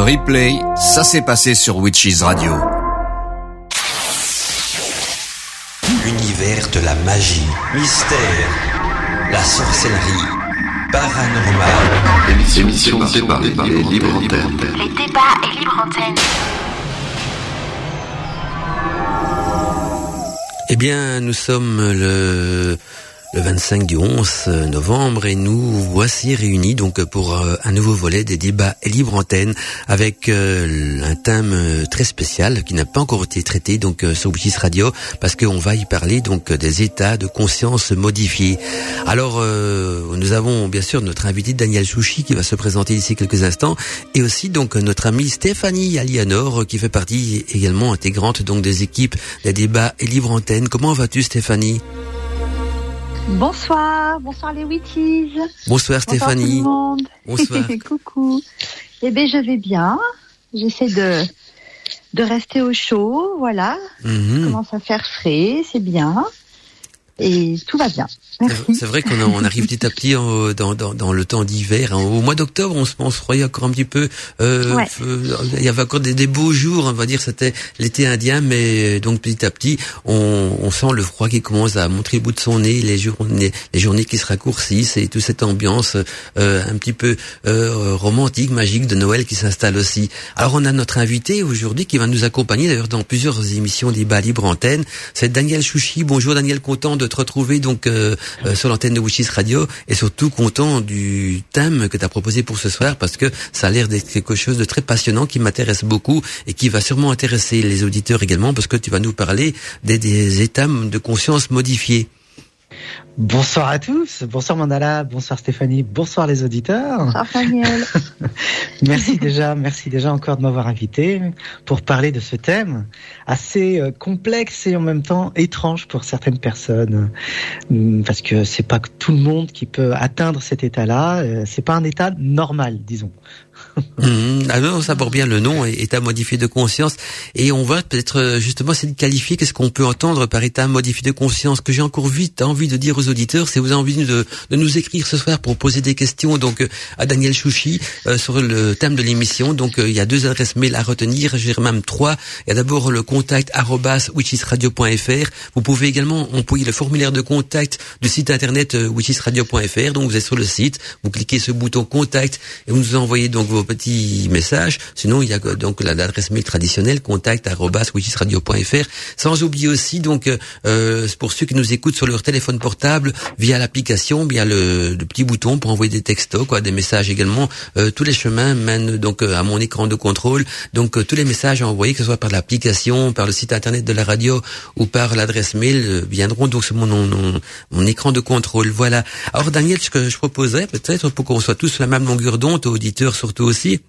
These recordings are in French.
Le replay, ça s'est passé sur Witches Radio. L'univers de la magie, mystère, la sorcellerie, paranormal. Émission séparée par les libres antennes. Les débats et libre antenne. Eh bien, nous sommes le le 25 du 11 novembre et nous voici réunis donc pour euh, un nouveau volet des débats libre antenne avec euh, un thème euh, très spécial qui n'a pas encore été traité donc sur Wikis Radio parce qu'on va y parler donc des états de conscience modifiés. Alors nous avons bien sûr notre invité Daniel Chouchi qui va se présenter ici quelques instants et aussi donc notre amie Stéphanie Alianor qui fait partie également intégrante donc des équipes des débats et libre antenne. Comment vas-tu Stéphanie? Bonsoir, bonsoir les Witties. Bonsoir Stéphanie. Bonsoir tout le monde. Bonsoir. Coucou. Eh bien, je vais bien. J'essaie de, de rester au chaud, voilà. Mhm. Commence à faire frais, c'est bien. Et tout va bien. C'est vrai qu'on on arrive petit à petit en- dans, dans, dans le temps d'hiver. hein. Au mois d'octobre, on se, on se croyait encore un petit peu. euh, Ouais. il y avait encore des, des beaux jours, on va dire. C'était l'été indien, mais donc petit à petit, on, on sent le froid qui commence à montrer le bout de son nez, les journées, les journées qui se raccourcissent et toute cette ambiance euh, un petit peu euh, romantique, magique de Noël qui s'installe aussi. Alors on a notre invité aujourd'hui qui va nous accompagner d'ailleurs dans plusieurs émissions débat libre antenne. C'est Daniel Chouchi. Bonjour Daniel, content de te retrouver donc euh, euh, sur l'antenne de Witches Radio et surtout content du thème que tu as proposé pour ce soir parce que ça a l'air d'être quelque chose de très passionnant qui m'intéresse beaucoup et qui va sûrement intéresser les auditeurs également parce que tu vas nous parler des états de conscience modifiés. Bonsoir à tous, bonsoir Mandala, bonsoir Stéphanie, bonsoir les auditeurs. Bonsoir Daniel. Merci déjà, merci déjà encore de m'avoir invité pour parler de ce thème assez euh, complexe et en même temps étrange pour certaines personnes, Hum, parce que c'est pas tout le monde qui peut atteindre cet état-là. euh, C'est pas un état normal, disons. Mhm. Ah non, ça porte bien le nom, état modifié de conscience. Et on va peut-être euh, justement essayer de qualifier qu'est-ce qu'on peut entendre par état modifié de conscience. Que j'ai encore vite envie de dire aux auditeurs, si vous avez envie de, de nous écrire ce soir pour poser des questions donc euh, à Daniel Chouchi euh, sur le thème de l'émission. Donc euh, il y a deux adresses mail à retenir, j'ai même trois. Il y a d'abord le contact arobase witchisradio.fr. Vous pouvez également employer le formulaire de contact du site internet euh, witchisradio.fr. Donc vous êtes sur le site, vous cliquez le bouton contact et vous nous envoyez donc vos petits messages. Sinon, il y a euh, donc la- l'adresse mail traditionnelle contact@witchisradio.fr. Sans oublier aussi donc euh, pour ceux qui nous écoutent sur leur téléphone portable via l'application, via le, le petit bouton pour envoyer des textos, quoi, des messages également. Euh, tous les chemins mènent donc euh, à mon écran de contrôle. Donc euh, tous les messages envoyés, que ce soit par l'application, par le site internet de la radio ou par l'adresse mail, viendront donc sur mon écran de contrôle. Voilà. Alors Daniel, ce que je proposerais peut-être pour qu'on soit tous sur la même longueur d'onde, auditeurs surtout aussi,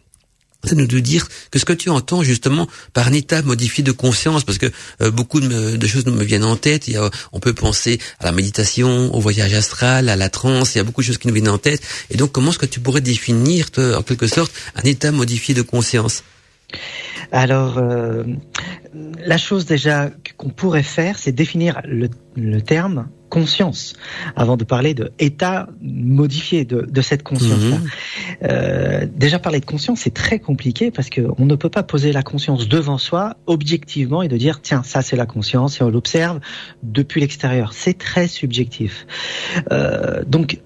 c'est de nous dire que ce que tu entends justement par un état modifié de conscience, parce que euh, beaucoup de, de choses me viennent en tête. Il y a, on peut penser à la méditation, au voyage astral, à la transe. Il y a beaucoup de choses qui nous viennent en tête. Et donc, comment est-ce que tu pourrais définir, en quelque sorte, un état modifié de conscience? Alors, euh, la chose déjà qu'on pourrait faire, c'est définir le, le terme conscience avant de parler de état modifié de, de cette conscience-là. Mhm. Euh, déjà parler de conscience, c'est très compliqué parce que on ne peut pas poser la conscience devant soi objectivement et de dire tiens ça c'est la conscience et on l'observe depuis l'extérieur. C'est très subjectif. Euh, donc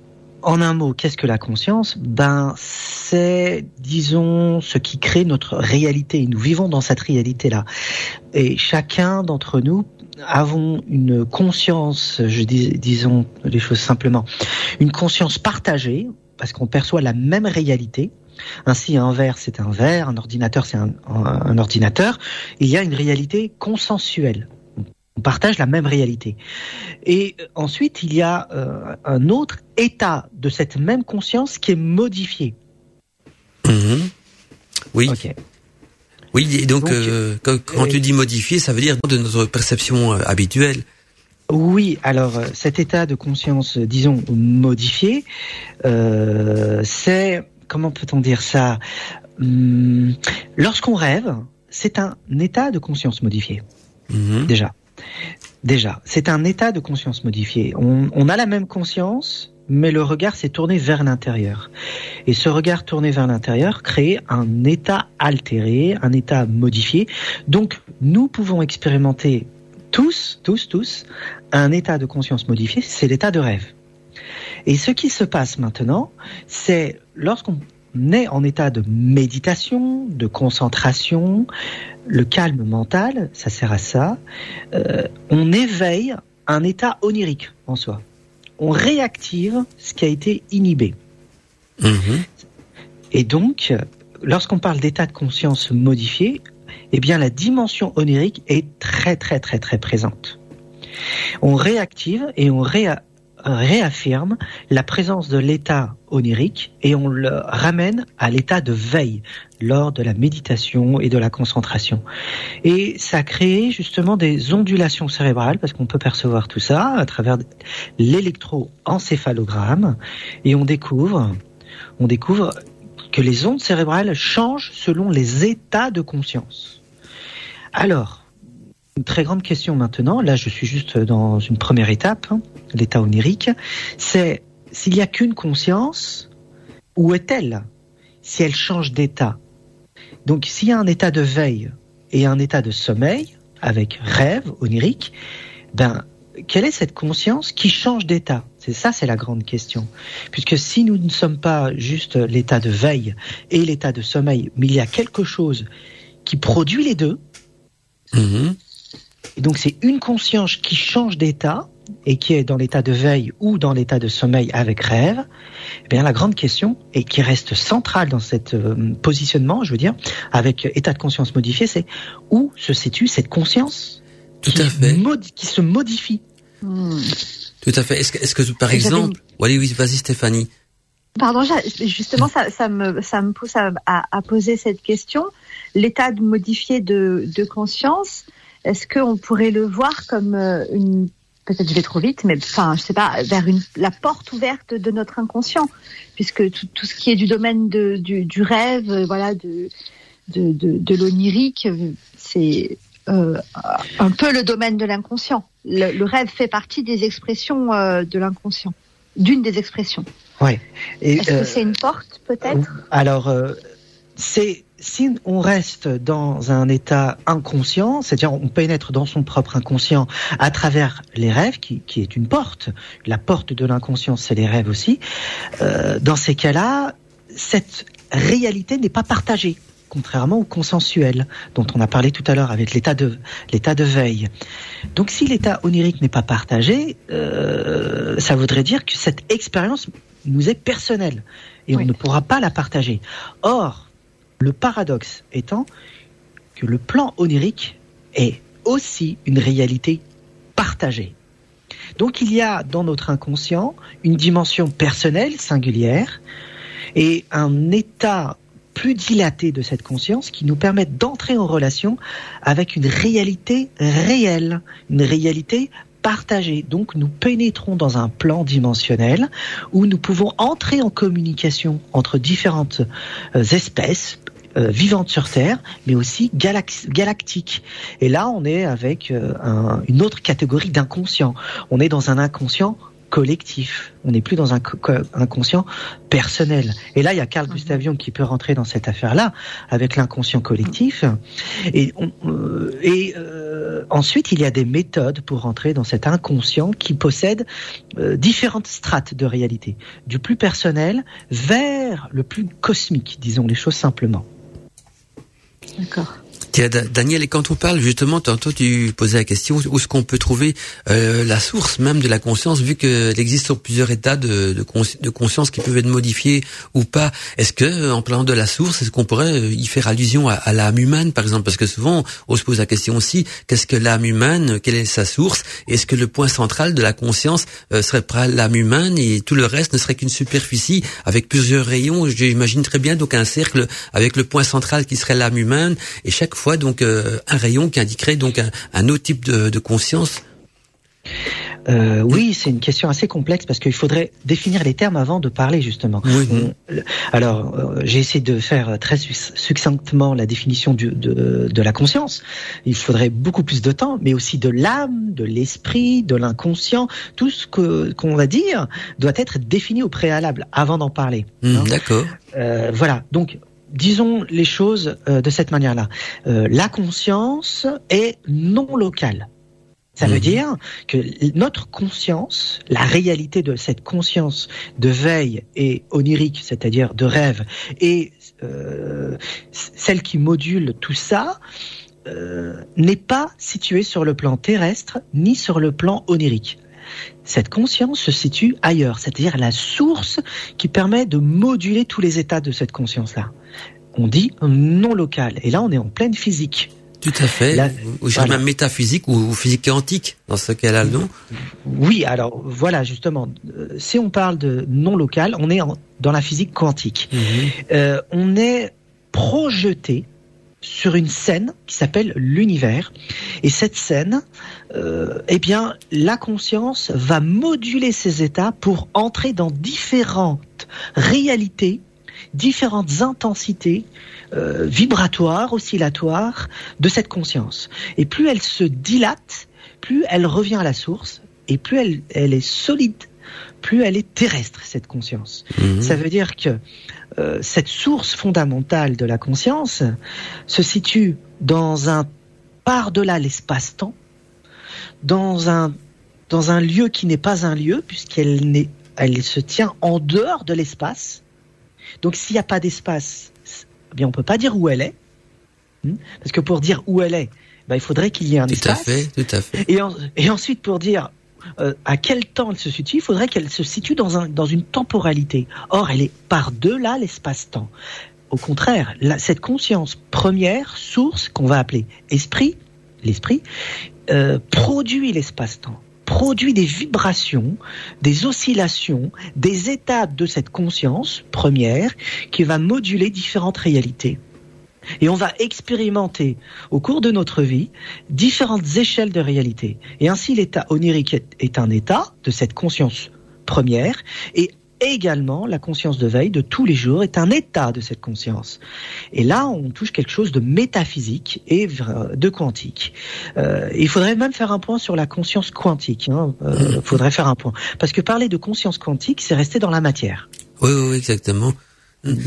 en un mot, qu'est-ce que la conscience? Ben, c'est, disons, ce qui crée notre réalité. Nous vivons dans cette réalité-là. Et chacun d'entre nous avons une conscience, je dis, disons les choses simplement, une conscience partagée, parce qu'on perçoit la même réalité. Ainsi, un verre, c'est un verre, un ordinateur, c'est un ordinateur. Il y a une réalité consensuelle. On partage la même réalité. Et euh, ensuite, il y a euh, un autre état de cette même conscience qui est modifié. Mhm. Oui, oui. Et donc, Donc, euh, quand, quand tu dis modifié, ça veut dire de notre perception habituelle. Oui, alors cet état de conscience, disons, modifié, euh, c'est, comment peut-on dire ça Hum, Lorsqu'on rêve, c'est un état de conscience modifié, Mhm. déjà. Déjà, c'est un état de conscience modifié. On, a la même conscience, mais le regard s'est tourné vers l'intérieur. Et ce regard tourné vers l'intérieur crée un état altéré, un état modifié. Donc, nous pouvons expérimenter tous, tous, tous, un état de conscience modifié, c'est l'état de rêve. Et ce qui se passe maintenant, c'est lorsqu'on est en état de méditation, de concentration, le calme mental, ça sert à ça, euh, on éveille un état onirique en soi. On réactive ce qui a été inhibé. Mhm. Et donc, lorsqu'on parle d'état de conscience modifié, eh bien la dimension onirique est très très très très présente. On réactive et on réa- réaffirme la présence de l'état onirique et on le ramène à l'état de veille lors de la méditation et de la concentration. Et ça crée justement des ondulations cérébrales parce qu'on peut percevoir tout ça à travers l'électroencéphalogramme et on découvre, on découvre que les ondes cérébrales changent selon les états de conscience. Alors, une très grande question maintenant, là je suis juste dans une première étape, hein, l'état onirique, c'est s'il n'y a qu'une conscience, où est-elle si elle change d'état? Donc s'il y a un état de veille et un état de sommeil, avec rêve onirique, ben quelle est cette conscience qui change d'état? C'est ça, c'est la grande question. Puisque si nous ne sommes pas juste l'état de veille et l'état de sommeil, mais il y a quelque chose qui produit les deux, Mhm. et donc c'est une conscience qui change d'état et qui est dans l'état de veille ou dans l'état de sommeil avec rêve, eh bien la grande question et qui reste centrale dans cet euh, positionnement, je veux dire, avec état de conscience modifié, c'est où se situe cette conscience Tout qui, à fait. modi- qui se modifie. Hmm. Tout à fait. Est-ce que, est-ce que par exemple, oui, oui, vas-y Stéphanie. Pardon, justement, ça, ça me, ça me pousse à, à- à poser cette question. L'état de modifié de, de conscience, est-ce qu'on pourrait le voir comme euh, une, peut-être je vais trop vite, mais enfin, je sais pas, vers une, la porte ouverte de notre inconscient, puisque tout, tout ce qui est du domaine de, du, du rêve, euh, voilà, de, de, de, de l'onirique, c'est euh, un peu le domaine de l'inconscient. Le, le rêve fait partie des expressions euh, de l'inconscient, d'une des expressions. Ouais. Est-ce euh, que c'est une porte, peut-être? Alors, c'est si on reste dans un état inconscient, c'est-à-dire on pénètre dans son propre inconscient à travers les rêves, qui, qui est une porte. La porte de l'inconscient, c'est les rêves aussi. Euh, dans ces cas-là, cette réalité n'est pas partagée contrairement au consensuel dont on a parlé tout à l'heure avec l'état de l'état de veille. Donc si l'état onirique n'est pas partagé, euh, ça voudrait dire que cette expérience nous est personnelle et Oui. on ne pourra pas la partager. Or, le paradoxe étant que le plan onirique est aussi une réalité partagée. Donc il y a dans notre inconscient une dimension personnelle, singulière, et un état plus dilaté de cette conscience qui nous permet d'entrer en relation avec une réalité réelle, une réalité partagée. Donc nous pénétrons dans un plan dimensionnel où nous pouvons entrer en communication entre différentes euh, espèces euh, vivantes sur Terre, mais aussi galactiques. Et là, on est avec euh, un- une autre catégorie d'inconscient. On est dans un inconscient collectif. On n'est plus dans un co- co- inconscient personnel. Et là, il y a Carl Gustav Jung qui peut rentrer dans cette affaire-là avec l'inconscient collectif. Et, on- euh, et euh, ensuite, il y a des méthodes pour rentrer dans cet inconscient qui possède euh, différentes strates de réalité, du plus personnel vers le plus cosmique, disons les choses simplement. D'accord. Tiens, Da- Daniel, et quand on parle justement, tantôt tu posais la question où est-ce qu'on peut trouver euh, la source même de la conscience, vu qu'elle existe sur plusieurs états de, de, consci- de conscience qui peuvent être modifiés ou pas. Est-ce que, en parlant de la source, est-ce qu'on pourrait euh, y faire allusion à, à l'âme humaine, par exemple, parce que souvent on se pose la question aussi qu'est-ce que l'âme humaine, quelle est sa source? Est-ce que le point central de la conscience euh, serait pas l'âme humaine et tout le reste ne serait qu'une superficie avec plusieurs rayons? J'imagine très bien donc un cercle avec le point central qui serait l'âme humaine. Et chaque donc euh, un rayon qui indiquerait donc un, un autre type de, de conscience. Euh, oui, c'est une question assez complexe parce qu'il faudrait définir les termes avant de parler justement. Oui. Alors, euh, j'ai essayé de faire très suc- succinctement la définition du- de, de la conscience. Il faudrait beaucoup plus de temps, mais aussi de l'âme, de l'esprit, de l'inconscient. Tout ce que qu'on va dire doit être défini au préalable avant d'en parler. Hum, hein. D'accord. Euh, voilà. Donc, disons les choses euh, de cette manière-là. Euh, la conscience est non locale. Ça veut Mhm. dire que notre conscience, la réalité de cette conscience de veille et onirique, c'est-à-dire de rêve, et euh, celle qui module tout ça, n'est pas située sur le plan terrestre ni sur le plan onirique. Cette conscience se situe ailleurs, c'est-à-dire la source qui permet de moduler tous les états de cette conscience-là. On dit non local, et là on est en pleine physique. Tout à fait. Là, ou je dirais voilà. même métaphysique ou physique quantique dans ce cas-là, non? Oui, alors voilà justement, euh, si on parle de non local, on est en- dans la physique quantique. Mhm. Euh, on est projeté sur une scène qui s'appelle l'univers. Et cette scène, euh, eh bien, la conscience va moduler ses états pour entrer dans différentes réalités, différentes intensités euh, vibratoires, oscillatoires de cette conscience. Et plus elle se dilate, plus elle revient à la source, et plus elle, elle est solide, plus elle est terrestre, cette conscience. Mhm. Ça veut dire que euh, cette source fondamentale de la conscience se situe dans un par-delà l'espace-temps, dans un dans un lieu qui n'est pas un lieu puisqu'elle n'est elle se tient en dehors de l'espace. Donc s'il n'y a pas d'espace, eh bien on peut pas dire où elle est, Hmm? Parce que pour dire où elle est, ben, il faudrait qu'il y ait un Tout à espace. fait, tout à fait. Et, en- et ensuite, pour dire euh, à quel temps elle se situe, il faudrait qu'elle se situe dans, un, dans une temporalité. Or, elle est par-delà l'espace-temps. Au contraire, la- cette conscience première, source, qu'on va appeler esprit, l'esprit, euh, produit l'espace-temps produit des vibrations, des oscillations, des états de cette conscience première qui va moduler différentes réalités. Et on va expérimenter au cours de notre vie différentes échelles de réalité. Et ainsi, l'état onirique est, un état de cette conscience première et également la conscience de veille de tous les jours est un état de cette conscience. Et là, on touche quelque chose de métaphysique et de quantique. Euh, il faudrait même faire un point sur la conscience quantique. Il hein. euh, faudrait faire un point. Parce que parler de conscience quantique, c'est rester dans la matière. Oui, oui, exactement.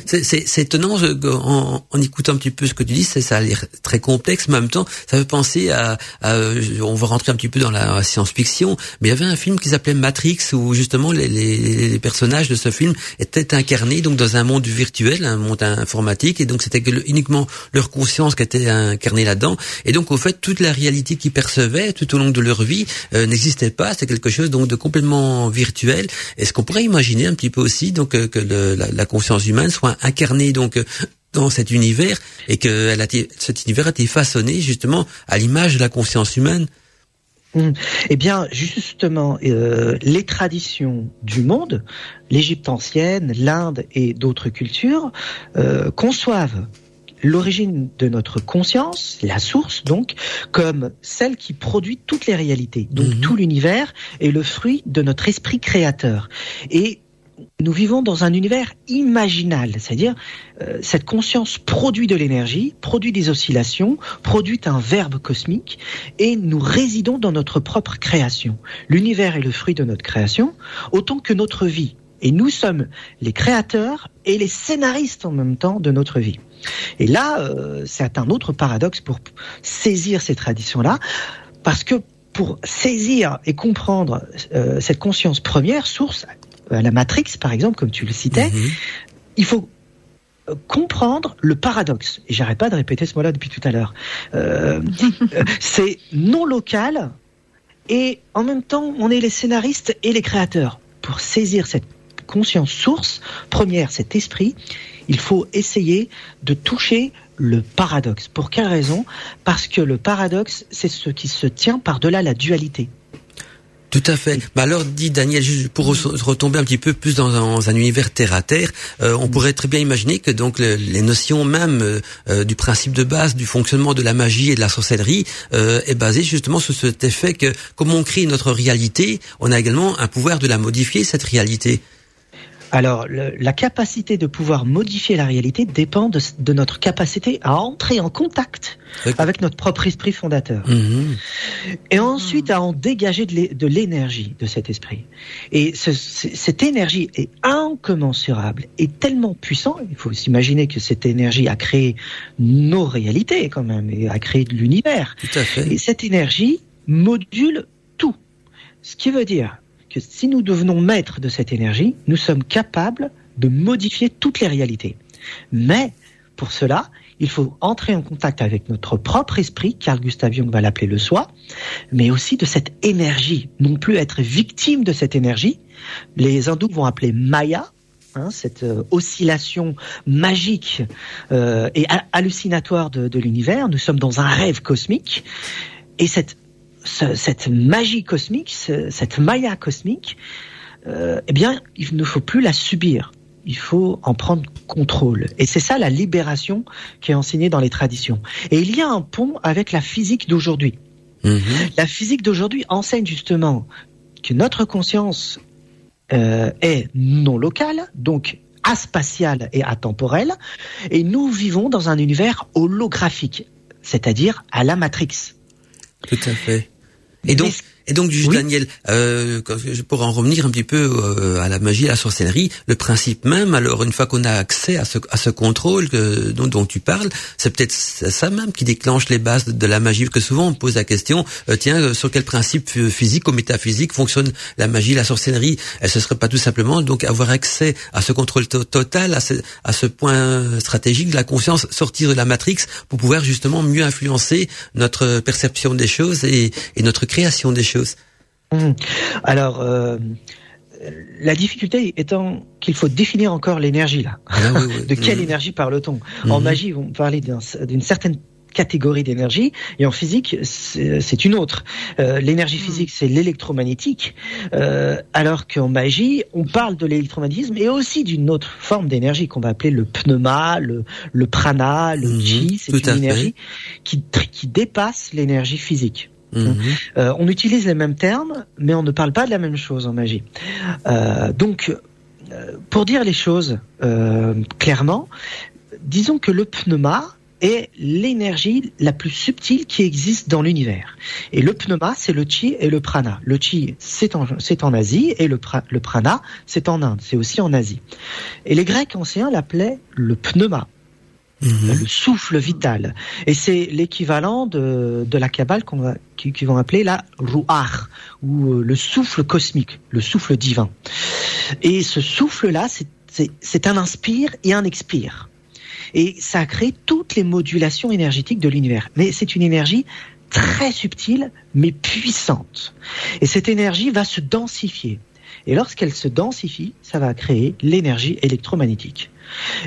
C'est- C'est c'est étonnant en, en écoutant un petit peu ce que tu dis, c'est- ça a l'air très complexe, mais en même temps, ça fait penser à, à- on va rentrer un petit peu dans la science-fiction, mais il y avait un film qui s'appelait Matrix où justement les, les- les personnages de ce film étaient incarnés donc dans un monde virtuel, un monde informatique, et donc c'était uniquement leur conscience qui était incarnée là-dedans, et donc au fait toute la réalité qu'ils percevaient tout au long de leur vie euh, n'existait pas, c'était quelque chose donc de complètement virtuel. Est-ce qu'on pourrait imaginer un petit peu aussi donc euh, que le- la, la conscience humaine soit incarnée donc euh, dans cet univers et que elle a été, cet univers a été façonné justement à l'image de la conscience humaine Hmm. Eh bien, justement, euh, les traditions du monde, l'Égypte ancienne, l'Inde et d'autres cultures, euh, conçoivent l'origine de notre conscience, la source donc, comme celle qui produit toutes les réalités. Donc Mhm. tout l'univers est le fruit de notre esprit créateur. Et nous vivons dans un univers imaginal, c'est-à-dire euh, cette conscience produit de l'énergie, produit des oscillations, produit un verbe cosmique, et nous résidons dans notre propre création. L'univers est le fruit de notre création, autant que notre vie. Et nous sommes les créateurs et les scénaristes en même temps de notre vie. Et là, euh, c'est un autre paradoxe pour saisir ces traditions-là, parce que pour saisir et comprendre euh, cette conscience première, source, euh, la Matrix par exemple, comme tu le citais, Mhm. il faut euh, comprendre le paradoxe. Et j'arrête pas de répéter ce mot-là depuis tout à l'heure. Euh, euh, c'est non local et en même temps, on est les scénaristes et les créateurs. Pour saisir cette conscience source, première, cet esprit, il faut essayer de toucher le paradoxe. Pour quelle raison? Parce que le paradoxe, c'est ce qui se tient par-delà la dualité. Tout à fait. Bah alors, dit Daniel, juste pour retomber un petit peu plus dans un, univers terre à terre, euh, on pourrait très bien imaginer que donc les notions même euh, euh, du principe de base du fonctionnement de la magie et de la sorcellerie est basée justement sur cet effet que, comme on crée notre réalité, on a également un pouvoir de la modifier cette réalité. Alors, la capacité de pouvoir modifier la réalité dépend de, notre capacité à entrer en contact avec notre propre esprit fondateur. Mhm. Et ensuite à en dégager de l'énergie de cet esprit. Et cette énergie est incommensurable et tellement puissante, il faut s'imaginer que cette énergie a créé nos réalités quand même, et a créé de l'univers. Et cette énergie module tout. Ce qui veut dire que si nous devenons maîtres de cette énergie, nous sommes capables de modifier toutes les réalités. Mais pour cela, il faut entrer en contact avec notre propre esprit, Carl Gustav Jung va l'appeler le soi, mais aussi de cette énergie, non plus être victime de cette énergie. Les hindous vont appeler Maya, hein, cette euh, oscillation magique euh, et hallucinatoire de, de l'univers. Nous sommes dans un rêve cosmique. Et cette cette magie cosmique, cette maya cosmique, euh, eh bien, il ne faut plus la subir. Il faut en prendre contrôle. Et c'est ça la libération qui est enseignée dans les traditions. Et il y a un pont avec la physique d'aujourd'hui. Mhm. La physique d'aujourd'hui enseigne justement que notre conscience euh, est non locale, donc aspatiale et atemporelle, et nous vivons dans un univers holographique, c'est-à-dire à la matrix. Tout à fait. Et donc, et donc, Daniel, euh, pour en revenir un petit peu euh, à la magie, à la sorcellerie, le principe même, alors une fois qu'on a accès à ce, à ce contrôle que, dont, dont tu parles, c'est peut-être ça même qui déclenche les bases de la magie, que souvent on pose la question, euh, tiens, euh, sur quel principe physique ou métaphysique fonctionne la magie, la sorcellerie? Et ce serait pas tout simplement donc avoir accès à ce contrôle total, à ce, à ce point stratégique de la conscience, sortir de la matrix pour pouvoir justement mieux influencer notre perception des choses et, et notre création des choses Mmh. Alors, euh, la difficulté étant qu'il faut définir encore l'énergie là. Ah de quelle mmh. énergie parle-t-on? En mmh. magie, on parlait d'une certaine catégorie d'énergie et en physique c'est une autre. Euh, l'énergie physique c'est l'électromagnétique euh, alors qu'en magie on parle de l'électromagnétisme et aussi d'une autre forme d'énergie qu'on va appeler le pneuma, le, le prana, le chi. C'est une énergie qui, qui dépasse l'énergie physique. Euh, on utilise les mêmes termes, mais on ne parle pas de la même chose en magie. Euh, donc, euh, pour dire les choses clairement, disons que le pneuma est l'énergie la plus subtile qui existe dans l'univers. Et le pneuma, c'est le chi et le prana. Le chi, c'est en, Asie, et le prana, c'est en Inde, c'est aussi en Asie. Et les Grecs anciens l'appelaient le pneuma. Mhm. le souffle vital. Et c'est l'équivalent de, la Kabbale qu'on va, vont appeler la Ruach, ou euh, le souffle cosmique, le souffle divin. Et ce souffle-là, c'est un inspire et un expire. Et ça crée toutes les modulations énergétiques de l'univers. Mais c'est une énergie très subtile, mais puissante. Et cette énergie va se densifier. Et lorsqu'elle se densifie, ça va créer l'énergie électromagnétique.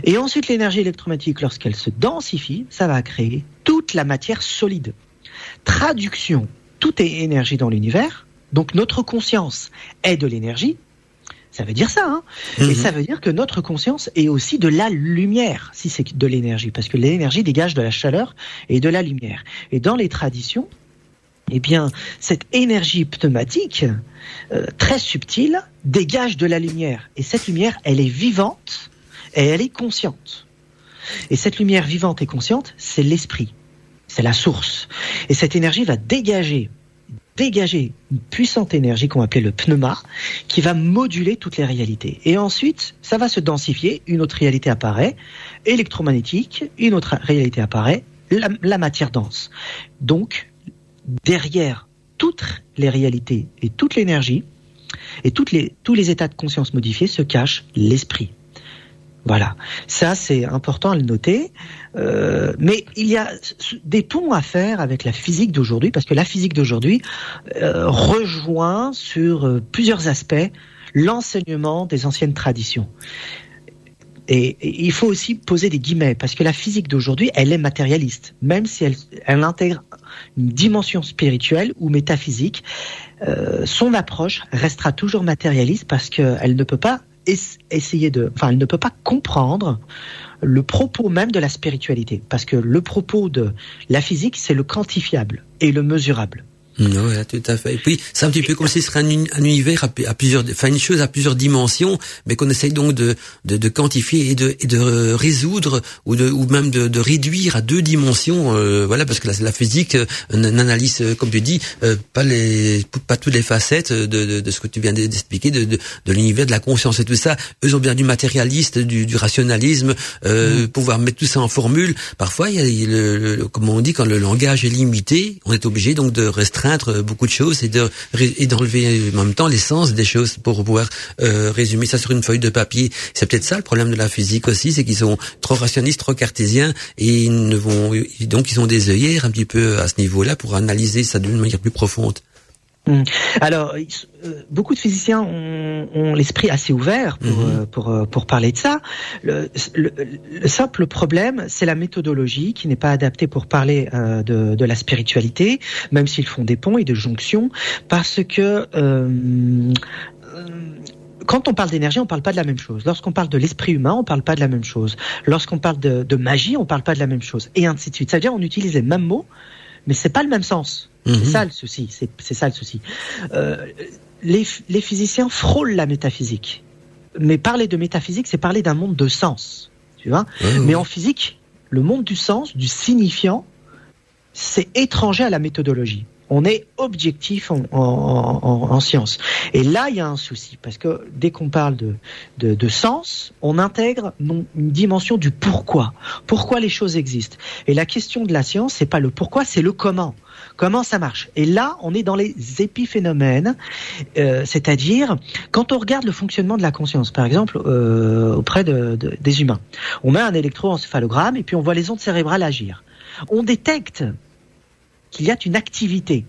Et ensuite, l'énergie électromagnétique, lorsqu'elle se densifie, ça va créer toute la matière solide. Traduction, tout est énergie dans l'univers, donc notre conscience est de l'énergie, ça veut dire ça, hein Et mhm. ça veut dire que notre conscience est aussi de la lumière, si c'est de l'énergie, parce que l'énergie dégage de la chaleur et de la lumière. Et dans les traditions, eh bien, cette énergie pneumatique, euh, très subtile, dégage de la lumière. Et cette lumière, elle est vivante et elle est consciente. Et cette lumière vivante et consciente, c'est l'esprit, c'est la source. Et cette énergie va dégager, dégager une puissante énergie qu'on appelle le pneuma, qui va moduler toutes les réalités. Et ensuite, ça va se densifier, une autre réalité apparaît, électromagnétique, une autre réalité apparaît, la, la matière dense. Donc, derrière toutes les réalités et toute l'énergie, et les, tous les états de conscience modifiés se cache l'esprit. Voilà, ça c'est important à le noter. Euh, mais il y a des ponts à faire avec la physique d'aujourd'hui, parce que la physique d'aujourd'hui euh, rejoint sur euh, plusieurs aspects l'enseignement des anciennes traditions. Et, il faut aussi poser des guillemets parce que la physique d'aujourd'hui, elle est matérialiste, même si elle, intègre une dimension spirituelle ou métaphysique. euh, son approche restera toujours matérialiste parce qu'elle ne peut pas es- essayer de, enfin, elle ne peut pas comprendre le propos même de la spiritualité, parce que le propos de la physique, c'est le quantifiable et le mesurable. Oui, tout à fait. Et puis, c'est un petit peu comme si ce serait un, uni- un univers à, plusieurs, enfin une chose à plusieurs dimensions, mais qu'on essaye donc de, de, de quantifier et de, et de résoudre ou de, ou même de, de réduire à deux dimensions. euh, voilà, parce que la, la physique euh, n'analyse, euh, comme tu dis, euh, pas les, pas toutes les facettes de, de, de ce que tu viens d'expliquer, de, de, de l'univers de la conscience et tout ça. Eux ont bien du matérialiste, du, du rationalisme, euh, pouvoir mettre tout ça en formule. Parfois, il y a le, le- comme on dit, quand le langage est limité, on est obligé donc de restreindre beaucoup de choses et de et d'enlever en même temps l'essence des choses pour pouvoir euh, résumer ça sur une feuille de papier. C'est peut-être ça le problème de la physique aussi, c'est qu'ils sont trop rationnistes, trop cartésiens et ils ne vont donc ils ont des œillères un petit peu à ce niveau-là pour analyser ça d'une manière plus profonde. Hmm. Alors, euh, beaucoup de physiciens ont, ont l'esprit assez ouvert pour, Mhm. euh, pour, euh, pour parler de ça. Le, le- le simple problème, c'est la méthodologie qui n'est pas adaptée pour parler euh, de, de la spiritualité, même s'ils font des ponts et des jonctions, parce que euh, euh, quand on parle d'énergie, on parle pas de la même chose. Lorsqu'on parle de l'esprit humain, on parle pas de la même chose. Lorsqu'on parle de, de magie, on parle pas de la même chose. Et ainsi de suite. Ça veut dire on utilise les mêmes mots, mais c'est pas le même sens. Mhm. C'est ça le souci. C'est ça le souci. Euh, les, les physiciens frôlent la métaphysique, mais parler de métaphysique, c'est parler d'un monde de sens. Tu vois. Mais en physique, le monde du sens, du signifiant, c'est étranger à la méthodologie. On est objectif en, en, en- en science. Et là, il y a un souci, parce que dès qu'on parle de, sens, on intègre une dimension du pourquoi. Pourquoi les choses existent. Et la question de la science, c'est pas le pourquoi, c'est le comment. Comment ça marche Et là, on est dans les épiphénomènes, euh, c'est-à-dire quand on regarde le fonctionnement de la conscience, par exemple, euh, auprès de, de- des humains. On met un électroencéphalogramme et puis on voit les ondes cérébrales agir. On détecte qu'il y a une activité.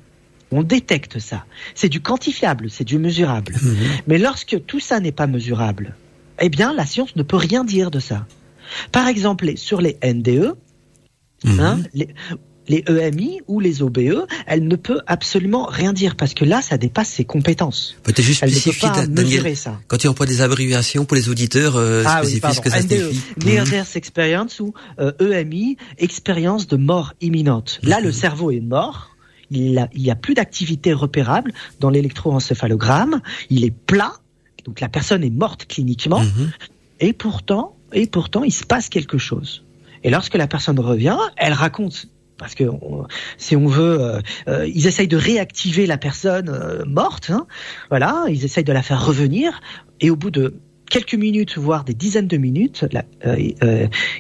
On détecte ça. C'est du quantifiable, c'est du mesurable. Mhm. Mais lorsque tout ça n'est pas mesurable, eh bien, la science ne peut rien dire de ça. Par exemple, sur les NDE, Mhm. hein, les, les EMI ou les OBE, elle ne peut absolument rien dire parce que là, ça dépasse ses compétences. Peut-être juste Elle ne peut spécifier, pas Daniel, ça. quand tu emploies des abréviations pour les auditeurs, euh, Ah spécifie ce que ça NDE, signifie. Near Mhm. Death Experience ou euh, EMI, expérience de mort imminente. Là, Mhm. le cerveau est mort. Il n'y a plus d'activité repérable dans l'électroencéphalogramme. Il est plat. Donc la personne est morte cliniquement. Mhm. Et pourtant, et pourtant, il se passe quelque chose. Et lorsque la personne revient, elle raconte. Parce que on- si on veut, euh, euh, ils essayent de réactiver la personne euh, morte. hein. voilà, ils essayent de la faire revenir. Et au bout de quelques minutes, voire des dizaines de minutes, la,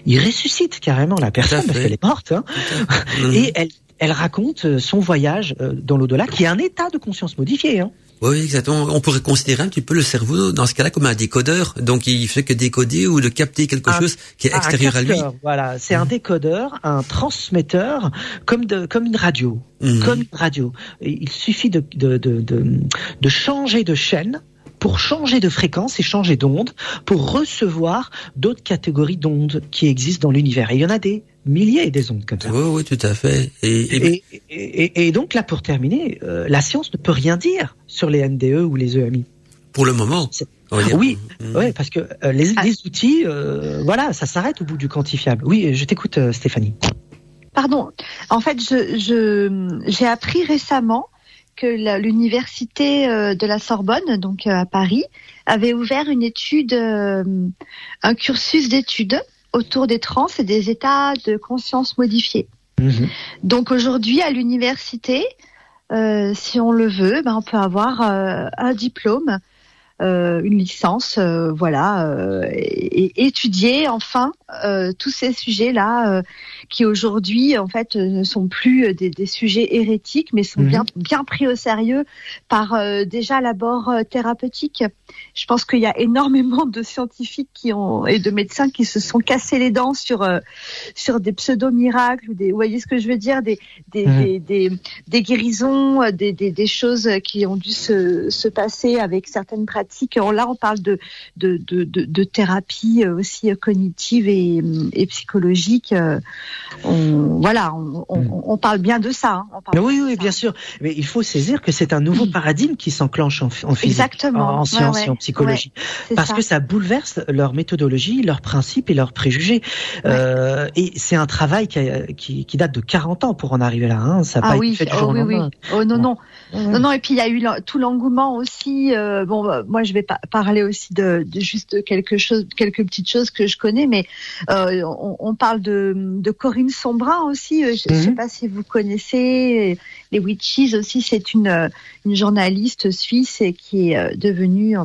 ils ressuscitent carrément la personne parce qu'elle est morte. hein. Et elle, elle raconte son voyage dans l'au-delà, qui est un état de conscience modifié. Hein. Oui, exactement. On pourrait considérer un petit peu le cerveau dans ce cas-là comme un décodeur. Donc, il fait que décoder ou de capter quelque Un- chose qui est extérieur à lui. Voilà, c'est un décodeur, un transmetteur, comme de, comme une radio, Mhm. comme une radio. Il suffit de, de, de, de, de changer de chaîne pour changer de fréquence et changer d'onde, pour recevoir d'autres catégories d'ondes qui existent dans l'univers. Et il y en a des milliers des ondes comme ça. Oui, oui, tout à fait. Et, et- Et, et, et- et donc là, pour terminer, euh, la science ne peut rien dire sur les NDE ou les EMI. pour le moment. Oui. Ouais, parce que euh, les, Ah. les outils, euh, voilà, ça s'arrête au bout du quantifiable. Oui, je t'écoute, euh, Stéphanie. Pardon. En fait, je, je- j'ai appris récemment que l'université de la Sorbonne, donc à Paris, avait ouvert une étude, un cursus d'études autour des trans et des états de conscience modifiés. Mhm. Donc aujourd'hui, à l'université, euh, si on le veut, ben, on peut avoir euh, un diplôme, une licence, euh, voilà, euh, et, et étudier enfin euh, tous ces sujets-là euh, qui aujourd'hui, en fait, euh, ne sont plus euh, des, des sujets hérétiques, mais sont Mhm. bien bien pris au sérieux par euh, déjà l'abord euh, thérapeutique. Je pense qu'il y a énormément de scientifiques qui ont et de médecins qui se sont cassés les dents sur euh, sur des pseudo miracles ou des, vous voyez ce que je veux dire, des des, Mhm. des, des, des guérisons, euh, des, des, des choses qui ont dû se, se passer avec certaines pratiques pratique. Là, on parle de de, de, de, thérapie aussi cognitive et, et psychologique. On, voilà, on, on, parle bien de ça. Hein. oui, oui, bien sûr. Mais il faut saisir que c'est un nouveau paradigme qui s'enclenche en, en physique, Exactement. en, sciences et en psychologie, parce que ça bouleverse leur méthodologie, leurs principes et leurs préjugés. Euh, et c'est un travail qui, qui, qui, date de 40 ans pour en arriver là. Hein. Ça n'a ah pas oui. été fait du oh, oui, lendemain. Oui. Oh non, non. Non, non, et puis il y a eu tout l'engouement aussi. Euh, bon, bah, moi je vais pas parler aussi de, de, juste quelque chose, quelques petites choses que je connais, mais euh, on, on, parle de, de Corinne Sombrin aussi. Euh, je, ne sais Mhm. pas si vous connaissez les Witches aussi. C'est une une journaliste suisse et qui est devenue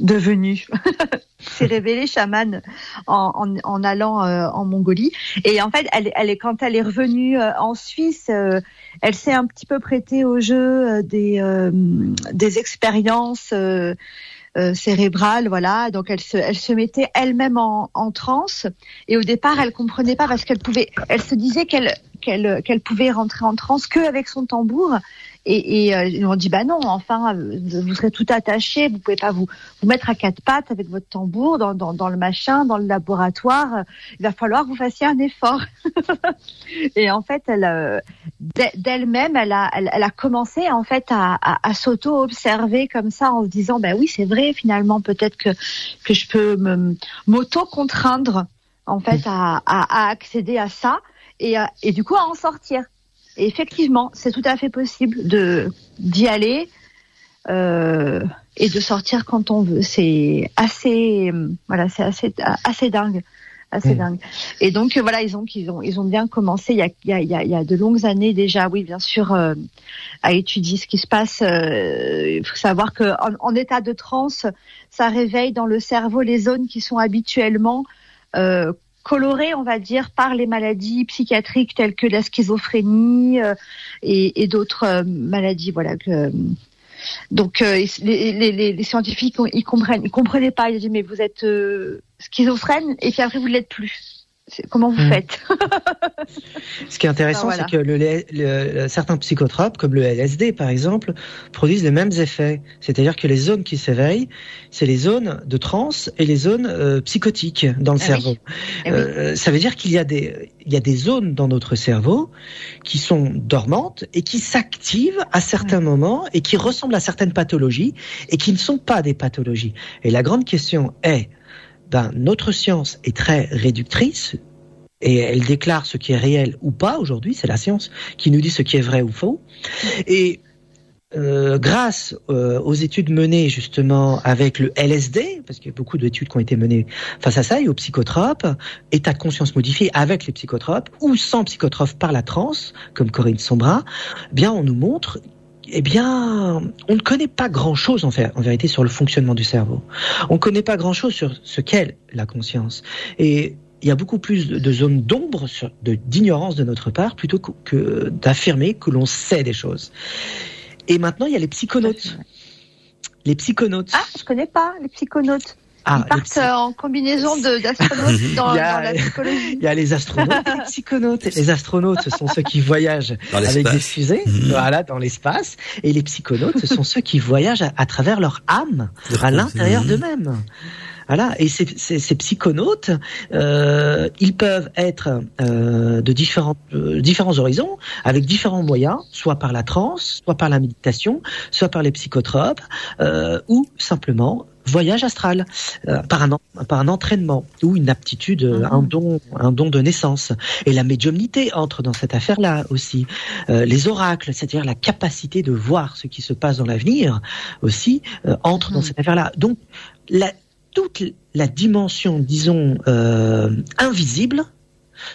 devenue s'est révélée chamane en, en, en allant euh, en Mongolie et en fait elle, elle est quand elle est revenue euh, en Suisse euh, elle s'est un petit peu prêtée au jeu euh, des euh, des expériences euh, euh, cérébrale, voilà. Donc elle se, elle se mettait elle-même en, en transe. Et au départ, elle comprenait pas parce qu'elle pouvait, elle se disait qu'elle, qu'elle, qu'elle pouvait rentrer en transe que avec son tambour. Et, et euh, ils ont dit bah non, enfin euh, vous serez tout attaché, vous pouvez pas vous vous mettre à quatre pattes avec votre tambour dans, dans, dans le machin, dans le laboratoire. Il va falloir que vous fassiez un effort. et en fait, elle euh, d'elle-même, elle a elle, elle, a commencé en fait à, à, à s'auto-observer comme ça en se disant bah oui c'est vrai finalement peut-être que que je peux me m'auto-contraindre en fait à, à, à accéder à ça et, et du coup à en sortir. Et effectivement, c'est tout à fait possible de d'y aller euh, et de sortir quand on veut. C'est assez, voilà, c'est assez assez dingue, assez mmh. dingue. Et donc voilà, ils ont ils ont ils ont bien commencé il y a il y a il y a, de longues années déjà, oui, bien sûr, euh, à étudier ce qui se passe. Euh, il faut savoir que en, en, état de transe, ça réveille dans le cerveau les zones qui sont habituellement euh, colorées, on va dire, par les maladies psychiatriques telles que la schizophrénie euh, et, et d'autres euh, maladies. Voilà. Que, donc euh, les, les, les, scientifiques ils comprennent, ils comprenaient pas. Ils disaient mais vous êtes schizophrène et puis après vous ne l'êtes plus. Comment vous mmh. faites? Ce qui est intéressant, voilà. c'est que le, le, le, certains psychotropes, comme le LSD par exemple, produisent les mêmes effets. C'est-à-dire que les zones qui s'éveillent, c'est les zones de transe et les zones euh, psychotiques dans le ah cerveau. Oui. Ah euh, oui. Ça veut dire qu'il y a des il y a des zones dans notre cerveau qui sont dormantes et qui s'activent à certains mmh. moments et qui ressemblent à certaines pathologies et qui ne sont pas des pathologies. Et la grande question est ben, notre science est très réductrice et elle déclare ce qui est réel ou pas aujourd'hui, c'est la science qui nous dit ce qui est vrai ou faux. Et euh, grâce euh, aux études menées justement avec le LSD, parce qu'il y a beaucoup d'études qui ont été menées face à ça, et aux psychotropes, état de conscience modifié avec les psychotropes ou sans psychotropes par la transe, comme Corinne Sombra, eh bien on nous montre eh bien, on ne connaît pas grand-chose en, fait, en vérité sur le fonctionnement du cerveau. On ne connaît pas grand-chose sur ce qu'est la conscience. Et il y a beaucoup plus de, zones d'ombre, d'ignorance de, de notre part, plutôt que, que d'affirmer que l'on sait des choses. Et maintenant, il y a les psychonautes. Les psychonautes. Ah, je connais pas les psychonautes. Ah, Ils partent euh, en combinaison d'astronautes dans, il y a, dans, la psychologie. Il y a les astronautes et les psychonautes. Les astronautes, ce sont ceux qui voyagent avec des fusées, mmh. voilà, dans l'espace. Et les psychonautes, ce sont ceux qui voyagent à, à travers leur âme, à l'intérieur mmh. d'eux-mêmes. Voilà, et ces, ces, ces psychonautes, euh, ils peuvent être euh, de différents, euh, différents horizons, avec différents moyens, soit par la transe, soit par la méditation, soit par les psychotropes, euh, ou simplement voyage astral, euh, par, un, par un entraînement ou une aptitude, Mhm. mmh. un don, un don de naissance. Et la médiumnité entre dans cette affaire-là aussi. Euh, les oracles, c'est-à-dire la capacité de voir ce qui se passe dans l'avenir aussi, euh, entre mmh. dans cette affaire-là. Donc, la, toute la dimension, disons, euh, invisible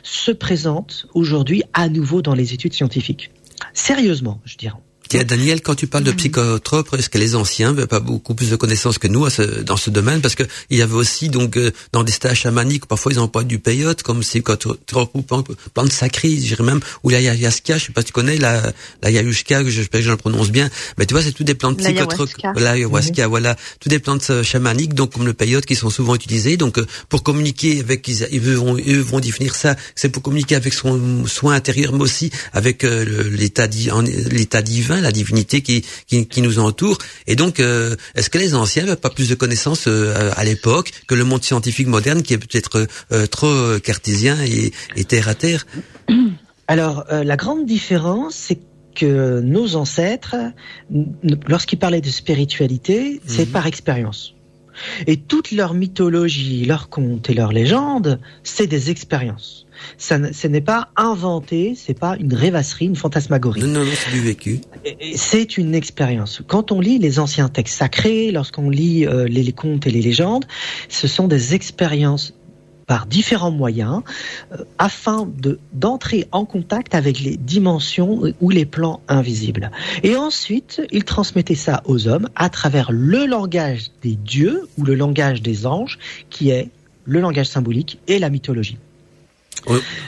se présente aujourd'hui à nouveau dans les études scientifiques. Sérieusement, je dirais. Tiens, Daniel, quand tu parles de psychotropes, est-ce que les anciens n'avaient pas beaucoup plus de connaissances que nous à ce, dans ce domaine? Parce que il y avait aussi donc euh, dans des stages chamaniques, parfois ils emploient du peyote comme psychotrope ou plante sacrée, je dirais même, ou la yahuasca, je sais pas si tu connais la la yahuasca, j'espère que je le prononce bien, mais tu vois c'est tout des plantes psychotropes, la ayahuasca, mmh. voilà, tout des plantes chamaniques, donc comme le peyote qui sont souvent utilisées, donc euh, pour communiquer avec, ils, ils vont eux vont définir ça, c'est pour communiquer avec son soin intérieur, mais aussi avec euh, l'état l'état divin la divinité qui, qui, qui nous entoure. Et donc, euh, est-ce que les anciens n'avaient pas plus de connaissances euh, à l'époque que le monde scientifique moderne qui est peut-être euh, trop cartésien et, et, terre à terre? Alors, la grande différence, c'est que nos ancêtres, lorsqu'ils parlaient de spiritualité, c'est mhm. par expérience. Et toute leur mythologie, leurs contes et leurs légendes, c'est des expériences. Ça, ce n'est pas inventé, c'est pas une rêvasserie, une fantasmagorie. Non, non, non c'est du vécu. C'est une expérience. Quand on lit les anciens textes sacrés, lorsqu'on lit euh, les contes et les légendes, ce sont des expériences par différents moyens euh, afin de d'entrer en contact avec les dimensions ou les plans invisibles. Et ensuite, il transmettait ça aux hommes à travers le langage des dieux ou le langage des anges, qui est le langage symbolique et la mythologie.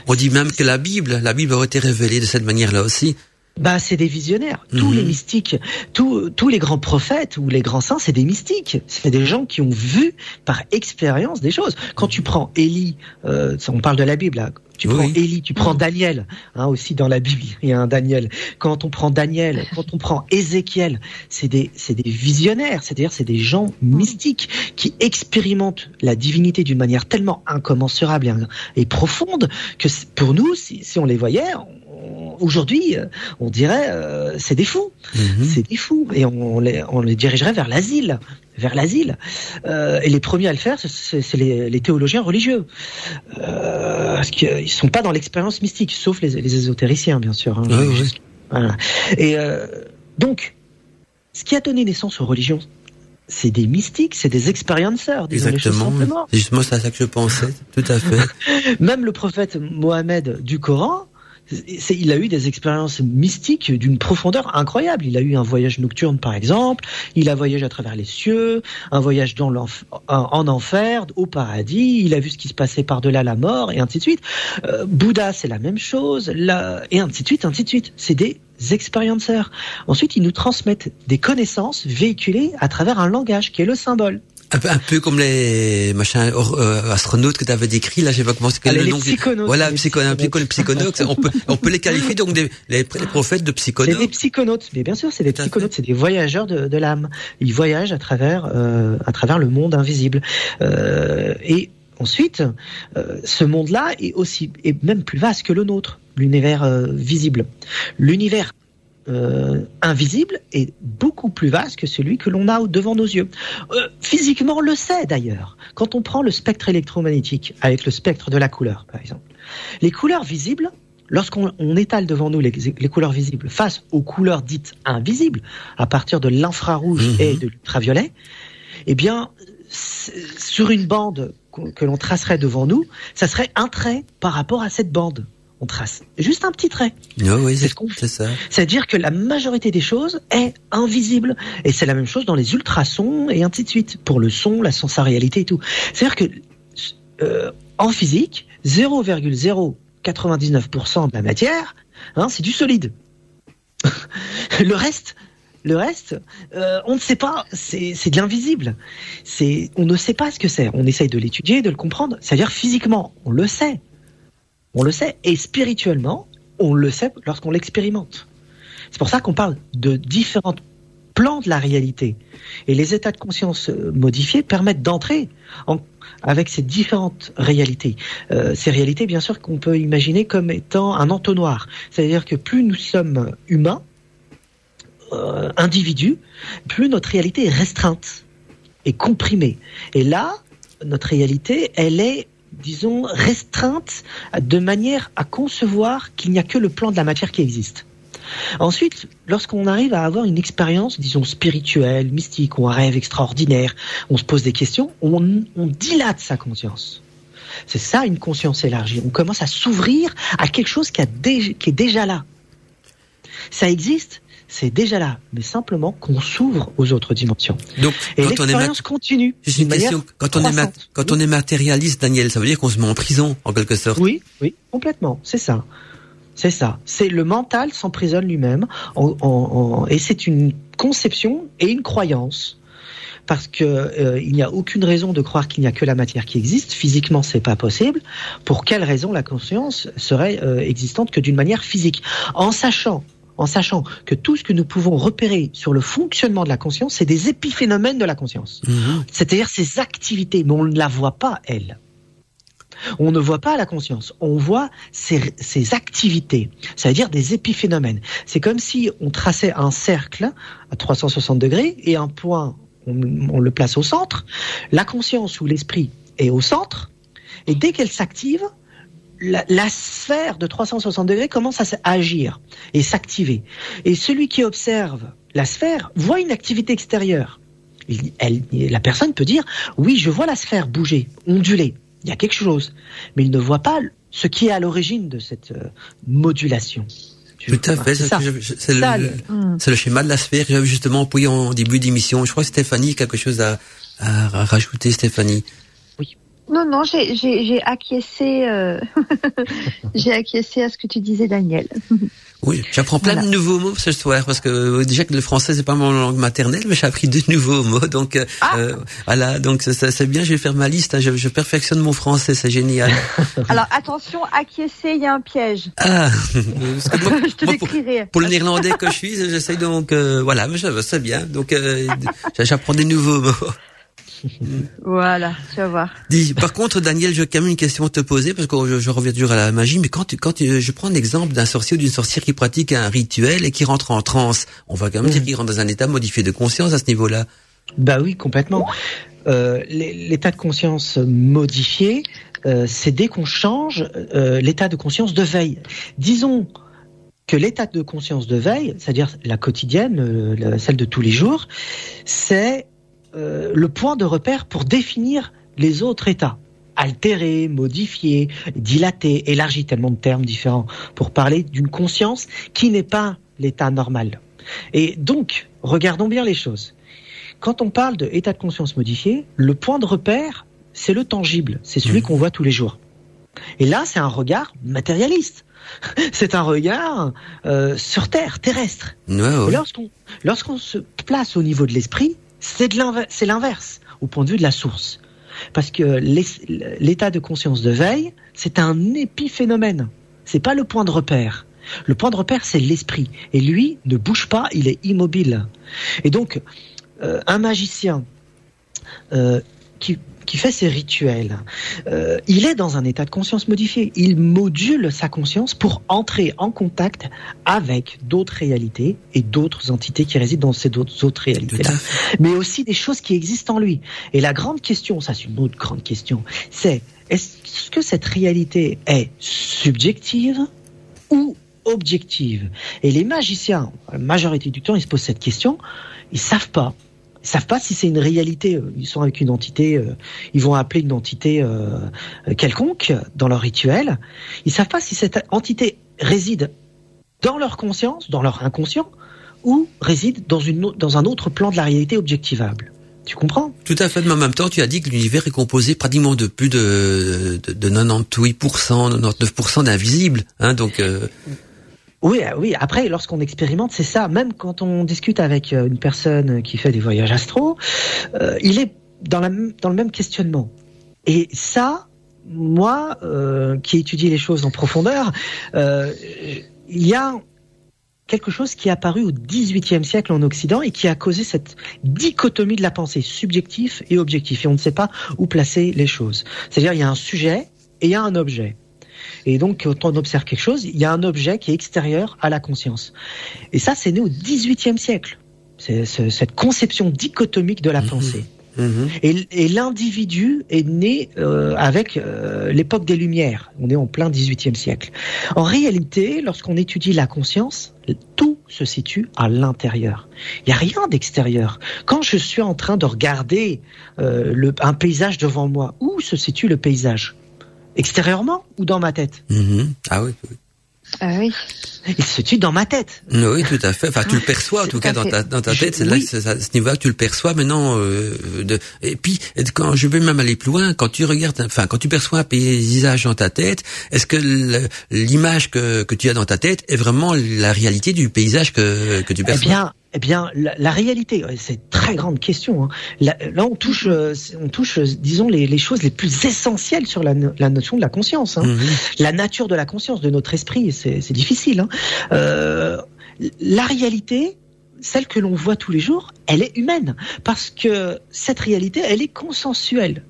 On dit même que la Bible, la Bible aurait été révélée de cette manière-là aussi. Bah, c'est des visionnaires. Tous les mhm. mystiques, tous, tous les grands prophètes ou les grands saints, c'est des mystiques. C'est des gens qui ont vu par expérience des choses. Quand tu prends Élie, euh, on parle de la Bible là. Tu prends Élie, tu prends Daniel, hein, aussi dans la Bible, il y a un Daniel. Quand on prend Daniel, quand on prend Ézéchiel, c'est des, c'est des visionnaires, c'est-à-dire c'est des gens mystiques qui expérimentent la divinité d'une manière tellement incommensurable et, profonde que pour nous, si, si on les voyait, aujourd'hui, euh, on dirait euh, c'est des fous, mhm. c'est des fous, et on, les, on les dirigerait vers l'asile, vers l'asile. Euh, et les premiers à le faire, c'est les, théologiens religieux, parce qu'ils sont pas dans l'expérience mystique, sauf les, ésotériciens, bien sûr. Hein, Et donc, ce qui a donné naissance aux religions, c'est des mystiques, c'est des experienceurs. Exactement. Justement, c'est à ça que je pensais, tout à fait. Même le prophète Mohamed du Coran, il a eu des expériences mystiques d'une profondeur incroyable. Il a eu un voyage nocturne, par exemple. Il a voyagé à travers les cieux, un voyage dans en enfer, au paradis. Il a vu ce qui se passait par-delà la mort, et ainsi de suite. Euh, Bouddha, c'est la même chose, et ainsi de suite, ainsi de suite. C'est des expérienceurs. Ensuite, ils nous transmettent des connaissances véhiculées à travers un langage qui est le symbole. Un peu, comme les machins euh, astronautes que tu avais décrits, là, j'ai pas comment c'est le nom. Psychonautes, voilà, les psychonautes. on peut, on peut les qualifier donc des les, prophètes de psychonautes. Des psychonautes, mais bien sûr, c'est des psychonautes, c'est des voyageurs de, de l'âme. Ils voyagent à travers, euh, à travers le monde invisible. Euh, et ensuite, euh, ce monde-là est aussi, est même plus vaste que le nôtre, l'univers euh, visible. L'univers euh, invisible est beaucoup plus vaste que celui que l'on a devant nos yeux. Euh, physiquement, on le sait d'ailleurs. Quand on prend le spectre électromagnétique avec le spectre de la couleur, par exemple, les couleurs visibles, lorsqu'on étale devant nous les, couleurs visibles face aux couleurs dites invisibles, à partir de l'infrarouge mhm. et de l'ultraviolet, eh bien, sur une bande que l'on tracerait devant nous, ça serait un trait par rapport à cette bande on trace juste un petit trait. Ah oui, c'est ce ça. C'est-à-dire que la majorité des choses est invisible. Et c'est la même chose dans les ultrasons et ainsi de suite. Pour le son, la sensorialité et tout. C'est-à-dire que euh, en physique, 0,099% de la matière, hein, c'est du solide. le reste, le reste, euh, on ne sait pas, c'est de l'invisible. C'est, on ne sait pas ce que c'est. On essaye de l'étudier, de le comprendre. C'est-à-dire physiquement, on le sait. On le sait. Et spirituellement, on le sait lorsqu'on l'expérimente. C'est pour ça qu'on parle de différents plans de la réalité. Et les états de conscience euh, modifiés permettent d'entrer avec ces différentes réalités. Euh, ces réalités, bien sûr, qu'on peut imaginer comme étant un entonnoir. C'est-à-dire que plus nous sommes humains, euh, individus, plus notre réalité est restreinte et comprimée. Et là, notre réalité, elle est disons, restreinte de manière à concevoir qu'il n'y a que le plan de la matière qui existe. Ensuite, lorsqu'on arrive à avoir une expérience, disons, spirituelle, mystique, ou un rêve extraordinaire, on se pose des questions, on, dilate sa conscience. C'est ça une conscience élargie. On commence à s'ouvrir à quelque chose qui, est déjà là. Ça existe, c'est déjà là, mais simplement qu'on s'ouvre aux autres dimensions. Donc, et l'expérience continue. Quand on, est quand on est matérialiste, Daniel, ça veut dire qu'on se met en prison, en quelque sorte. Oui, oui, complètement. C'est ça. C'est ça. C'est le mental s'emprisonne lui-même, et c'est une conception et une croyance parce que euh, il n'y a aucune raison de croire qu'il n'y a que la matière qui existe. Physiquement, c'est pas possible. Pour quelle raison la conscience serait euh, existante que d'une manière physique? En sachant en sachant que tout ce que nous pouvons repérer sur le fonctionnement de la conscience, c'est des épiphénomènes de la conscience. Mhm. C'est-à-dire ses activités, mais on ne la voit pas, elle. On ne voit pas la conscience, on voit ses, ses activités, c'est-à-dire des épiphénomènes. C'est comme si on traçait un cercle à 360 degrés et un point, on, on le place au centre. La conscience ou l'esprit est au centre, et dès qu'elle s'active, la, la sphère de 360 degrés commence à agir et s'activer. Et celui qui observe la sphère voit une activité extérieure. Il- elle- la personne peut dire oui, je vois la sphère bouger, onduler. Il y a quelque chose, mais il ne voit pas ce qui est à l'origine de cette euh, modulation. Tout à fait. C'est le, le- c'est le schéma de la sphère. J'avais justement employé en début d'émission. Je crois que Stéphanie, quelque chose à, à rajouter, Stéphanie. Non, non, j'ai, acquiescé, euh, j'ai acquiescé à ce que tu disais, Daniel. Oui, j'apprends plein Voilà. de nouveaux mots ce soir parce que euh, déjà que le français c'est pas mon langue maternelle, mais j'ai appris de nouveaux mots. Donc euh, Ah. euh, voilà, donc c'est bien. Je vais faire ma liste. hein, je, je perfectionne mon français, c'est génial. Alors attention, acquiescer, il y a un piège. Ah, moi, je te moi, pour, le néerlandais que je suis, j'essaye donc euh, voilà, mais c'est bien. Donc euh, j'apprends des nouveaux mots. Voilà, tu vas voir. Dis, par contre, Daniel, j'ai quand même une question à te poser parce que je, je reviens toujours à la magie. Mais quand tu, quand tu- je prends l'exemple d'un sorcier ou d'une sorcière qui pratique un rituel et qui rentre en transe, on va quand même dire Mhm. qu'il rentre dans un état modifié de conscience à ce niveau-là. Bah oui, complètement. Euh, l'é- l'état de conscience modifié, euh, c'est dès qu'on change euh, l'état de conscience de veille. Disons que l'état de conscience de veille, c'est-à-dire la quotidienne, euh, la- celle de tous les jours, c'est euh, le point de repère pour définir les autres états. Altéré, modifié, dilaté, élargi, tellement de termes différents pour parler d'une conscience qui n'est pas l'état normal. Et donc, regardons bien les choses. Quand on parle de état de conscience modifié, le point de repère, c'est le tangible, c'est celui Mhm. qu'on voit tous les jours. Et là, c'est un regard matérialiste. C'est un regard euh, sur Terre, terrestre. Ouais, ouais. Et Lorsqu'on lorsqu'on se place au niveau de l'esprit, c'est l'inverse, au point de vue de la source. Parce que l'état de conscience de veille, c'est un épiphénomène. C'est pas le point de repère. Le point de repère, c'est l'esprit. Et lui ne bouge pas, il est immobile. Et donc, euh, un magicien euh, qui, qui fait ses rituels, euh, il est dans un état de conscience modifié. Il module sa conscience pour entrer en contact avec d'autres réalités et d'autres entités qui résident dans ces autres Tout réalités-là mais aussi des choses qui existent en lui. Et la grande question, ça c'est une autre grande question, c'est est-ce que cette réalité est subjective ou objective? Et les magiciens, la majorité du temps, ils se posent cette question, ils savent pas. Ils savent pas si c'est une réalité. euh, Ils sont avec une entité, euh, ils vont appeler une entité euh, quelconque dans leur rituel. Ils savent pas si cette entité réside dans leur conscience, dans leur inconscient, ou réside dans, une, dans un autre plan de la réalité objectivable. Tu comprends? Tout à fait. Mais en même temps, tu as dit que l'univers est composé pratiquement de plus de, de, de 98%, 99% d'invisibles. Hein, donc, Oui, euh, oui. Après, lorsqu'on expérimente, c'est ça. Même quand on discute avec euh, une personne qui fait des voyages astro, euh, il est dans, le même questionnement. Et ça, moi, qui étudie les choses en profondeur, il y a quelque chose qui est apparu au XVIIIe siècle en Occident et qui a causé cette dichotomie de la pensée, subjectif et objectif. Et on ne sait pas où placer les choses. C'est-à-dire, il y a un sujet et il y a un objet. Et donc, quand on observe quelque chose, il y a un objet qui est extérieur à la conscience. Et ça, c'est né au XVIIIe siècle. C'est cette conception dichotomique de la Mhm. pensée. mhm. Et, et l'individu est né euh, avec euh, l'époque des Lumières. On est en plein XVIIIe siècle. En réalité, lorsqu'on étudie la conscience, tout se situe à l'intérieur. Il n'y a rien d'extérieur. Quand je suis en train de regarder euh, le, un paysage devant moi, où se situe le paysage? Extérieurement ou dans ma tête Mhm. Ah oui, oui. Ah oui. Il se situe dans ma tête. Oui, tout à fait. Enfin, tu le perçois en Tout cas dans ta, dans ta Je- tête. C'est là, oui. que c'est à ce niveau-là que tu le perçois maintenant. Euh, de, et puis, quand je vais même aller plus loin, quand tu regardes, enfin, quand tu perçois un paysage dans ta tête, est-ce que l'image que, que tu as dans ta tête est vraiment la réalité du paysage que, que tu Eh perçois? bien, eh bien, la, la réalité, c'est une très grande question. hein. Là, là, on touche, euh, on touche, euh, disons, les, les choses les plus essentielles sur la, no- la notion de la conscience. Hein. Mhm. La nature de la conscience, de notre esprit, c'est c'est difficile. Hein. Euh, La réalité, celle que l'on voit tous les jours, elle est humaine. Parce que cette réalité, elle est consensuelle.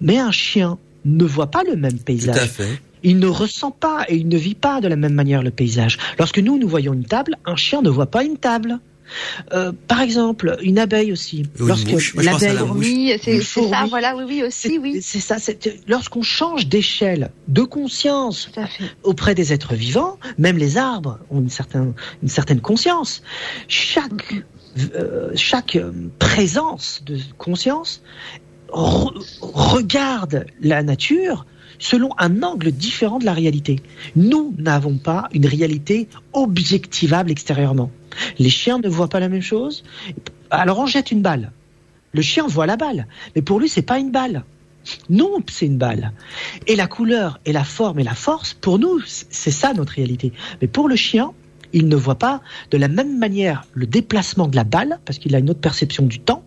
Mais un chien ne voit pas le même paysage. Tout à fait. Il ne ressent pas et il ne vit pas de la même manière le paysage. Lorsque nous, nous voyons une table, un chien ne voit pas une table. Euh, par exemple, une abeille aussi. Ou Lorsque l'abeille-. Fourmi, c'est ça, voilà, oui, oui, aussi, oui. c'est ça. c'est- Lorsqu'on change d'échelle, de conscience auprès des êtres vivants, même les arbres ont une certaine, une certaine conscience. Chaque, euh, chaque euh, présence de conscience re- regarde la nature selon un angle différent de la réalité. Nous n'avons pas une réalité objectivable extérieurement. Les chiens ne voient pas la même chose. Alors on jette une balle. Le chien voit la balle, mais pour lui c'est pas une balle. Non, c'est une balle. Et la couleur et la forme et la force, pour nous, c'est ça notre réalité. Mais pour le chien, il ne voit pas de la même manière le déplacement de la balle, parce qu'il a une autre perception du temps.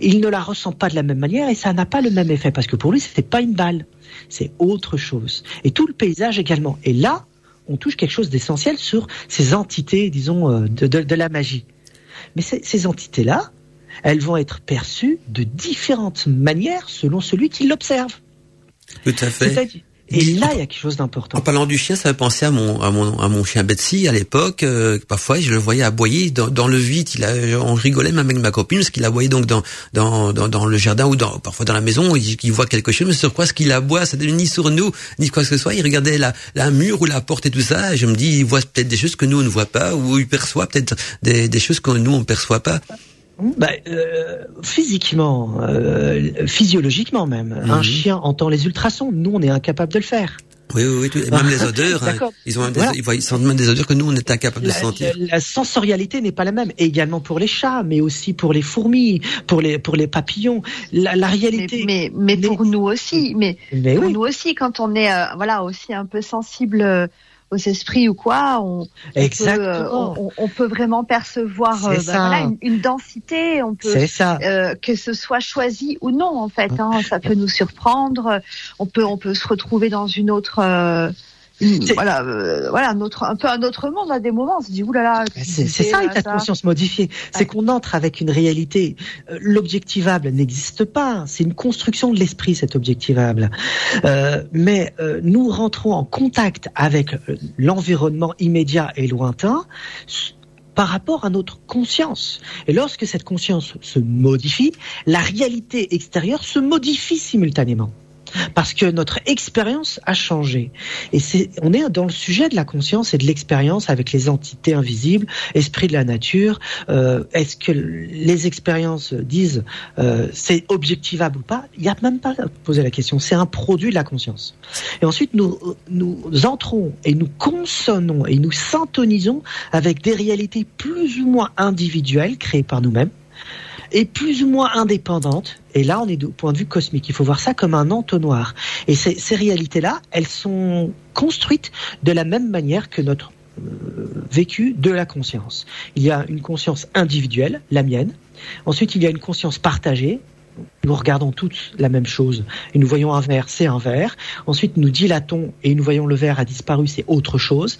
Il ne la ressent pas de la même manière et ça n'a pas le même effet, parce que pour lui, c'était pas une balle, c'est autre chose. Et tout le paysage également. Et là, on touche quelque chose d'essentiel sur ces entités, disons, euh, de, de- de la magie. Mais ces, ces entités-là, elles vont être perçues de différentes manières selon celui qui l'observe. Tout à fait. Et là, il y a quelque chose d'important. En parlant du chien, ça me penser à mon à mon à mon chien Betsy à l'époque. euh, parfois, je le voyais aboyer dans, dans le vide. Il a, on rigolait même avec ma copine parce qu'il aboyait donc dans dans dans, dans le jardin ou dans parfois dans la maison. Il, il voit quelque chose, mais sur quoi ce qu'il aboie, ça ni sur nous ni quoi que ce soit. Il regardait la la mur ou la porte et tout ça. Et je me dis, il voit peut-être des choses que nous on ne voit pas ou il perçoit peut-être des des choses que nous on perçoit pas. Bah, euh, physiquement, euh, physiologiquement même, un Mhm. chien entend les ultrasons. Nous, on est incapable de le faire. Oui, oui, oui. tout- et même les odeurs. hein. Ils ont des, Voilà. ils voient ils sentent même des odeurs que nous on est incapable de La, sentir. la- la sensorialité n'est pas la même. Et également pour les chats, mais aussi pour les fourmis, pour les pour les papillons. La, réalité. mais, mais Mais- pour nous aussi, mais Mais pour oui, nous aussi, quand on est euh, voilà aussi un peu sensible euh, aux esprits ou quoi, on, on peut, euh, exactement. on, on peut vraiment percevoir euh, bah, voilà, une, une densité. On peut ça. euh, que ce soit choisi ou non en fait. Hein, ça peut nous surprendre. On peut on peut se retrouver dans une autre voilà euh, voilà un autre un peu un autre monde à des moments. On se dit oulala. C'est c'est ça, l'état de conscience modifié. C'est qu'on entre avec une réalité. Euh, L'objectivable n'existe pas. C'est une construction de l'esprit, cet objectivable. Euh, mais euh, nous rentrons en contact avec euh, l'environnement immédiat et lointain par rapport à notre conscience. Et lorsque cette conscience se modifie, la réalité extérieure se modifie simultanément. Parce que notre expérience a changé. Et c'est, on est dans le sujet de la conscience et de l'expérience avec les entités invisibles, esprit de la nature. Euh, est-ce que les expériences disent euh, c'est objectivable ou pas? Il n'y a même pas à poser la question. C'est un produit de la conscience. Et ensuite, nous, nous entrons et nous consonnons et nous syntonisons avec des réalités plus ou moins individuelles créées par nous-mêmes et plus ou moins indépendantes. Et là, on est du point de vue cosmique. Il faut voir ça comme un entonnoir. Et ces, ces réalités-là, elles sont construites de la même manière que notre euh, vécu de la conscience. Il y a une conscience individuelle, la mienne. Ensuite, il y a une conscience partagée. Nous regardons toutes la même chose et nous voyons un verre, c'est un verre. Ensuite, nous dilatons et nous voyons le verre a disparu, c'est autre chose.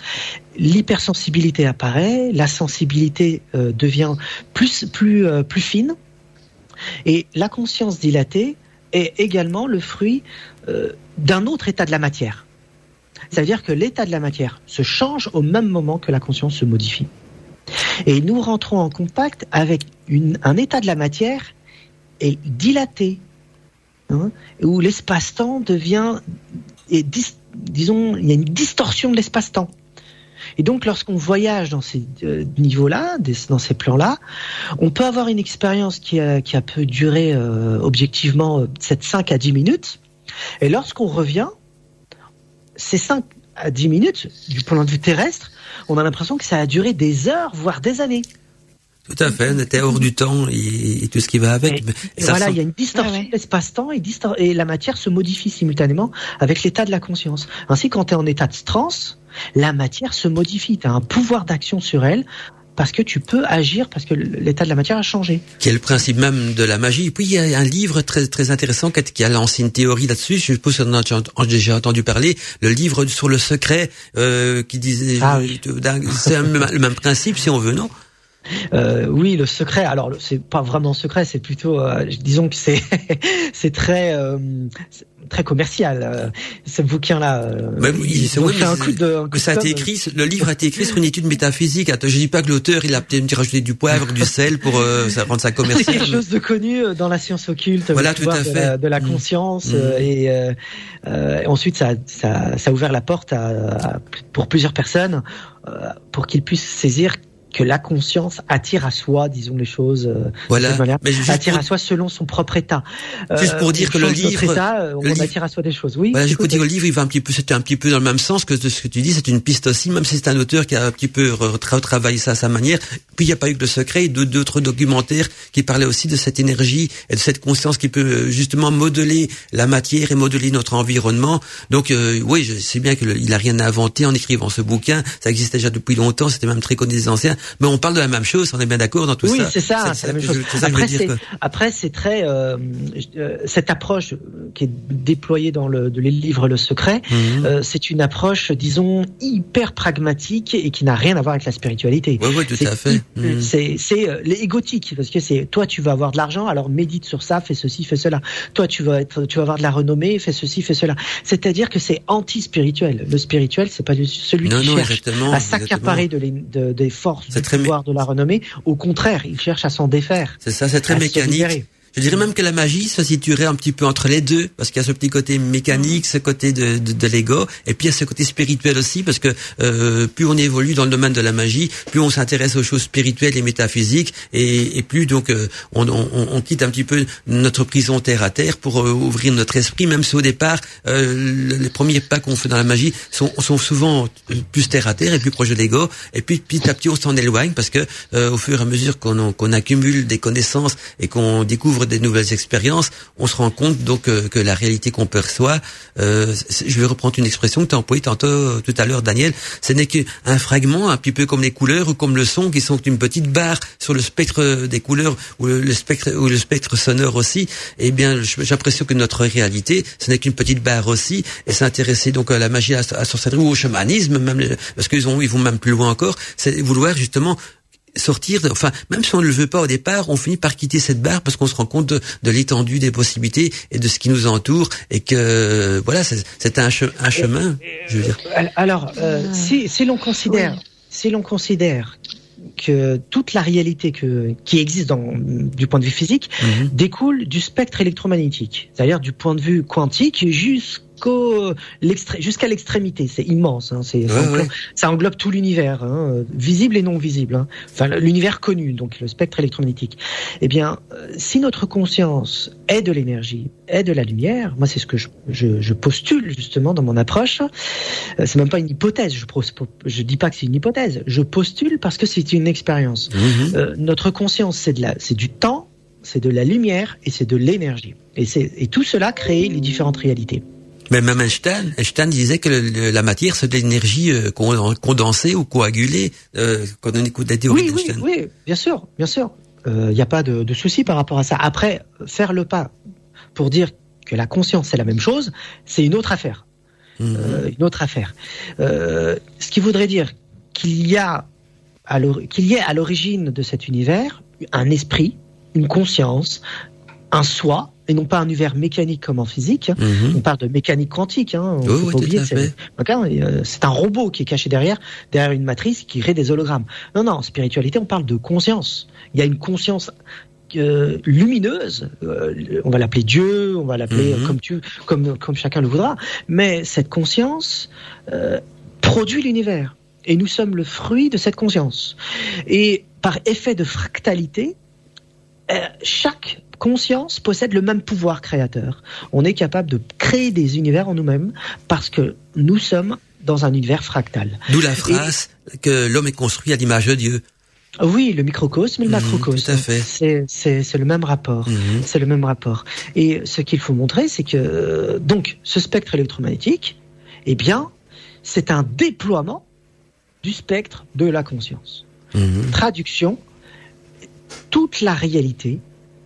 L'hypersensibilité apparaît, la sensibilité euh, devient plus plus euh, plus fine et la conscience dilatée est également le fruit euh, d'un autre état de la matière. C'est-à-dire que l'état de la matière se change au même moment que la conscience se modifie. Et nous rentrons en contact avec un état de la matière est dilaté, hein, où l'espace-temps devient, dis- disons, il y a une distorsion de l'espace-temps. Et donc, lorsqu'on voyage dans ces euh, niveaux-là, dans ces plans-là, on peut avoir une expérience qui a, qui a peut durer euh, objectivement euh, 7, 5 à 10 minutes. Et lorsqu'on revient, ces 5 à 10 minutes, du point de vue terrestre, on a l'impression que ça a duré des heures, voire des années. Tout à fait. On était hors du temps et, et tout ce qui va avec. Et- Et ça voilà, sent- il y a une distorsion Ouais, ouais. de l'espace-temps et, distor- et la matière se modifie simultanément avec l'état de la conscience. Ainsi, quand tu es en état de transe, la matière se modifie. Tu as un pouvoir d'action sur elle parce que tu peux agir parce que l'état de la matière a changé. Qui est le principe même de la magie. Puis il y a un livre très très intéressant qui a lancé une théorie là-dessus. Je suppose qu'on a déjà entendu parler. Le livre sur le secret euh, qui disait ah, oui. c'est le même principe si on veut, non? Euh, oui, le secret. Alors, c'est pas vraiment secret, c'est plutôt, euh, disons que c'est, c'est très, euh, très commercial. Ce bouquin-là. Oui, c'est oui, un coup de. Un coup ça a été écrit. Le livre a été écrit sur une étude métaphysique. Je dis pas que l'auteur il a peut-être rajouté du poivre, du sel pour rendre ça commercial. C'est quelque chose de connu dans la science occulte. Voilà, tout à de fait. La, de la mm. conscience mm. et ensuite ça, ça, ça a ouvert la porte à, à pour plusieurs personnes pour qu'ils puissent saisir que la conscience attire à soi, disons les choses. Euh, voilà. Mais attire pour... à soi selon son propre état. Juste pour euh, dire que le livre, état, on le attire à soi des choses. Oui. Voilà, juste pour dire le livre, il va un petit peu, c'était un petit peu dans le même sens que ce que tu dis. C'est une piste aussi, même si c'est un auteur qui a un petit peu retravaillé ça à sa manière. Puis il n'y a pas eu que le secret, d'autres documentaires qui parlaient aussi de cette énergie et de cette conscience qui peut euh, justement modeler la matière et modeler notre environnement. Donc euh, oui, je sais bien qu'il a rien inventé en écrivant ce bouquin. Ça existait déjà depuis longtemps. C'était même très connu des anciens mais on parle de la même chose, on est bien d'accord dans tout oui, ça. Oui, c'est ça, c'est la même chose. Après, c'est, après, c'est très euh, euh, cette approche qui est déployée dans le de les livres Le Secret, mmh. euh, c'est une approche, disons, hyper pragmatique et qui n'a rien à voir avec la spiritualité. Oui, oui, tout c'est, à fait. Mmh. C'est c'est euh, les égotiques parce que c'est toi tu vas avoir de l'argent, alors médite sur ça, fais ceci, fais cela. Toi tu vas être, tu vas avoir de la renommée, fais ceci, fais cela. C'est-à-dire que c'est anti-spirituel. Le spirituel, c'est pas celui non, qui non, cherche à s'accaparer de, de, des forces du pouvoir de la renommée. Au contraire, il cherche à s'en défaire. C'est ça, c'est très mécanique. Je dirais même que la magie se situerait un petit peu entre les deux, parce qu'il y a ce petit côté mécanique, ce côté de, de, de l'ego, et puis il y a ce côté spirituel aussi, parce que euh, plus on évolue dans le domaine de la magie, plus on s'intéresse aux choses spirituelles et métaphysiques, et, et plus donc euh, on, on, on, quitte un petit peu notre prison terre à terre pour euh, ouvrir notre esprit, même si au départ euh, les premiers pas qu'on fait dans la magie sont, sont souvent plus terre à terre et plus proches de l'ego, et puis petit à petit on s'en éloigne parce que euh, au fur et à mesure qu'on qu'on accumule des connaissances et qu'on découvre des nouvelles expériences, on se rend compte donc euh, que la réalité qu'on perçoit, euh, je vais reprendre une expression que tu as employée tantôt euh, tout à l'heure, Daniel, ce n'est qu'un fragment, un petit peu comme les couleurs ou comme le son, qui sont une petite barre sur le spectre des couleurs ou le, spectre ou le spectre sonore aussi. Eh bien, j'ai l'impression que notre réalité, ce n'est qu'une petite barre aussi. Et s'intéresser donc à la magie, à, à sorcellerie ou au chamanisme, même parce qu'ils ont, ils vont même plus loin encore, c'est vouloir justement sortir, enfin, même si on ne le veut pas au départ, on finit par quitter cette barre parce qu'on se rend compte de, de l'étendue des possibilités et de ce qui nous entoure et que, voilà, c'est un, che un, chemin, je veux dire. Alors, euh, si, si l'on considère, oui. si l'on considère que toute la réalité que, qui existe dans, du point de vue physique -hmm. découle du spectre électromagnétique, c'est-à-dire du point de vue quantique jusqu'à jusqu'à l'extrémité. C'est immense. Hein, ouais, ça, englobe, ouais. ça, englobe, tout l'univers, hein, visible et non visible. Hein. Enfin, l'univers connu, donc le spectre électromagnétique. Eh bien, si notre conscience est de l'énergie, est de la lumière, moi c'est ce que je, je, je, postule justement dans mon approche. C'est même pas une hypothèse. Je, je dis pas que c'est une hypothèse. Je postule parce que c'est une expérience. -hmm. euh, notre conscience, c'est de la, c'est du temps, c'est de la lumière et c'est de l'énergie. Et, et tout cela crée les différentes réalités. Mais même Einstein, Einstein disait que le, la matière, c'est de l'énergie euh, condensée ou coagulée, euh, quand on écoute la théorie oui, d'Einstein. Oui, oui, bien sûr, bien sûr. Il euh, n'y a pas de, de souci par rapport à ça. Après, faire le pas pour dire que la conscience, c'est la même chose, c'est une autre affaire. -hmm. une autre affaire. ce qui voudrait dire qu'il y a qu'il y ait à l'origine de cet univers un esprit, une conscience, un soi, et non pas un univers mécanique comme en physique. -hmm. On parle de mécanique quantique. Hein. Oh, oui, pas oublier, c'est un robot qui est caché derrière, derrière une matrice qui crée des hologrammes. Non, non, en spiritualité, on parle de conscience. Il y a une conscience euh, lumineuse. Euh, on va l'appeler Dieu, on va l'appeler Mhm. comme tu, comme comme chacun le voudra. Mais cette conscience euh, produit l'univers, et nous sommes le fruit de cette conscience. Et par effet de fractalité, chaque conscience possède le même pouvoir créateur. On est capable de créer des univers en nous-mêmes parce que nous sommes dans un univers fractal. D'où la phrase Et... que l'homme est construit à l'image de Dieu. Oui, le microcosme et le macrocosme. Mmh, fait. C'est le même rapport. Mmh. C'est le même rapport. Et ce qu'il faut montrer, c'est que donc ce spectre électromagnétique, eh bien, c'est un déploiement du spectre de la conscience. Mhm. Traduction, toute la réalité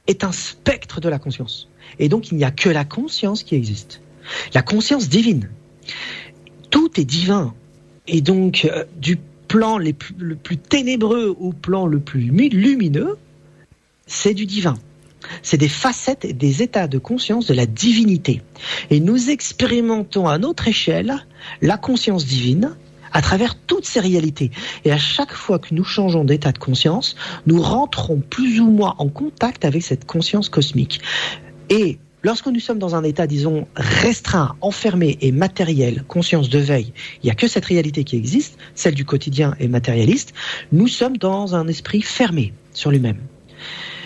est un spectre de la conscience. Et donc, il n'y a que la conscience qui existe. La conscience divine. Tout est divin. Et donc, euh, du plan les plus- le plus ténébreux au plan le plus mi- lumineux, c'est du divin. C'est des facettes et des états de conscience de la divinité. Et nous expérimentons à notre échelle la conscience divine à travers toutes ces réalités. Et à chaque fois que nous changeons d'état de conscience, nous rentrons plus ou moins en contact avec cette conscience cosmique. Et lorsque nous sommes dans un état, disons, restreint, enfermé et matériel, conscience de veille, il n'y a que cette réalité qui existe, celle du quotidien et matérialiste, nous sommes dans un esprit fermé sur lui-même.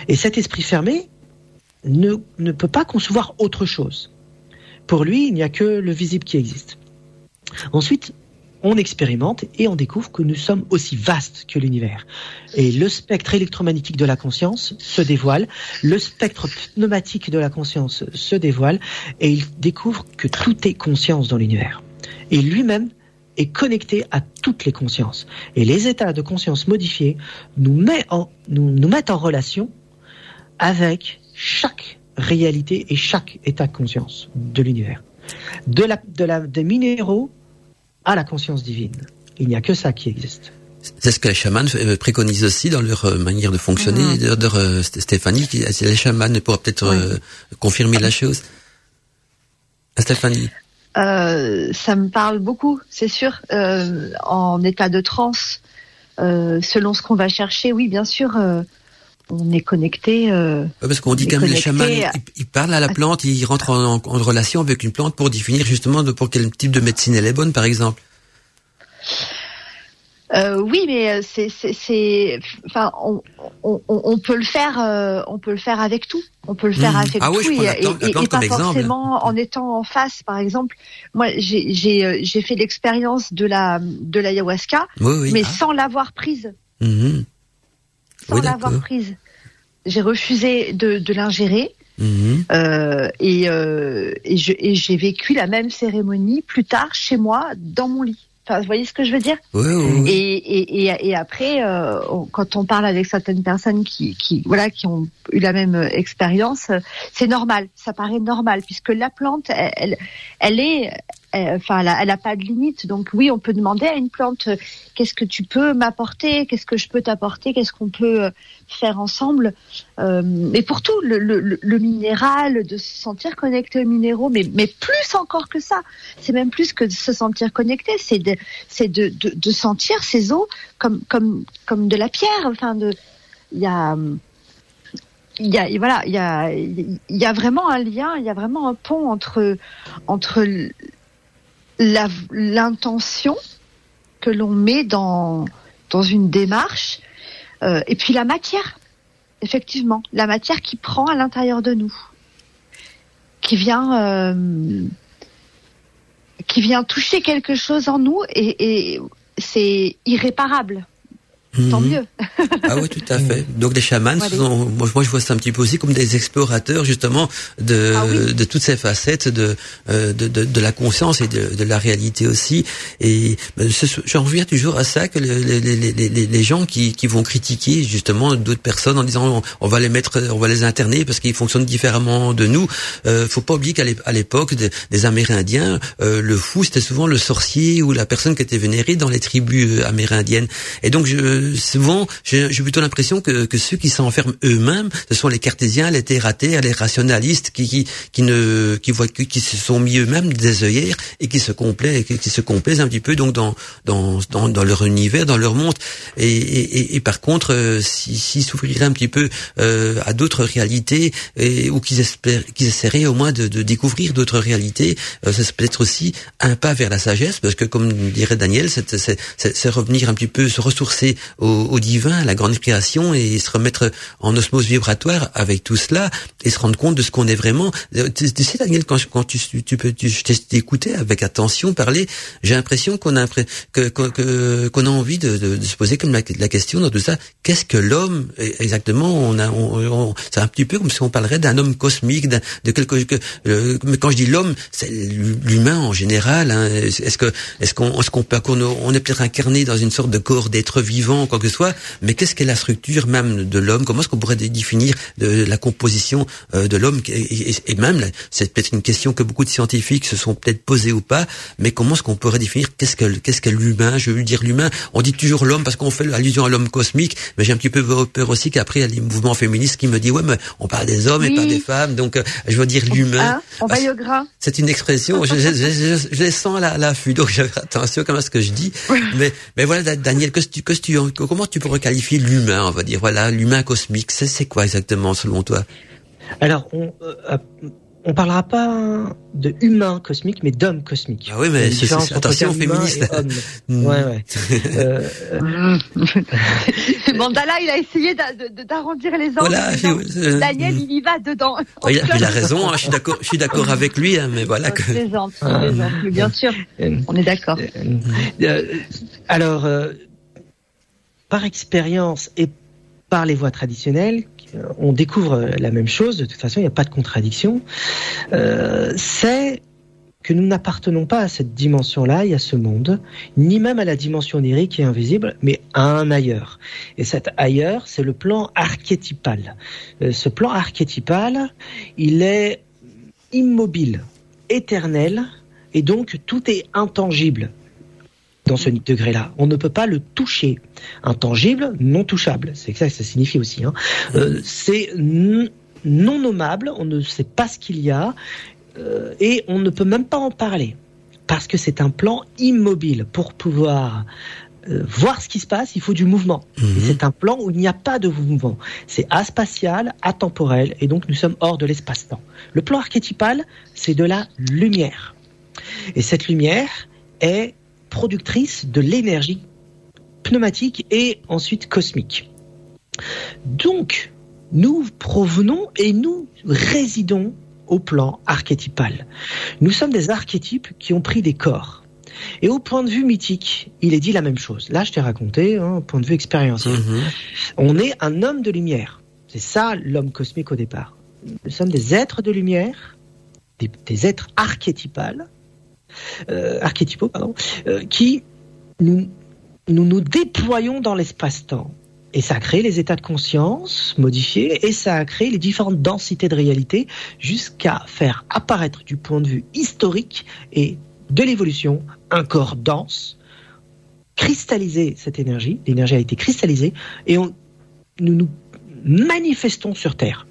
Et cet esprit fermé ne, ne peut pas concevoir autre chose. Pour lui, il n'y a que le visible qui existe. Ensuite, on expérimente et on découvre que nous sommes aussi vastes que l'univers. Et le spectre électromagnétique de la conscience se dévoile, le spectre pneumatique de la conscience se dévoile, et il découvre que tout est conscience dans l'univers. Et lui-même est connecté à toutes les consciences. Et les états de conscience modifiés nous, met en, nous, nous mettent en relation avec chaque réalité et chaque état de conscience de l'univers. De la, de la, des minéraux à la conscience divine. Il n'y a que ça qui existe. C'est ce que les chamans euh, préconisent aussi dans leur euh, manière de fonctionner. D'ailleurs, d'ailleurs, euh, St- Stéphanie, les chamans pourra peut-être euh, confirmer la chose. Stéphanie. Euh, ça me parle beaucoup, c'est sûr. Euh, en état de transe, euh, selon ce qu'on va chercher, oui, bien sûr, euh, on est connecté. euh, Parce qu'on dit quand même les chamans, à- ils, ils parlent à la plante, ils rentrent en, en- en relation avec une plante pour définir justement de, pour quel type de médecine elle est bonne, par exemple. Euh, oui, mais euh, c'est, enfin, on, on, on on peut le faire, euh, on peut le faire avec tout. On peut le faire Mhm. avec Ah tout oui, et, pas exemple. forcément en étant en face. Par exemple, moi, j'ai, j'ai, j'ai fait l'expérience de la, de l'ayahuasca, Oui, oui. mais sans l'avoir prise, Mhm. sans l'avoir prise. J'ai refusé de, de l'ingérer. Mhm. Euh, et, euh, et, j'ai vécu la même cérémonie plus tard chez moi dans mon lit. Enfin, vous voyez ce que je veux dire? Oui, oui, oui. et, et, et, et après, euh, quand on parle avec certaines personnes qui, qui, voilà, qui ont eu la même expérience, euh, c'est normal, ça paraît normal, puisque la plante, elle, elle, est, enfin, elle, a, elle a pas de limite. Donc oui, on peut demander à une plante, euh, qu'est-ce que tu peux m'apporter, qu'est-ce que je peux t'apporter, qu'est-ce qu'on peut euh, faire ensemble. Euh, mais pour tout, le, le, le- minéral, de se sentir connecté aux minéraux, mais, mais plus encore que ça, c'est même plus que de se sentir connecté, c'est de, c'est de, de, de sentir ces eaux comme, comme, comme de la pierre. Enfin, de, il y a, il y a, voilà, il y a, il y a vraiment un lien, il y a vraiment un pont entre, entre l'intention que l'on met dans, une démarche euh, et puis la matière. Effectivement, la matière qui prend à l'intérieur de nous, qui vient, euh, qui vient toucher quelque chose en nous et c'est irréparable. Tant Mhm. mieux. Ah oui, tout à fait. Donc les chamans, sont, moi, je vois ça un petit peu aussi comme des explorateurs justement de, Ah oui. de toutes ces facettes de, euh, de, de, de la conscience et de, de la réalité aussi. Et ben, j'en reviens toujours à ça que le- les, les, les, les, gens qui, qui vont critiquer justement d'autres personnes en disant on, on va les mettre, on va les interner parce qu'ils fonctionnent différemment de nous. Euh, faut pas oublier qu'à l'époque des, des Amérindiens, euh, le fou c'était souvent le sorcier ou la personne qui était vénérée dans les tribus euh, amérindiennes. Et donc je, souvent, j'ai plutôt l'impression que, que ceux qui s'enferment eux-mêmes, ce sont les cartésiens, les terraterres, les rationalistes qui, qui, qui ne, qui voient, qui se sont mis eux-mêmes des œillères et qui se complaisent, qui, qui se complaisent un petit peu donc dans, dans, dans, leur univers, dans leur monde. Et, et, et- par contre, euh, si- s'ils s'ouvriraient un petit peu euh, à d'autres réalités et, ou qu'ils espèrent, qu'ils essaieraient au moins de, de découvrir d'autres réalités, euh, c'est peut-être aussi un pas vers la sagesse, parce que comme dirait Daniel, c'est revenir un petit peu, se ressourcer au, au divin, à la grande création, et se remettre en osmose vibratoire avec tout cela, et se rendre compte de ce qu'on est vraiment. Euh, Tu, sais, Daniel, quand, tu, tu peux, tu, écouté avec attention parler, j'ai l'impression qu'on a que, que, qu'on a envie de, de, de se poser comme la, question dans tout ça. Qu'est-ce que l'homme eh, exactement On a, on, on- c'est un petit peu comme si on parlerait d'un homme cosmique, de quelque. Que, euh, mais quand je dis l'homme, c'est l'humain en général. hein. Est-ce que, est-ce qu'on, est-ce qu'on peut, qu'on on est peut-être incarné dans une sorte de corps d'être vivant quoi que ce soit, mais qu'est-ce qu'est la structure même de l'homme? Comment est-ce qu'on pourrait définir de la composition euh, de l'homme? Et, même, c'est peut-être une question que beaucoup de scientifiques se sont peut-être posées ou pas, mais comment est-ce qu'on pourrait définir qu'est-ce que qu'est-ce qu'est l'humain? Je veux dire l'humain. On dit toujours l'homme parce qu'on fait allusion à l'homme cosmique, mais j'ai un petit peu peur aussi qu'après il y a les mouvements féministes qui me disent ouais mais on parle des hommes et pas des femmes, donc euh, je veux dire l'humain. on va au gras. C'est une expression. je, je, je, je, les sens à l'affût, donc j'ai attention à ce que je dis. Mais mais voilà Daniel, que tu, que tu, comment tu pourrais qualifier l'humain On va dire voilà l'humain cosmique. C'est quoi exactement selon toi Alors on, euh, on parlera pas de humain cosmique, mais d'homme cosmique. Ah oui, mais c'est attention féministe. Mm. ouais, ouais. euh, Mandala, il a essayé d'arrondir les angles. Voilà, euh, Daniel, il y va dedans. il, a, il, a, raison. Hein, je suis d'accord. Je suis d'accord avec lui, hein, mais voilà que. Plaisante, plaisante, bien sûr. Euh, on est d'accord. Euh, alors, par expérience et par les voies traditionnelles, on découvre la même chose, de toute façon, il n'y a pas de contradiction, euh, c'est que nous n'appartenons pas à cette dimension-là et à ce monde, ni même à la dimension onirique et invisible, mais à un ailleurs. Et cet ailleurs, c'est le plan archétypal. Euh, ce plan archétypal, il est immobile, éternel, et donc tout est intangible dans ce degré-là. On ne peut pas le toucher. Intangible, non touchable. C'est ça que ça signifie aussi. Hein. Euh, c'est non nommable, on ne sait pas ce qu'il y a, euh, et on ne peut même pas en parler. Parce que c'est un plan immobile. Pour pouvoir euh, voir ce qui se passe, il faut du mouvement. Mhm. C'est un plan où il n'y a pas de mouvement. C'est aspatial, atemporel, et donc nous sommes hors de l'espace-temps. Le plan archétypal, c'est de la lumière. Et cette lumière est productrice de l'énergie pneumatique et ensuite cosmique. Donc, nous provenons et nous résidons au plan archétypal. Nous sommes des archétypes qui ont pris des corps. Et au point de vue mythique, il est dit la même chose. Là, je t'ai raconté, hein, point de vue expérientiel. Mhm. On est un homme de lumière. C'est ça l'homme cosmique au départ. Nous sommes des êtres de lumière, des, des êtres archétypales, archétypaux, pardon, euh, qui nous, nous déployons dans l'espace-temps. Et ça a créé les états de conscience modifiés et ça a créé les différentes densités de réalité jusqu'à faire apparaître du point de vue historique et de l'évolution un corps dense, cristalliser cette énergie, l'énergie a été cristallisée et nous nous manifestons sur Terre.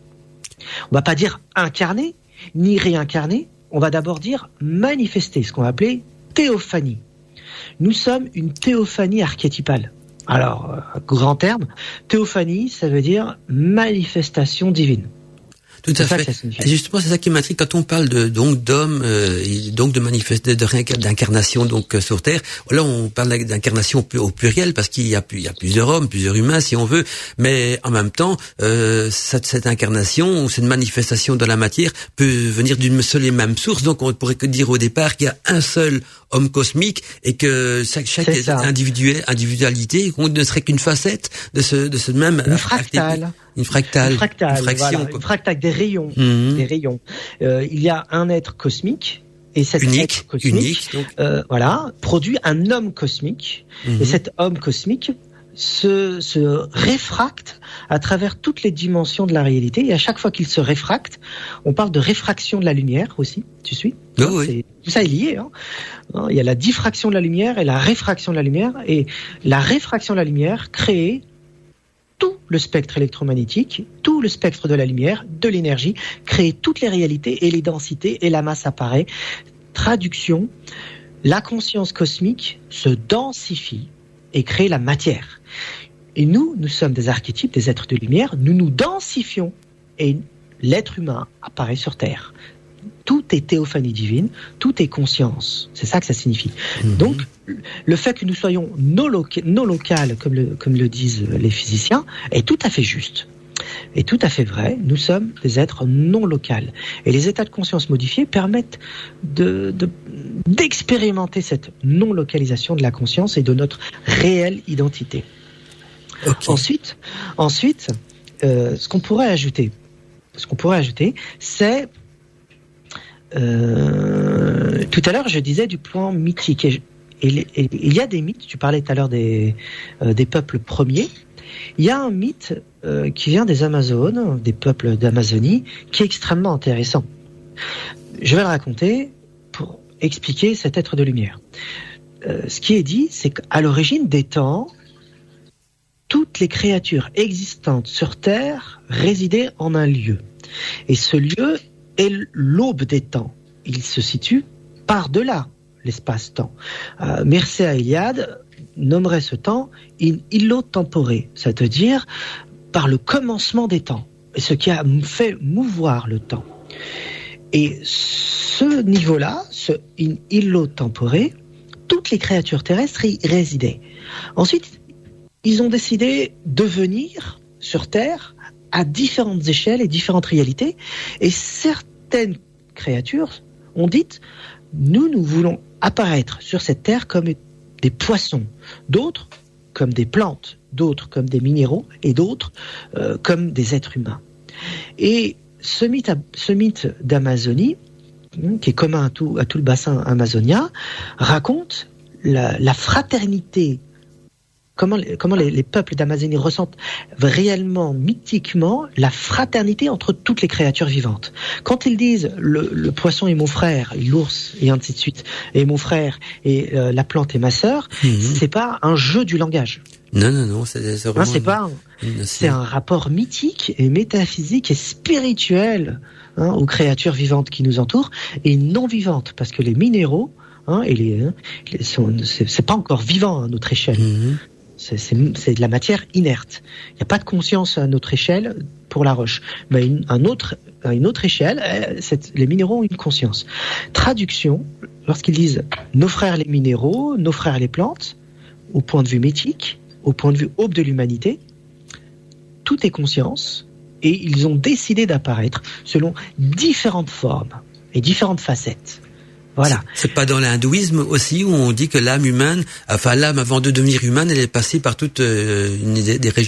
On va pas dire incarner ni réincarner, on va d'abord dire manifester, ce qu'on va appeler théophanie. Nous sommes une théophanie archétypale. Alors, euh, grand terme, théophanie, ça veut dire manifestation divine. Tout à fait. Et justement, c'est ça qui m'intrigue quand on parle de donc d'hommes, euh, donc de manifester, de d'incarnation donc euh, sur Terre. Là, on parle d'incarnation au pluriel parce qu'il y a, il y a plusieurs hommes, plusieurs humains, si on veut. Mais en même temps, euh, cette, cette, incarnation ou cette manifestation de la matière peut venir d'une seule et même source. Donc, on pourrait que dire au départ qu'il y a un seul homme cosmique et que chaque, chaque individualité ne serait qu'une facette de ce de ce même une fractale. Une fractale, une fractale, une, fraction, une fractale des rayons, mhm. des rayons. Euh, il y a un être cosmique et cet unique, être cosmique, unique, euh, voilà, produit un homme cosmique. Mhm. Et cet homme cosmique se, se réfracte à travers toutes les dimensions de la réalité. Et à chaque fois qu'il se réfracte, on parle de réfraction de la lumière aussi. Tu suis? Oh oui. Tout ça est lié. Hein. hein il y a la diffraction de la lumière et la réfraction de la lumière. Et la réfraction de la lumière crée le spectre électromagnétique, tout le spectre de la lumière, de l'énergie, crée toutes les réalités et les densités et la masse apparaît. Traduction, la conscience cosmique se densifie et crée la matière. Et nous, nous sommes des archétypes, des êtres de lumière, nous nous densifions et l'être humain apparaît sur Terre. Tout est théophanie divine, tout est conscience. C'est ça que ça signifie. Mhm. Donc, le fait que nous soyons non, local, comme le, comme le disent les physiciens, est tout à fait juste. Et tout à fait vrai, nous sommes des êtres non locaux. Et les états de conscience modifiés permettent d'expérimenter de, cette non-localisation de la conscience et de notre réelle identité. Ensuite, ensuite euh, ce qu'on pourrait ajouter, ce qu'on pourrait ajouter, c'est euh, tout à l'heure je disais du plan mythique il y a des mythes. Tu parlais tout à l'heure des, euh, des peuples premiers. Il y a un mythe euh, qui vient des Amazones, des peuples d'Amazonie, qui est extrêmement intéressant. Je vais le raconter pour expliquer cet être de lumière. Ce qui est dit, c'est qu'à l'origine des temps, toutes les créatures existantes sur Terre résidaient en un lieu. Et ce lieu est l'aube des temps. Il se situe par-delà l'espace-temps. Euh, Mircea Eliade nommerait ce temps in illo tempore, c'est-à-dire par le commencement des temps, ce qui a fait mouvoir le temps. Et ce niveau-là, ce in illo tempore, toutes les créatures terrestres y résidaient. Ensuite, ils ont décidé de venir sur Terre à différentes échelles et différentes réalités, et certaines créatures ont dit, nous, nous voulons apparaître sur cette Terre comme des poissons, d'autres comme des plantes, d'autres comme des minéraux, et d'autres euh, comme des êtres humains. Et ce mythe, d'Amazonie, hein, qui est commun à tout, le bassin amazonien, raconte la fraternité comment, comment les, peuples d'Amazonie ressentent réellement, mythiquement, la fraternité entre toutes les créatures vivantes. Quand ils disent le, poisson est mon frère, l'ours et ainsi de suite, et mon frère et euh, la plante est ma sœur, mhm. c'est pas un jeu du langage. Non, non, non, c'est hein, pas. C'est un rapport mythique et métaphysique et spirituel hein, aux créatures vivantes qui nous entourent et non vivantes, parce que les minéraux Hein, et les, hein, c'est pas encore vivant à notre échelle. Mhm. C'est de la matière inerte. Il n'y a pas de conscience à notre échelle pour la roche. Mais à une autre échelle, euh, les minéraux ont une conscience. Traduction, lorsqu'ils disent nos frères les minéraux, nos frères les plantes, au point de vue métique, au point de vue aube de l'humanité, tout est conscience et ils ont décidé d'apparaître selon différentes formes et différentes facettes. Voilà. C'est pas dans l'hindouisme aussi où on dit que l'âme humaine, enfin l'âme avant de devenir humaine, elle est passée par toutes euh,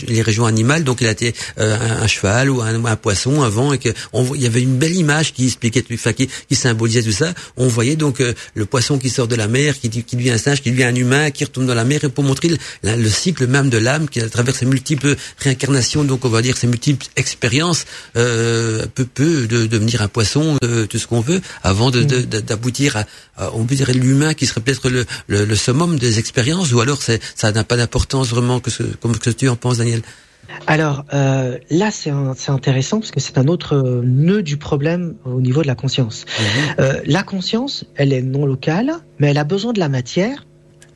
les régions animales. Donc elle a été euh, un, cheval ou un, poisson avant et que il y avait une belle image qui expliquait, enfin qui, qui symbolisait tout ça. On voyait donc euh, le poisson qui sort de la mer, qui, qui devient un singe, qui devient un humain, qui retourne dans la mer et pour montrer le, cycle même de l'âme qui à travers ses multiples réincarnations, donc on va dire ses multiples expériences, peu peu de, devenir un poisson, tout ce qu'on veut, avant d'aboutir de, d'aboutir on peut dire l'humain qui serait peut-être le, le, summum des expériences, ou alors ça n'a pas d'importance vraiment que ce, comme que tu en penses, Daniel alors euh, là, c'est intéressant parce que c'est un autre nœud du problème au niveau de la conscience. Mhm. Euh, la conscience, elle est non locale, mais elle a besoin de la matière,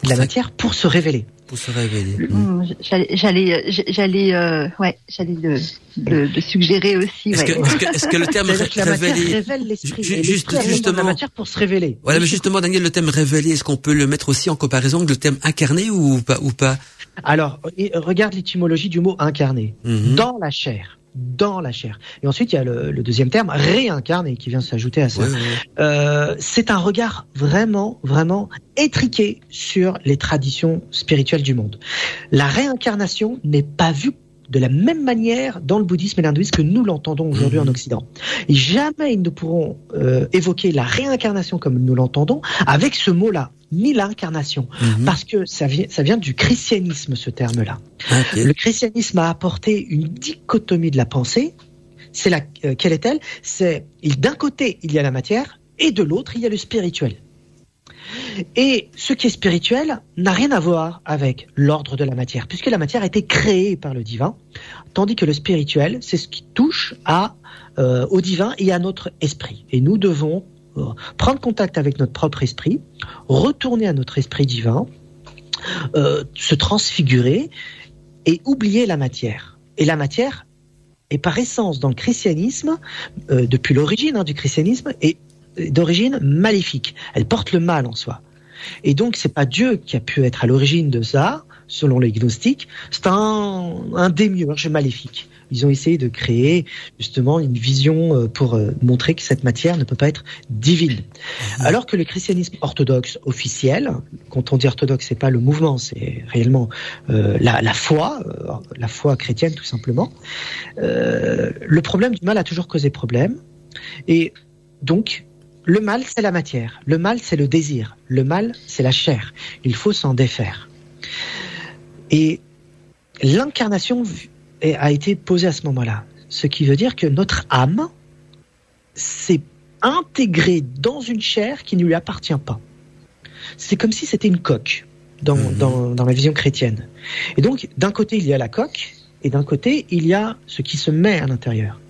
de la matière pour se révéler pour se révéler. Mmh, j'allais, j'allais, euh, ouais, j'allais le, le, suggérer aussi. Est-ce, ouais. que, le terme révéler, révèle l'esprit, juste, justement, la matière pour se révéler. Voilà, mais justement, Daniel, le thème révéler, est-ce qu'on peut le mettre aussi en comparaison avec le thème incarné ou pas, ou pas? Alors, regarde l'étymologie du mot incarné. Mmh. Dans la chair dans la chair. Et ensuite, il y a le, deuxième terme, réincarné, qui vient s'ajouter à ça. Euh, c'est un regard vraiment, vraiment étriqué sur les traditions spirituelles du monde. La réincarnation n'est pas vue de la même manière dans le bouddhisme et l'hindouisme que nous l'entendons aujourd'hui en mhm. Occident. Et jamais ils ne pourront euh, évoquer la réincarnation comme nous l'entendons avec ce mot-là, ni l'incarnation, mhm. parce que ça vient, ça vient du christianisme ce terme-là. Le christianisme a apporté une dichotomie de la pensée. C'est la, euh, quelle est-elle? C'est d'un côté il y a la matière et de l'autre il y a le spirituel. Et ce qui est spirituel n'a rien à voir avec l'ordre de la matière, puisque la matière a été créée par le divin, tandis que le spirituel, c'est ce qui touche euh, au divin et à notre esprit. Et nous devons euh, prendre contact avec notre propre esprit, retourner à notre esprit divin, euh, se transfigurer et oublier la matière. Et la matière est par essence dans le christianisme, depuis l'origine hein, du christianisme, d'origine maléfique. Elle porte le mal en soi. Et donc, c'est pas Dieu qui a pu être à l'origine de ça, selon les gnostiques. C'est un, un démiurge maléfique. Ils ont essayé de créer justement une vision euh, pour euh, montrer que cette matière ne peut pas être divine. Mhm. Alors que le christianisme orthodoxe officiel, quand on dit orthodoxe, c'est pas le mouvement, c'est réellement euh, la, la, foi, la foi chrétienne tout simplement. le problème du mal a toujours causé problème, et donc le mal, c'est la matière. Le mal, c'est le désir. Le mal, c'est la chair. Il faut s'en défaire. Et l'incarnation a été posée à ce moment-là. Ce qui veut dire que notre âme s'est intégrée dans une chair qui ne lui appartient pas. C'est comme si c'était une coque dans, mmh. dans, dans la vision chrétienne. Et donc, d'un côté, il y a la coque, et d'un côté, il y a ce qui se met à l'intérieur.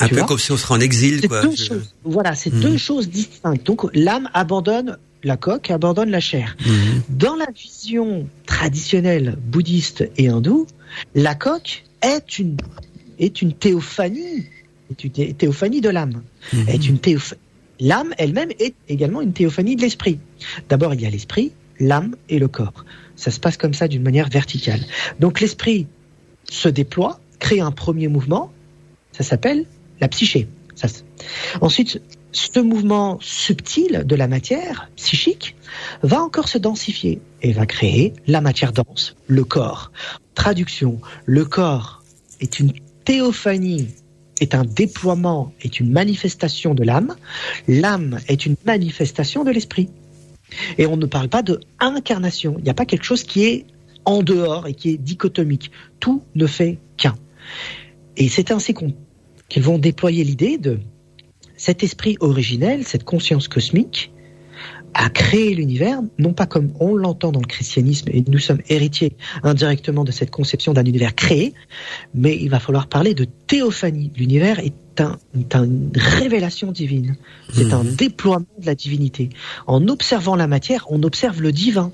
Un peu comme si on serait en exil. Quoi. Deux choses, voilà, c'est mmh. deux choses distinctes. Donc l'âme abandonne la coque, abandonne la chair. Mmh. Dans la vision traditionnelle bouddhiste et hindoue, la coque est une, est une théophanie, est une théophanie de l'âme. Mmh. Est une L'âme elle-même est également une théophanie de l'esprit. D'abord, il y a l'esprit, l'âme et le corps. Ça se passe comme ça d'une manière verticale. Donc l'esprit se déploie, crée un premier mouvement, ça s'appelle la psyché. Ensuite, ce mouvement subtil de la matière psychique va encore se densifier et va créer la matière dense, le corps. Traduction, le corps est une théophanie, est un déploiement, est une manifestation de l'âme. L'âme est une manifestation de l'esprit. Et on ne parle pas de incarnation. Il n'y a pas quelque chose qui est en dehors et qui est dichotomique. Tout ne fait qu'un. Et c'est ainsi qu'ils vont déployer l'idée de cet esprit originel, cette conscience cosmique, a créé l'univers, non pas comme on l'entend dans le christianisme, et nous sommes héritiers indirectement de cette conception d'un univers créé, mais il va falloir parler de théophanie. L'univers est, un, une révélation divine, c'est un mhm. déploiement de la divinité. En observant la matière, on observe le divin.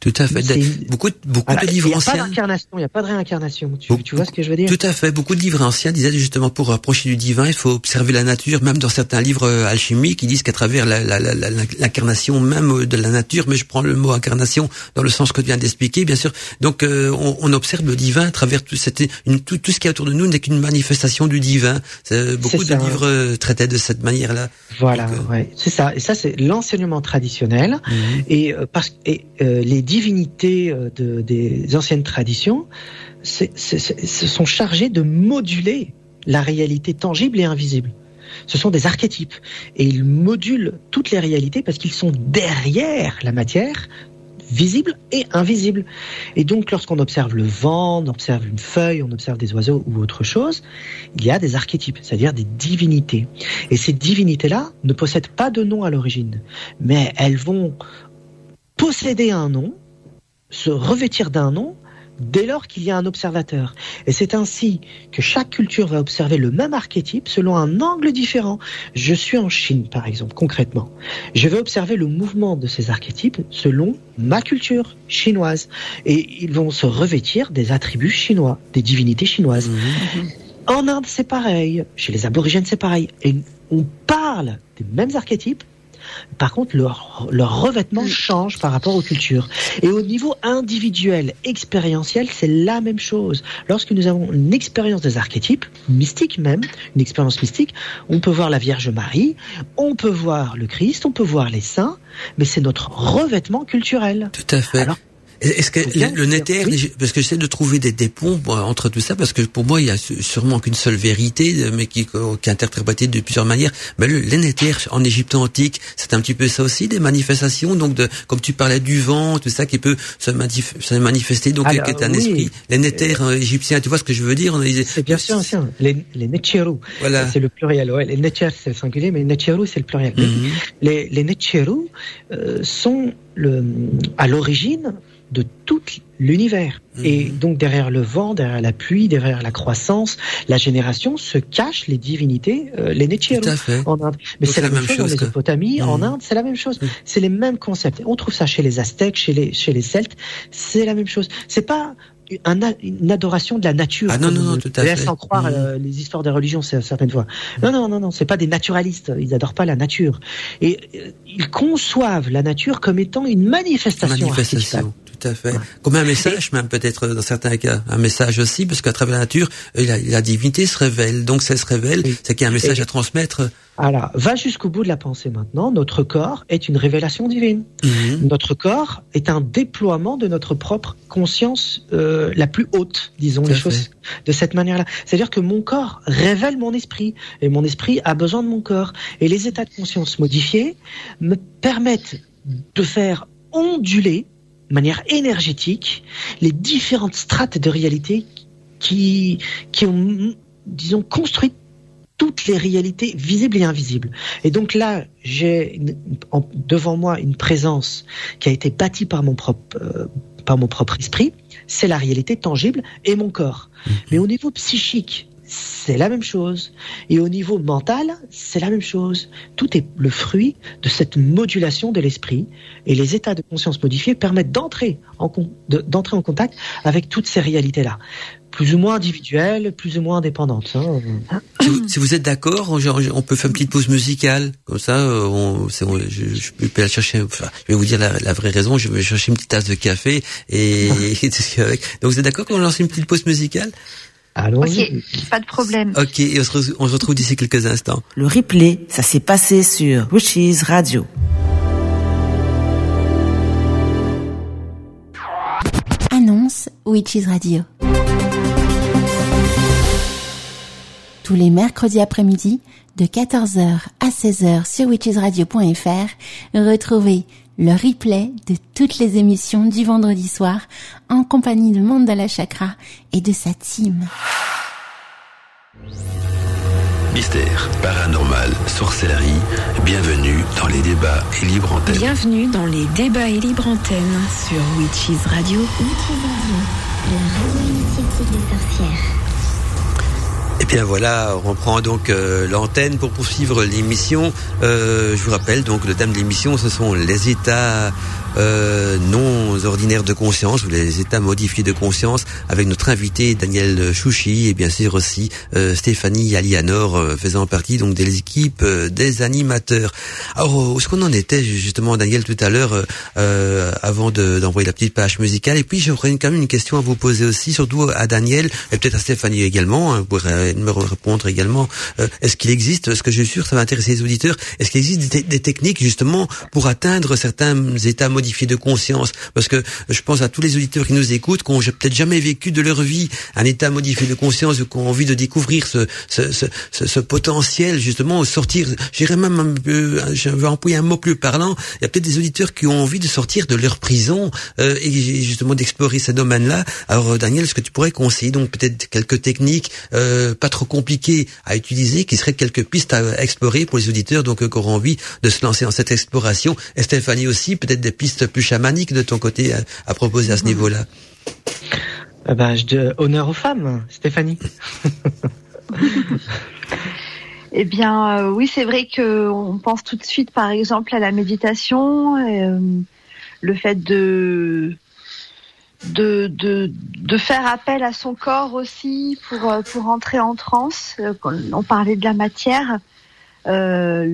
Tout à fait. Beaucoup, beaucoup de livres anciens. Il n'y a pas d'incarnation, il n'y a pas de réincarnation. Tu, tu, vois ce que je veux dire? Tout à fait. Beaucoup de livres anciens disaient justement pour approcher du divin, il faut observer la nature. Même dans certains livres euh, alchimiques, ils disent qu'à travers l'incarnation même de la nature, mais je prends le mot incarnation dans le sens que tu viens d'expliquer, bien sûr. Donc euh, on, on, observe le divin à travers tout, cette, une, tout, tout, ce qui est autour de nous n'est qu'une manifestation du divin. Beaucoup de livres euh, traitaient de cette manière-là. Voilà, ouais, c'est ça. Et ça, c'est l'enseignement traditionnel. Mhm. Et parce et les divinités euh, de, des anciennes traditions se sont chargées de moduler la réalité tangible et invisible. Ce sont des archétypes et ils modulent toutes les réalités parce qu'ils sont derrière la matière, visible et invisible. Et donc, lorsqu'on observe le vent, on observe une feuille, on observe des oiseaux ou autre chose, il y a des archétypes, c'est-à-dire des divinités. Et ces divinités-là ne possèdent pas de nom à l'origine, mais elles vont posséder un nom, se revêtir d'un nom, dès lors qu'il y a un observateur. Et c'est ainsi que chaque culture va observer le même archétype selon un angle différent. Je suis en Chine, par exemple, concrètement. Je vais observer le mouvement de ces archétypes selon ma culture chinoise. Et ils vont se revêtir des attributs chinois, des divinités chinoises. Mmh. En Inde, c'est pareil. Chez les aborigènes, c'est pareil. Et on parle des mêmes archétypes, par contre, leur, leur revêtement mm. change par rapport aux cultures. Et au niveau individuel, expérientiel, c'est la même chose. Lorsque nous avons une expérience des archétypes, mystique même, une expérience mystique, on peut voir la Vierge Marie, on peut voir le Christ, on peut voir les saints, mais c'est notre revêtement culturel. Tout à fait. Est-ce que le, nether, parce que j'essaie de trouver des, des ponts entre tout ça, parce que pour moi il y a sûrement qu'une seule vérité, mais qui, qui est interprétée de plusieurs manières. Mais le, les en Égypte antique, c'est un petit peu ça aussi, des manifestations. Donc, de, comme tu parlais du vent, tout ça qui peut se, manifester, donc qui est un esprit. Les néthers euh, égyptiens, tu vois ce que je veux dire C'est bien sûr ancien. Les, les voilà. c'est le pluriel. Ouais, les netcher c'est le singulier, mais Netcheru c'est le pluriel. Mhm. Les, les euh, sont le, à l'origine de tout l'univers. Mhm. Et donc derrière le vent, derrière la pluie, derrière la croissance, la génération se cachent les divinités, euh, les Nechiru en Inde. Mais c'est la, même chose, en Mésopotamie, en mhm. Inde, c'est la même chose. Mhm. C'est les mêmes concepts. On trouve ça chez les Aztèques, chez les chez les Celtes, c'est la même chose. C'est pas une adoration de la nature. Ah non, non, non, tout à fait. Sans croire euh, les histoires des religions, certaines fois. Non, non, non, non, c'est pas des naturalistes. Ils adorent pas la nature. Et euh, ils conçoivent la nature comme étant une manifestation, manifestation tout à fait. Comme un message, même peut-être dans certains cas, un message aussi, parce qu'à travers la nature, la, la, divinité se révèle. Donc, ça se révèle, c'est qu'il y a un message à transmettre. Alors, va jusqu'au bout de la pensée maintenant. Notre corps est une révélation divine. Mhm. Notre corps est un déploiement de notre propre conscience euh, la plus haute, disons Tout les choses de cette manière-là. C'est-à-dire que mon corps révèle mon esprit et mon esprit a besoin de mon corps. Et les états de conscience modifiés me permettent de faire onduler de manière énergétique les différentes strates de réalité qui, qui ont, disons, construit toutes les réalités visibles et invisibles. Et donc là, j'ai devant moi une présence qui a été bâtie par mon propre, euh, par mon propre esprit. C'est la réalité tangible et mon corps. Mais au niveau psychique, c'est la même chose. Et au niveau mental, c'est la même chose. Tout est le fruit de cette modulation de l'esprit. Et les états de conscience modifiés permettent d'entrer en, contact avec toutes ces réalités-là. Plus ou moins individuelles, plus ou moins indépendantes. hein. Si vous, êtes d'accord, on, peut faire une petite pause musicale. Comme ça, euh, je, vais vous dire la, vraie raison. Je vais chercher une petite tasse de café et, et. Donc vous êtes d'accord qu'on lance une petite pause musicale? Allons-y. Ok, pas de problème. Ok. Et on se, re- on se retrouve d'ici quelques instants. Le replay, ça s'est passé sur Wishes Radio. Annonce Witches Radio. Tous les mercredis après-midi, de 14h à 16h sur witchesradio.fr, retrouvez le replay de toutes les émissions du vendredi soir en compagnie de Mandala Chakra et de sa team. Mystère, paranormal, sorcellerie, bienvenue dans les débats et libre antenne. Bienvenue dans les débats et libre antenne sur Witches Radio. Et bien voilà, on reprend donc euh, l'antenne pour poursuivre l'émission. Euh, je vous rappelle donc le thème de l'émission, ce sont les états euh, non ordinaires de conscience ou les états modifiés de conscience avec notre invité Daniel Chouchi et bien sûr aussi euh, Stéphanie Alianor euh, faisant partie donc des équipes euh, des animateurs. Alors où est-ce qu'on en était justement Daniel tout à l'heure euh, euh, avant de- d'envoyer la petite page musicale? Et puis j'aurais quand même une question à vous poser aussi surtout à Daniel et peut-être à Stéphanie également hein, pourrez me répondre également Euh, est-ce qu'il existe ce que je suis sûr ça va intéresser les auditeurs est-ce qu'il existe des, des techniques justement pour atteindre certains états modifiés de conscience. Parce que je pense à tous les auditeurs qui nous écoutent qui ont peut-être jamais vécu de leur vie un état modifié de conscience ou qui ont envie de découvrir ce, ce, ce, potentiel justement au sortir j'irais même un peu je vais employer un mot plus parlant il y a peut-être des auditeurs qui ont envie de sortir de leur prison euh, et justement d'explorer ce domaine-là. Alors Daniel est-ce que tu pourrais conseiller donc peut-être quelques techniques euh, pas trop compliquées à utiliser qui seraient quelques pistes à explorer pour les auditeurs donc euh, qui auront envie de se lancer dans cette exploration? Et Stéphanie aussi peut-être des pistes plus chamaniques de ton côté à, à proposer à ce niveau-là Eh ben, je dis honneur aux femmes, Stéphanie. Eh bien, euh, oui, c'est vrai que on pense tout de suite, par exemple, à la méditation, euh, le fait de, de de de faire appel à son corps aussi pour euh, pour entrer en transe. Euh, On parlait de la matière, euh,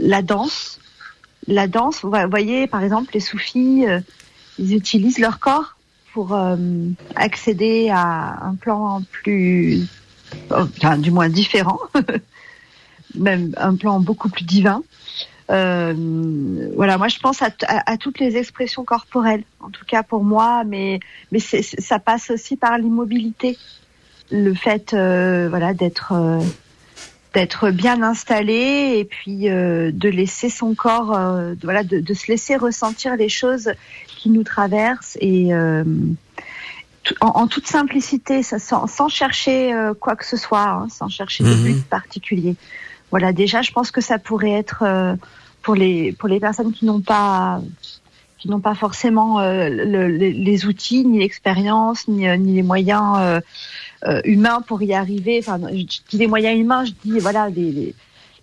la danse, la danse. Vous voyez, par exemple, les soufis, euh, ils utilisent leur corps pour euh, accéder à un plan plus, enfin, du moins différent. même un plan beaucoup plus divin. Euh, voilà, moi je pense à, à, toutes les expressions corporelles, en tout cas pour moi, mais mais ça passe aussi par l'immobilité, le fait voilà d'être d'être bien installé et puis euh, de laisser son corps, euh, voilà, de, de, se laisser ressentir les choses qui nous traversent et euh, en, en, toute simplicité, ça, sans, sans chercher euh, quoi que ce soit, hein, sans chercher de but particulier. Voilà, déjà, je pense que ça pourrait être euh, pour les pour les personnes qui n'ont pas qui n'ont pas forcément euh, le, les, les, outils, ni l'expérience, ni, ni les moyens euh, humains pour y arriver. Enfin, je dis les moyens humains, je dis voilà les,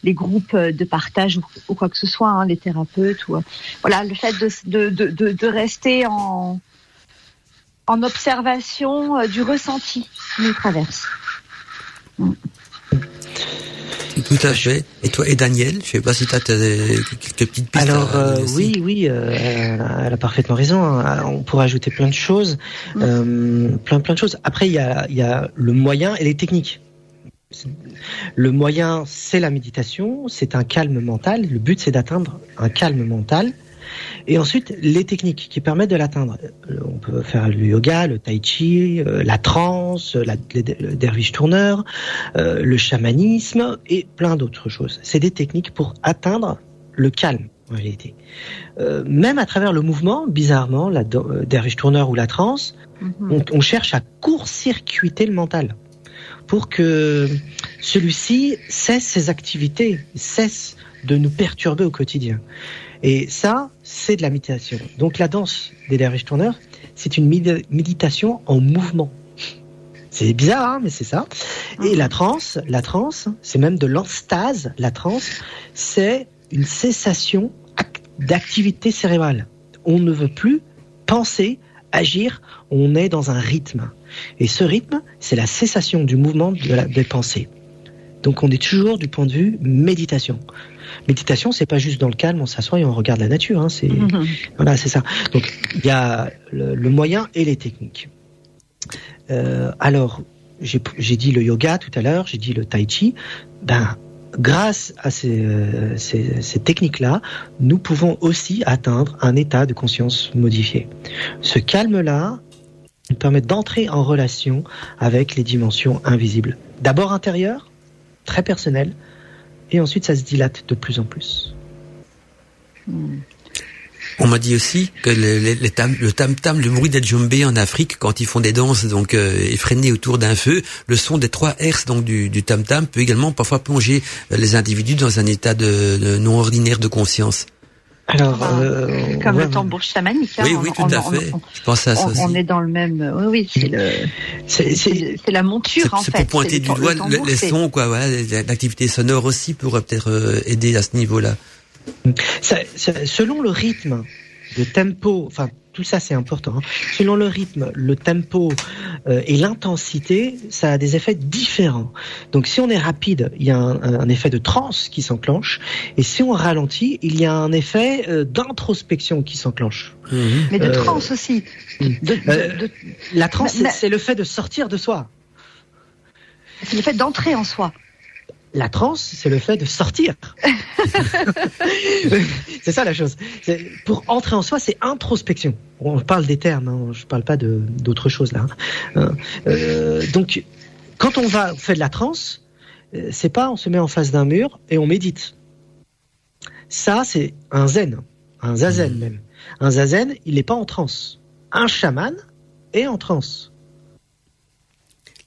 les, groupes de partage ou, quoi que ce soit, hein, les thérapeutes ou voilà le fait de de, de, de rester en en observation euh, du ressenti qui nous traverse. Tout à fait. Et toi, et Daniel, je sais pas si tu as quelques petites pistes. Alors euh, oui, oui, euh, elle a parfaitement raison. Hein. On pourrait ajouter plein de choses, mmh. euh, plein plein de choses. Après, il y a, y a le moyen et les techniques. Le moyen, c'est la méditation, c'est un calme mental. Le but, c'est d'atteindre un calme mental. Et ensuite, les techniques qui permettent de l'atteindre. Euh, On peut faire le yoga, le tai chi, euh, la trance, la, le derviche tourneur, euh, le chamanisme et plein d'autres choses. C'est des techniques pour atteindre le calme en réalité. Euh, même à travers le mouvement, bizarrement, la euh, derviche tourneur ou la trance, on, on cherche à court-circuiter le mental pour que celui-ci cesse ses activités, cesse de nous perturber au quotidien. Et ça, c'est de la méditation. Donc la danse des derviches tourneurs, c'est une médi- méditation en mouvement. C'est bizarre, hein, mais c'est ça. Et la transe, la transe, c'est même de l'enstase. La transe, c'est une cessation ac- d'activité cérébrale. On ne veut plus penser, agir, on est dans un rythme. Et ce rythme, c'est la cessation du mouvement de la, des pensées. Donc on est toujours du point de vue méditation. Méditation, c'est pas juste dans le calme, on s'assoit et on regarde la nature. Hein, c'est voilà, c'est ça. Donc il y a le, le moyen et les techniques. Euh, alors j'ai dit le yoga tout à l'heure, j'ai dit le tai chi. Ben grâce à ces, euh, ces, ces techniques-là, nous pouvons aussi atteindre un état de conscience modifié. Ce calme-là nous permet d'entrer en relation avec les dimensions invisibles. D'abord intérieures, très personnelles, et ensuite ça se dilate de plus en plus. On m'a dit aussi que le, le, le tam, le tam tam, le bruit des djembés en Afrique, quand ils font des danses donc euh, effrénées autour d'un feu, le son des trois hertz donc du, du tam tam peut également parfois plonger euh, les individus dans un état de non ordinaire de conscience. Alors, euh, Comme ouais, le tambour chamanique. hein, Oui, on- oui, tout on- à on- fait. on- Je pense à ça on, aussi. on est dans le même. Oui, oui, c'est le. c'est- c'est- C'est c'est la monture C'est en c'est fait. pour pointer C'est du doigt le le- tambour, les c'est- sons, quoi. Voilà, l'activité sonore aussi pourrait peut-être euh, aider à ce niveau-là. Selon le rythme, le tempo, enfin tout ça c'est important. hein. Selon le rythme, le tempo euh, et l'intensité, ça a des effets différents. Donc si on est rapide, il y a un, un effet de transe qui s'enclenche, et si on ralentit, il y a un effet euh, d'introspection qui s'enclenche. Mais de Euh, transe aussi. De, de- de- La transe, c'est le fait de sortir de soi. c'est le fait d'entrer en soi. La transe, c'est le fait de sortir. c'est ça la chose. Pour entrer en soi, c'est introspection. On parle des termes, hein, je parle pas de d'autre chose là. hein. Euh, donc, quand on va fait de la transe, euh, c'est pas on se met en face d'un mur et on médite. Ça, c'est un zen, un zazen même. Un zazen, il n'est pas en transe. Un chaman est en transe.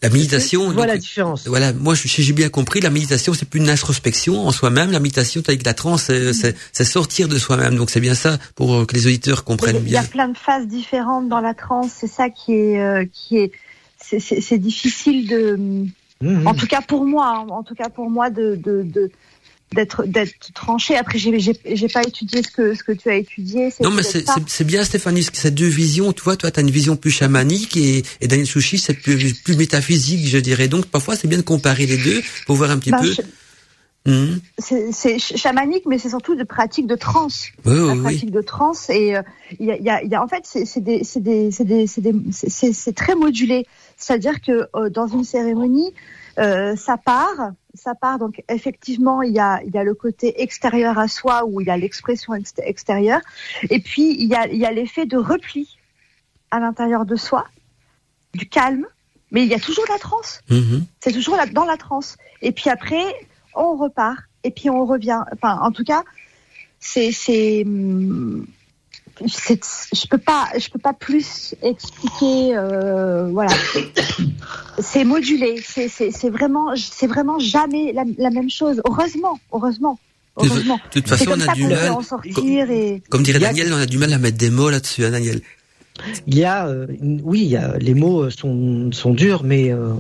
La méditation. Voilà la différence. Voilà, moi si j'ai bien compris, la méditation c'est plus une introspection en soi-même. La méditation avec la transe, c'est- c'est c'est sortir de soi-même. Donc c'est bien ça pour euh, que les auditeurs comprennent Il y a bien. plein de phases différentes dans la transe. C'est ça qui est, euh, qui est, c'est- c'est c'est difficile de, Mhm. en tout cas pour moi, hein, en tout cas pour moi de, de, de- d'être d'être tranché. Après, j'ai j'ai pas étudié ce que ce que tu as étudié. Non, mais c'est bien, Stéphanie, ces deux visions. Tu vois, toi, tu as une vision plus chamanique et, et Daniel Chouchi, c'est plus, plus métaphysique, je dirais. Donc, parfois, c'est bien de comparer les deux pour voir un petit Bah, peu. je- Mhm. c'est c'est ch- chamanique, mais c'est surtout de pratique de transe. La oui. pratique de transe et euh, il y, a, il y, a, il y a en fait c'est très modulé c'est-à-dire que euh, dans une cérémonie euh, ça part ça part donc effectivement il y a il y a le côté extérieur à soi où il y a l'expression ext- extérieure et puis il y a il y a l'effet de repli à l'intérieur de soi du calme mais il y a toujours la transe Mhm. c'est toujours là- dans la transe. Et puis après, on repart. Et puis on revient. Enfin, en tout cas, c'est, c'est, hum, c'est, je peux pas, je peux pas plus expliquer. Euh, voilà. C'est modulé. C'est, c'est, c'est vraiment, c'est vraiment jamais la, la même chose. Heureusement, heureusement, De- heureusement. de toute façon, on a du mal. et. Comme dirait Daniel, on a du mal à mettre des mots là-dessus, hein, Daniel. Il y a, euh, oui, il y a, les mots sont, sont durs, mais euh,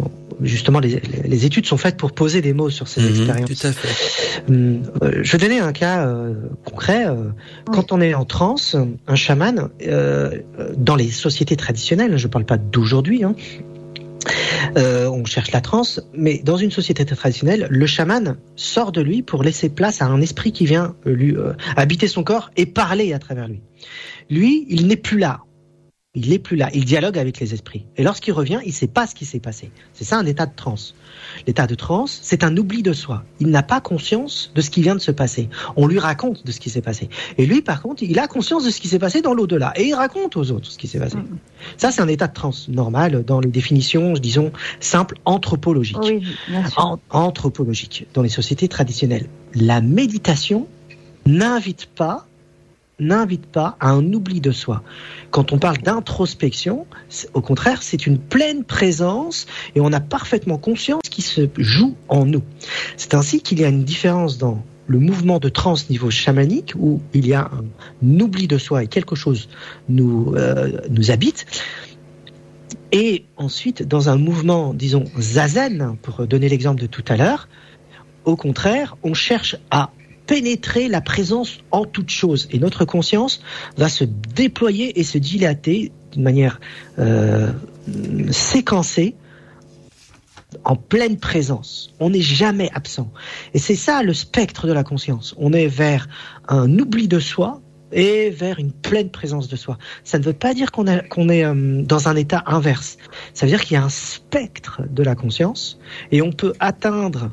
justement, les, les études sont faites pour poser des mots sur ces Mhm, expériences. tout à fait. Hum, euh, je vais donner un cas euh, concret. euh, Quand on est en transe, un chaman, euh, euh, dans les sociétés traditionnelles, je ne parle pas d'aujourd'hui, hein, euh, on cherche la transe, mais dans une société traditionnelle, le chaman sort de lui pour laisser place à un esprit qui vient euh, lui euh, habiter son corps et parler à travers lui. Lui, il n'est plus là. Il n'est plus là. Il dialogue avec les esprits. Et lorsqu'il revient, il ne sait pas ce qui s'est passé. C'est ça un état de transe. L'état de transe, c'est un oubli de soi. Il n'a pas conscience de ce qui vient de se passer. On lui raconte de ce qui s'est passé. Et lui, par contre, il a conscience de ce qui s'est passé dans l'au-delà. Et il raconte aux autres ce qui s'est passé. Mm. Ça, c'est un état de transe normal dans les définitions, disons, simples anthropologiques. Oui, bien sûr. En- anthropologiques dans les sociétés traditionnelles. La méditation n'invite pas n'invite pas à un oubli de soi. Quand on parle d'introspection, au contraire, c'est une pleine présence et on a parfaitement conscience qui se joue en nous. C'est ainsi qu'il y a une différence dans le mouvement de trans niveau chamanique où il y a un oubli de soi et quelque chose nous, euh, nous habite. Et ensuite, dans un mouvement, disons, zazen, pour donner l'exemple de tout à l'heure, au contraire, on cherche à pénétrer la présence en toute chose. Et notre conscience va se déployer et se dilater d'une manière euh, séquencée en pleine présence. On n'est jamais absent. Et c'est ça le spectre de la conscience. On est vers un oubli de soi et vers une pleine présence de soi. Ça ne veut pas dire qu'on est, euh, dans un état inverse. Ça veut dire qu'il y a un spectre de la conscience et on peut atteindre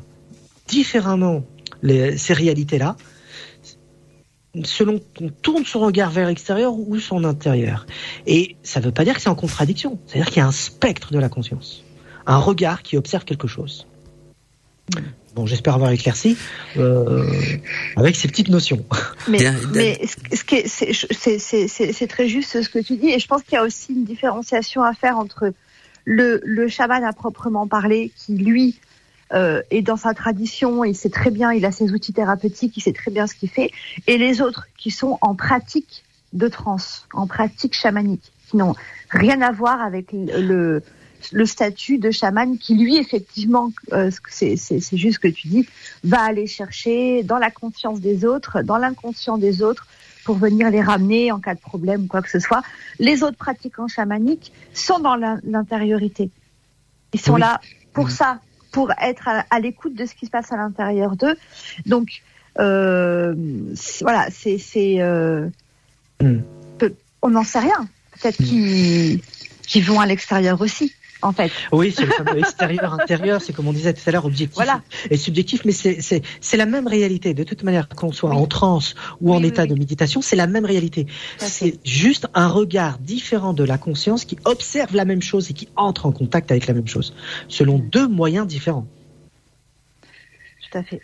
différemment les- ces réalités-là selon qu'on tourne son regard vers l'extérieur ou son intérieur. Et ça ne veut pas dire que c'est en contradiction. C'est-à-dire qu'il y a un spectre de la conscience. Un regard qui observe quelque chose. Bon, j'espère avoir éclairci euh, avec ces petites notions. Mais, mais ce ce qui est- c'est c'est- c'est- c'est- c'est très juste ce que tu dis, et je pense qu'il y a aussi une différenciation à faire entre le, le chaman à proprement parler, qui lui euh, est dans sa tradition, il sait très bien, il a ses outils thérapeutiques, il sait très bien ce qu'il fait, et les autres qui sont en pratique de transe, en pratique chamanique, qui n'ont rien à voir avec le, statut de chaman qui lui effectivement, euh, c'est juste ce que tu dis, va aller chercher dans la conscience des autres, dans l'inconscient des autres, pour venir les ramener en cas de problème ou quoi que ce soit. Les autres pratiquants chamaniques sont dans l'in- l'intériorité. Ils sont Oui. là pour Mhm. ça, pour être à, à l'écoute de ce qui se passe à l'intérieur d'eux. Donc, euh, voilà, c'est, c'est, euh, peu- on n'en sait rien. Peut-être qu'ils, qu'ils vont à l'extérieur aussi, en fait. Oui, c'est le fameux extérieur, intérieur, c'est comme on disait tout à l'heure, objectif Voilà. et subjectif, mais c'est- c'est c'est la même réalité. De toute manière, qu'on soit Oui. en transe ou en Oui, état de méditation, c'est la même réalité. C'est juste un regard différent de la conscience qui observe la même chose et qui entre en contact avec la même chose, selon deux moyens différents. Tout à fait.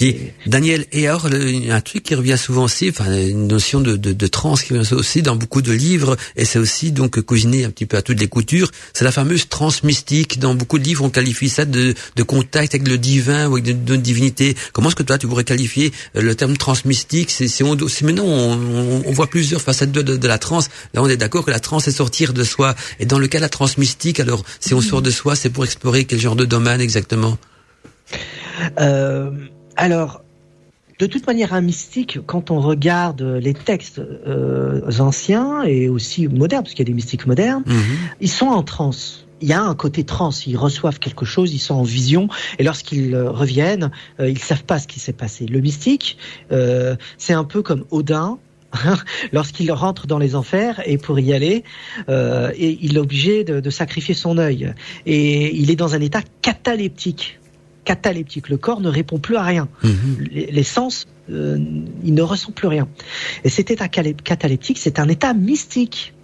Et Daniel, et alors le- un truc qui revient souvent aussi, enfin une notion de, de, de trans qui revient aussi dans beaucoup de livres, et c'est aussi donc cousiné un petit peu à toutes les coutures, c'est la fameuse trans mystique. Dans beaucoup de livres, on qualifie ça de, de contact avec le divin ou avec de divinité. Comment est-ce que toi tu pourrais qualifier euh, le terme trans mystique? C'est si, on- si maintenant on, on- on voit plusieurs facettes de, de, de la trans, là on est d'accord que la trans c'est sortir de soi. Et dans le cas de la trans mystique, alors si on sort de soi, c'est pour explorer quel genre de domaine exactement? Euh, alors, de toute manière, un mystique, quand on regarde les textes euh, anciens et aussi modernes, parce qu'il y a des mystiques modernes, Mhm. ils sont en transe. Il y a un côté trans, ils reçoivent quelque chose, ils sont en vision, et lorsqu'ils euh, reviennent, euh, ils savent pas ce qui s'est passé. Le mystique, euh, c'est un peu comme Odin, lorsqu'il rentre dans les enfers et pour y aller, euh, et il est obligé de, de sacrifier son œil, et il est dans un état cataleptique. Cataleptique, le corps ne répond plus à rien Mhm. les, les sens, euh, il ne ressent plus rien. Et cet état cataleptique, c'est un état mystique.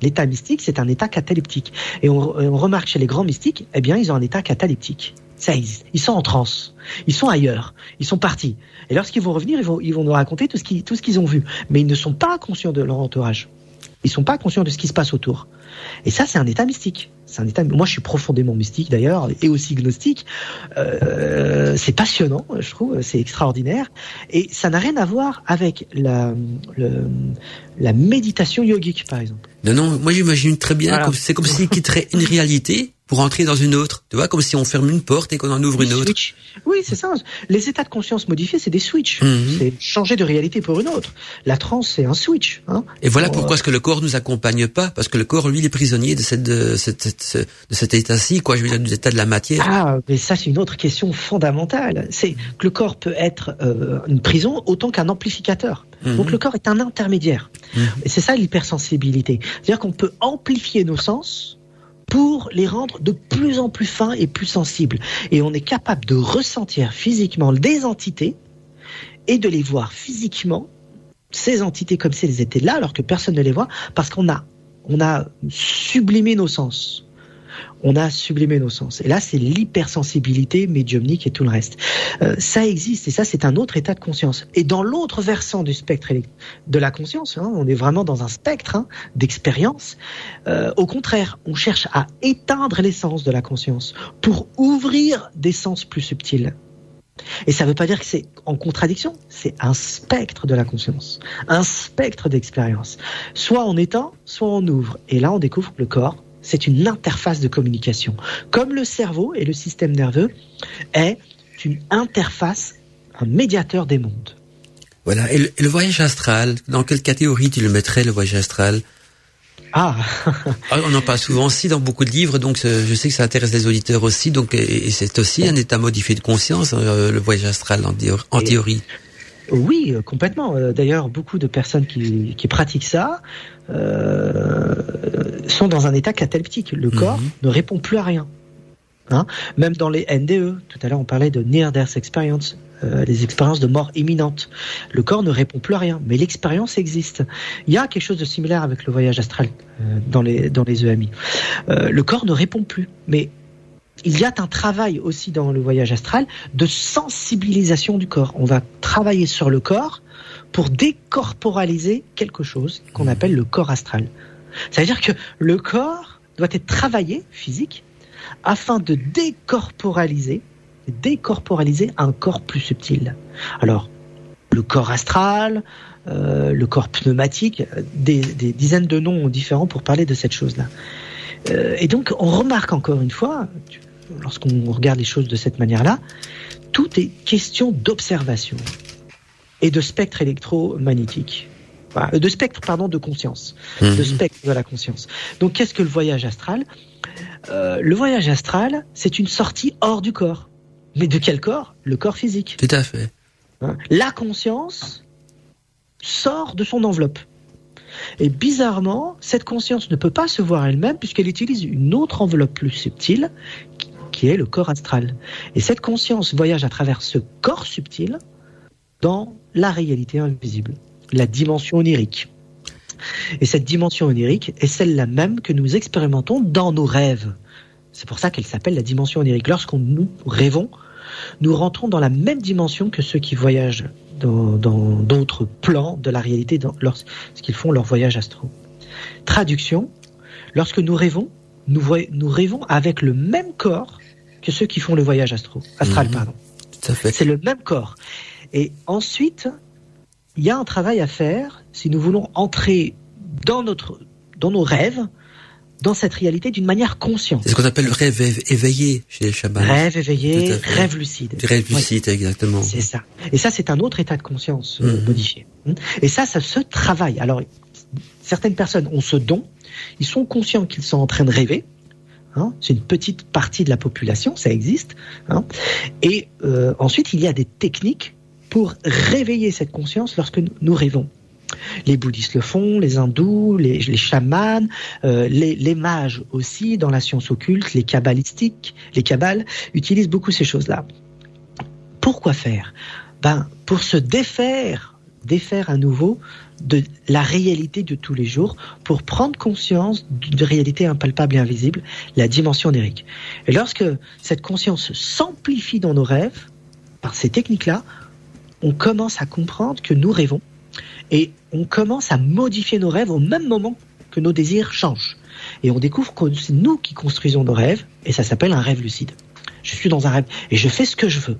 L'état mystique, c'est un état cataleptique. Et on, remarque chez les grands mystiques, eh bien, ils ont un état cataleptique. Ça existe. Ils sont en transe. Ils sont ailleurs. Ils sont partis. Et lorsqu'ils vont revenir, ils vont, ils vont nous raconter tout ce qu'ils, tout ce qu'ils ont vu. Mais ils ne sont pas conscients de leur entourage. Ils sont pas conscients de ce qui se passe autour. Et ça, c'est un état mystique. C'est un état. Moi, je suis profondément mystique d'ailleurs, et aussi gnostique. Euh, c'est passionnant, je trouve. C'est extraordinaire. Et ça n'a rien à voir avec la, le- la méditation yogique, par exemple. Non, non, moi j'imagine très bien, Voilà. c'est comme s'il quitterait une réalité pour entrer dans une autre. Tu vois, comme si on ferme une porte et qu'on en ouvre une autre. Switch. Oui, c'est ça. Les états de conscience modifiés, c'est des switches. Mhm. C'est changer de réalité pour une autre. La transe, c'est un switch. Hein. Et voilà pourquoi est-ce que le corps nous accompagne pas, parce que le corps, lui, il est prisonnier de cette, de, cette, cette- de cet état-ci, quoi, je veux dire, de l'état de la matière. Ah, mais ça, c'est une autre question fondamentale. C'est que le corps peut être euh, une prison autant qu'un amplificateur. Mhm. Donc le corps est un intermédiaire. Mhm. Et c'est ça l'hypersensibilité. C'est-à-dire qu'on peut amplifier nos sens pour les rendre de plus en plus fins et plus sensibles. Et on est capable de ressentir physiquement des entités et de les voir physiquement, ces entités comme si elles étaient là alors que personne ne les voit, parce qu'on a, a sublimé nos sens on a sublimé nos sens. Et là, c'est l'hypersensibilité médiumnique et tout le reste. Euh, ça existe et ça, c'est un autre état de conscience. Et dans l'autre versant du spectre de la conscience, hein, on est vraiment dans un spectre hein, d'expérience. Euh, au contraire, on cherche à éteindre l'essence de la conscience pour ouvrir des sens plus subtils. Et ça ne veut pas dire que c'est en contradiction, c'est un spectre de la conscience, un spectre d'expérience. Soit on éteint, soit on ouvre. Et là, on découvre que le corps c'est une interface de communication. Comme le cerveau et le système nerveux est une interface, un médiateur des mondes. Voilà. Et le, voyage astral, dans quelle catégorie tu le mettrais, le voyage astral? Ah. ah on en parle souvent aussi dans beaucoup de livres, donc je sais que ça intéresse les auditeurs aussi. Donc, et, c'est aussi un état modifié de conscience, euh, le voyage astral en, théorie. Oui, euh, complètement. Euh, d'ailleurs, beaucoup de personnes qui, pratiquent ça euh, sont dans un état cataleptique. Le corps mhm. ne répond plus à rien. Hein? Même dans les NDE, tout à l'heure on parlait de Near Death Experience, les expériences de mort imminente. Le corps ne répond plus à rien, mais l'expérience existe. Il y a quelque chose de similaire avec le voyage astral dans les dans les EMI. le corps ne répond plus, mais il y a un travail aussi dans le voyage astral de sensibilisation du corps. On va travailler sur le corps pour décorporaliser quelque chose qu'on appelle le corps astral. Ça veut dire que le corps doit être travaillé, physique, afin de décorporaliser, décorporaliser un corps plus subtil. Alors, le corps astral, euh, le corps pneumatique, des, dizaines de noms différents pour parler de cette chose-là. Euh, et donc, on remarque encore une fois, lorsqu'on regarde les choses de cette manière-là, tout est question d'observation et de spectre électromagnétique. de spectre, pardon, de conscience. Mhm. De spectre de la conscience. Donc, qu'est-ce que le voyage astral? Euh, Le voyage astral, c'est une sortie hors du corps. Mais de quel corps? Le corps physique. Tout à fait. Hein? La conscience sort de son enveloppe. Et bizarrement, cette conscience ne peut pas se voir elle-même puisqu'elle utilise une autre enveloppe plus subtile qui est le corps astral. Et cette conscience voyage à travers ce corps subtil dans la réalité invisible, la dimension onirique. Et cette dimension onirique est celle-là même que nous expérimentons dans nos rêves. C'est pour ça qu'elle s'appelle la dimension onirique. Lorsqu'on nous rêvons, nous rentrons dans la même dimension que ceux qui voyagent dans d'autres plans de la réalité lorsqu'ils font leur voyage astro. Traduction, lorsque nous rêvons, nous, nous rêvons avec le même corps que ceux qui font le voyage astro, astral. Mhm. pardon. C'est le même corps. Et ensuite, il y a un travail à faire si nous voulons entrer dans, notre, dans nos rêves, dans cette réalité d'une manière consciente. C'est ce qu'on appelle le rêve éveillé chez les chamans. Rêve éveillé, rêve lucide. rêve lucide, exactement. C'est ça. Et ça, c'est un autre état de conscience euh, mhm. modifié. Et ça, ça se travaille. Alors, certaines personnes ont ce don, ils sont conscients qu'ils sont en train de rêver, Hein, c'est une petite partie de la population, ça existe. Hein. Et euh, ensuite, il y a des techniques pour réveiller cette conscience lorsque nous rêvons. Les bouddhistes le font, les hindous, les, chamans, euh, les, mages aussi dans la science occulte, les kabbalistiques, les kabbales utilisent beaucoup ces choses-là. Pourquoi faire? Ben pour se défaire, défaire à nouveau de la réalité de tous les jours pour prendre conscience d'une réalité impalpable et invisible, la dimension onirique. Et lorsque cette conscience s'amplifie dans nos rêves, par ces techniques-là, on commence à comprendre que nous rêvons et on commence à modifier nos rêves au même moment que nos désirs changent. Et on découvre que c'est nous qui construisons nos rêves et ça s'appelle un rêve lucide. Je suis dans un rêve et je fais ce que je veux.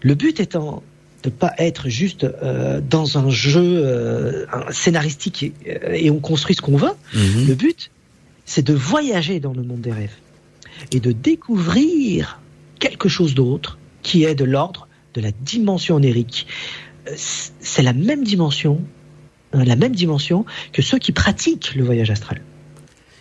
Le but étant de pas être juste euh, dans un jeu euh, scénaristique et, on construit ce qu'on veut. Mhm. Le but, c'est de voyager dans le monde des rêves et de découvrir quelque chose d'autre qui est de l'ordre de la dimension onérique. Euh, c'est la même dimension, hein, la même dimension que ceux qui pratiquent le voyage astral.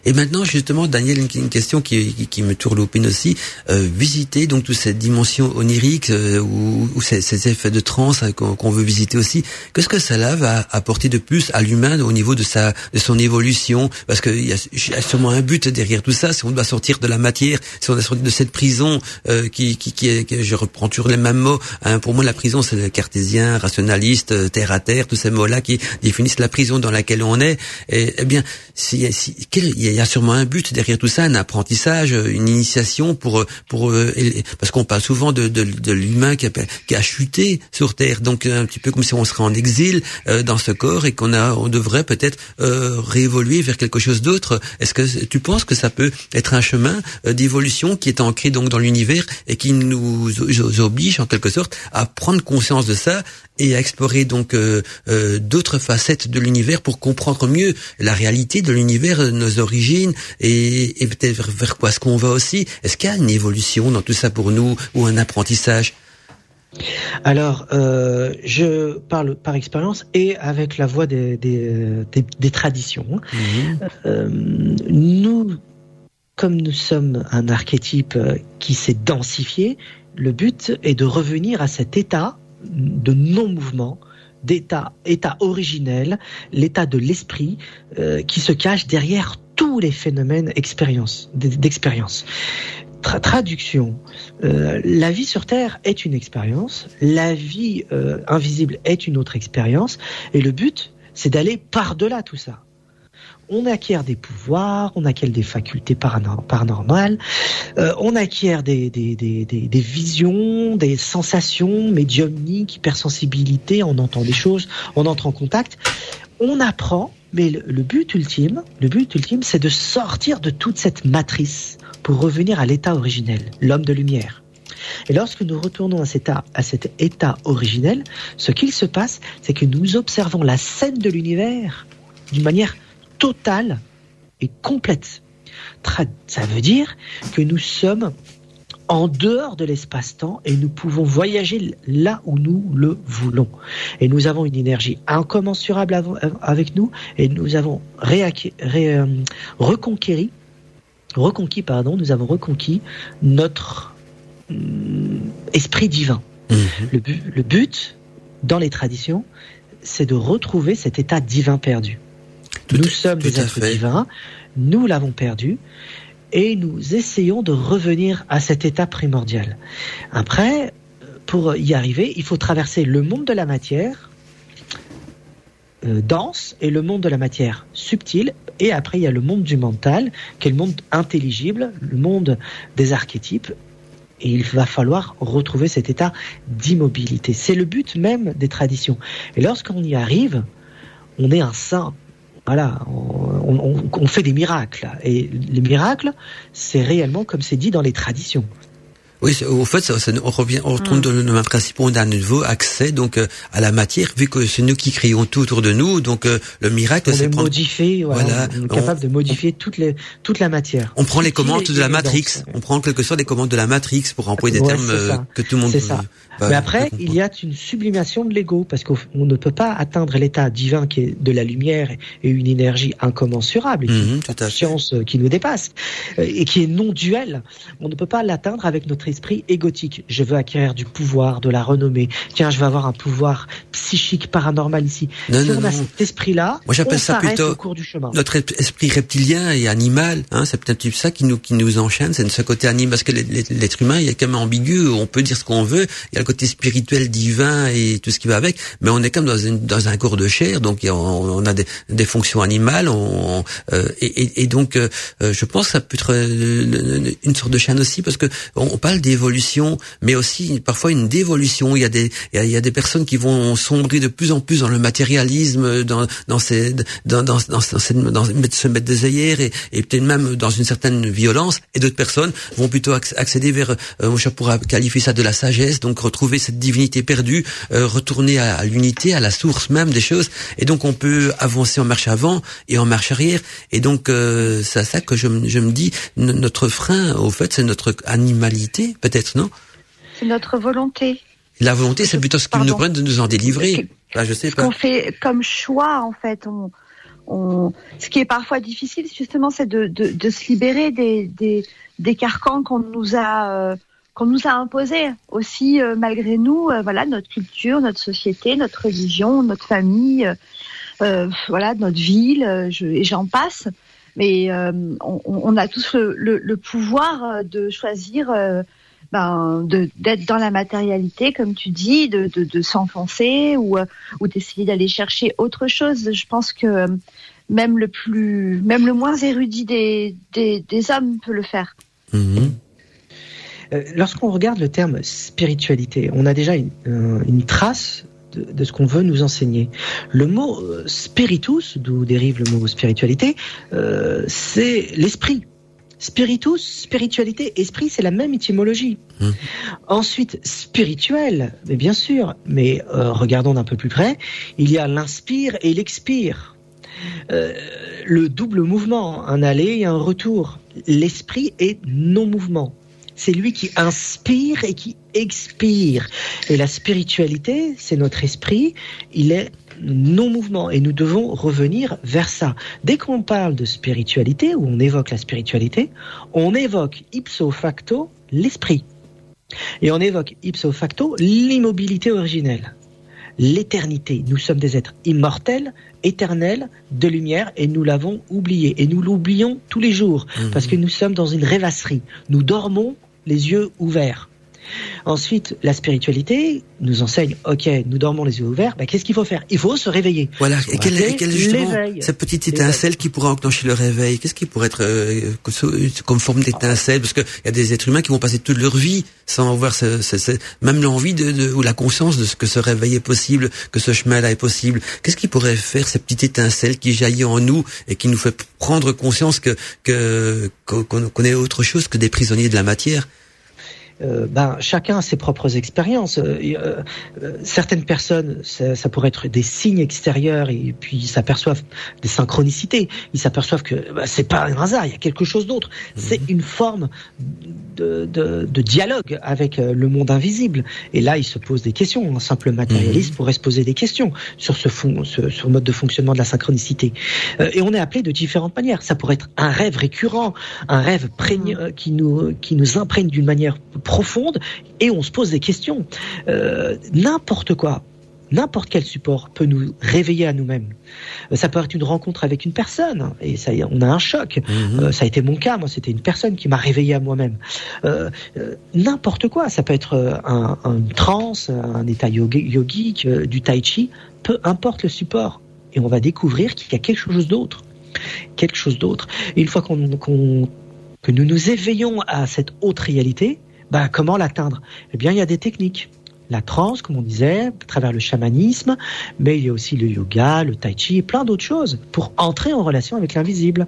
Et maintenant, justement, Daniel, une, question qui, qui, qui me tourloupine aussi. Euh, visiter donc toute cette dimension onirique euh, ou, ou ces, ces, effets de transe hein, qu'on veut visiter aussi. Qu'est-ce que cela va apporter de plus à l'humain au niveau de sa de son évolution? Parce qu'il y, a, y a sûrement un but derrière tout ça. Si on doit sortir de la matière, si on doit sortir de cette prison euh, qui, qui, qui je reprends toujours les mêmes mots. Hein, pour moi, la prison, c'est le cartésien, rationaliste, euh, terre à terre, tous ces mots-là qui définissent la prison dans laquelle on est. Et, eh bien, si, si, quel, il y a sûrement un but derrière tout ça, un apprentissage, une initiation pour pour euh, parce qu'on parle souvent de, de, de l'humain qui a, qui a chuté sur terre, donc un petit peu comme si on serait en exil euh, dans ce corps et qu'on a on devrait peut-être euh, réévoluer vers quelque chose d'autre. Est-ce que tu penses que ça peut être un chemin euh, d'évolution qui est ancré donc dans l'univers et qui nous oblige en quelque sorte à prendre conscience de ça et à explorer donc euh, euh, d'autres facettes de l'univers pour comprendre mieux la réalité de l'univers, nos origines et, et peut-être vers, quoi est-ce qu'on va aussi. Est-ce qu'il y a une évolution dans tout ça pour nous ou un apprentissage? Alors, euh, je parle par expérience et avec la voix des, des, des, des traditions. Mmh. Euh, nous, comme nous sommes un archétype qui s'est densifié, le but est de revenir à cet état de non-mouvement, d'état état originel, l'état de l'esprit euh, qui se cache derrière tous les phénomènes d'expérience. Tra traduction. Euh, la vie sur Terre est une expérience, la vie euh, invisible est une autre expérience, et le but, c'est d'aller par-delà tout ça on acquiert des pouvoirs, on acquiert des facultés paranormales, euh, on acquiert des, visions, des sensations médiumniques, hypersensibilité, on entend des choses, on entre en contact. On apprend, mais le, but ultime, le but ultime, c'est de sortir de toute cette matrice pour revenir à l'état originel, l'homme de lumière. Et lorsque nous retournons à cet état, à cet état originel, ce qu'il se passe, c'est que nous observons la scène de l'univers d'une manière totale et complète. Ça veut dire que nous sommes en dehors de l'espace-temps et nous pouvons voyager là où nous le voulons. Et nous avons une énergie incommensurable avec nous et nous avons euh, reconquéri, reconquis, pardon, nous avons reconquis notre mm, esprit divin. Mhm. Le, le but, dans les traditions, c'est de retrouver cet état divin perdu nous sommes des êtres divins, nous l'avons perdu, et nous essayons de revenir à cet état primordial. Après, pour y arriver, il faut traverser le monde de la matière euh, dense et le monde de la matière subtile, et après il y a le monde du mental, qui est le monde intelligible, le monde des archétypes, et il va falloir retrouver cet état d'immobilité. C'est le but même des traditions. Et lorsqu'on y arrive, on est un saint, voilà, on, fait des miracles. Et les miracles, c'est réellement comme c'est dit dans les traditions. Oui, au fait, ça, on revient, on retourne mm. dans le même principe. On a un nouveau accès donc euh, à la matière, vu que c'est nous qui créons tout autour de nous. Donc euh, le miracle, c'est prendre... modifier. Voilà, on est capable de modifier toute les toute la matière. On prend les commandes de la Matrix. On prend quelque sorte des commandes de la Matrix pour employer des termes euh, que tout le monde. C'est ça. Mais après, il y a une sublimation de l'ego parce qu'on ne peut pas atteindre l'état divin qui est de la lumière et une énergie incommensurable, une mm conscience qui nous dépasse et qui est non duelle. On ne peut pas l'atteindre avec notre esprit égotique. Je veux acquérir du pouvoir, de la renommée. Tiens, je veux avoir un pouvoir psychique paranormal ici. Non, si non, on a cet esprit-là, moi j'appelle ça plutôt au cours du chemin. notre esprit reptilien et animal. Hein, c'est peut-être ça qui nous qui nous enchaîne, c'est ce côté animal. Parce que l'être humain, il est quand même ambigu. On peut dire ce qu'on veut. Il y a le côté spirituel, divin et tout ce qui va avec. Mais on est comme dans, une, dans un corps de chair, donc on, a des, des, fonctions animales. On, euh, et, et, donc, euh, je pense que ça peut être euh, une sorte de chaîne aussi, parce que on parle d'évolution, mais aussi parfois une dévolution. Il y a des il y a, des personnes qui vont sombrer de plus en plus dans le matérialisme, dans dans ces dans dans dans, dans, se mettre des œillères et, et peut-être même dans une certaine violence. Et d'autres personnes vont plutôt accéder vers, euh, je pourrais qualifier ça de la sagesse, donc retrouver cette divinité perdue, euh, retourner à, l'unité, à la source même des choses. Et donc on peut avancer en marche avant et en marche arrière. Et donc euh, c'est à ça que je, je me dis notre frein, au fait, c'est notre animalité peut-être, non? C'est notre volonté. La volonté, c'est plutôt ce qui nous prenne de nous en délivrer. Je sais pas. Ce qu'on fait comme choix, en fait, on, on, ce qui est parfois difficile, justement, c'est de, de, de, se libérer des, des, des carcans qu'on nous a qu'on nous a imposés aussi malgré nous voilà notre culture notre société notre religion notre famille voilà notre ville et j'en passe mais on, a tous le, pouvoir de choisir ben, d'être dans la matérialité, comme tu dis, de, de, s'enfoncer ou, euh, ou d'essayer d'aller chercher autre chose. Je pense que euh, même le plus, même le moins érudit des, des, des hommes peut le faire. Mhm. Euh, lorsqu'on regarde le terme spiritualité, on a déjà une, une trace de, de, ce qu'on veut nous enseigner. Le mot spiritus, d'où dérive le mot spiritualité, euh, c'est l'esprit. Spiritus, spiritualité, esprit, c'est la même étymologie. Mmh. Ensuite, spirituel, mais bien sûr, mais euh, regardons d'un peu plus près, il y a l'inspire et l'expire. Euh, le double mouvement, un aller et un retour. L'esprit est non-mouvement. C'est lui qui inspire et qui expire. Et la spiritualité, c'est notre esprit, il est non-mouvement et nous devons revenir vers ça. Dès qu'on parle de spiritualité, ou on évoque la spiritualité, on évoque ipso facto l'esprit. Et on évoque ipso facto l'immobilité originelle, l'éternité. Nous sommes des êtres immortels, éternels, de lumière, et nous l'avons oublié. Et nous l'oublions tous les jours, mmh. parce que nous sommes dans une rêvasserie. Nous dormons les yeux ouverts. Ensuite, la spiritualité nous enseigne, ok, nous dormons les yeux ouverts, bah, qu'est-ce qu'il faut faire? Il faut se réveiller. Voilà, et quelle est justement cette petite étincelle qui pourra enclencher le réveil? Qu'est-ce qui pourrait être euh, comme forme d'étincelle? Parce qu'il y a des êtres humains qui vont passer toute leur vie sans avoir ce, ce, ce, même l'envie de, de, ou la conscience de ce que ce réveil est possible, que ce chemin-là est possible. Qu'est-ce qui pourrait faire cette petite étincelle qui jaillit en nous et qui nous fait prendre conscience que qu'on que, est autre chose que des prisonniers de la matière? Euh, ben, chacun a ses propres expériences. Euh, euh, certaines personnes, ça, ça, pourrait être des signes extérieurs et puis ils s'aperçoivent des synchronicités. Ils s'aperçoivent que ben, c'est pas un hasard, il y a quelque chose d'autre. Mhm. C'est une forme de, de, de, dialogue avec le monde invisible. Et là, ils se posent des questions. Un simple matérialiste mmh. pourrait se poser des questions sur ce, fond, ce, le mode de fonctionnement de la synchronicité. et on est appelé de différentes manières. Ça pourrait être un rêve récurrent, un rêve prégne, qui nous qui nous imprègne d'une manière profonde et on se pose des questions. Euh, n'importe quoi, n'importe quel support peut nous réveiller à nous-mêmes. Euh, ça peut être une rencontre avec une personne et ça, on a un choc. Mhm. Euh, ça a été mon cas, moi, c'était une personne qui m'a réveillé à moi-même. n'importe quoi, ça peut être un, un trance, un état yogique, du tai chi, peu importe le support. Et on va découvrir qu'il y a quelque chose d'autre. Quelque chose d'autre. une fois qu'on, que nous nous éveillons à cette autre réalité, bah, comment l'atteindre? Eh bien, il y a des techniques. La transe, comme on disait, à travers le chamanisme, mais il y a aussi le yoga, le tai chi plein d'autres choses pour entrer en relation avec l'invisible.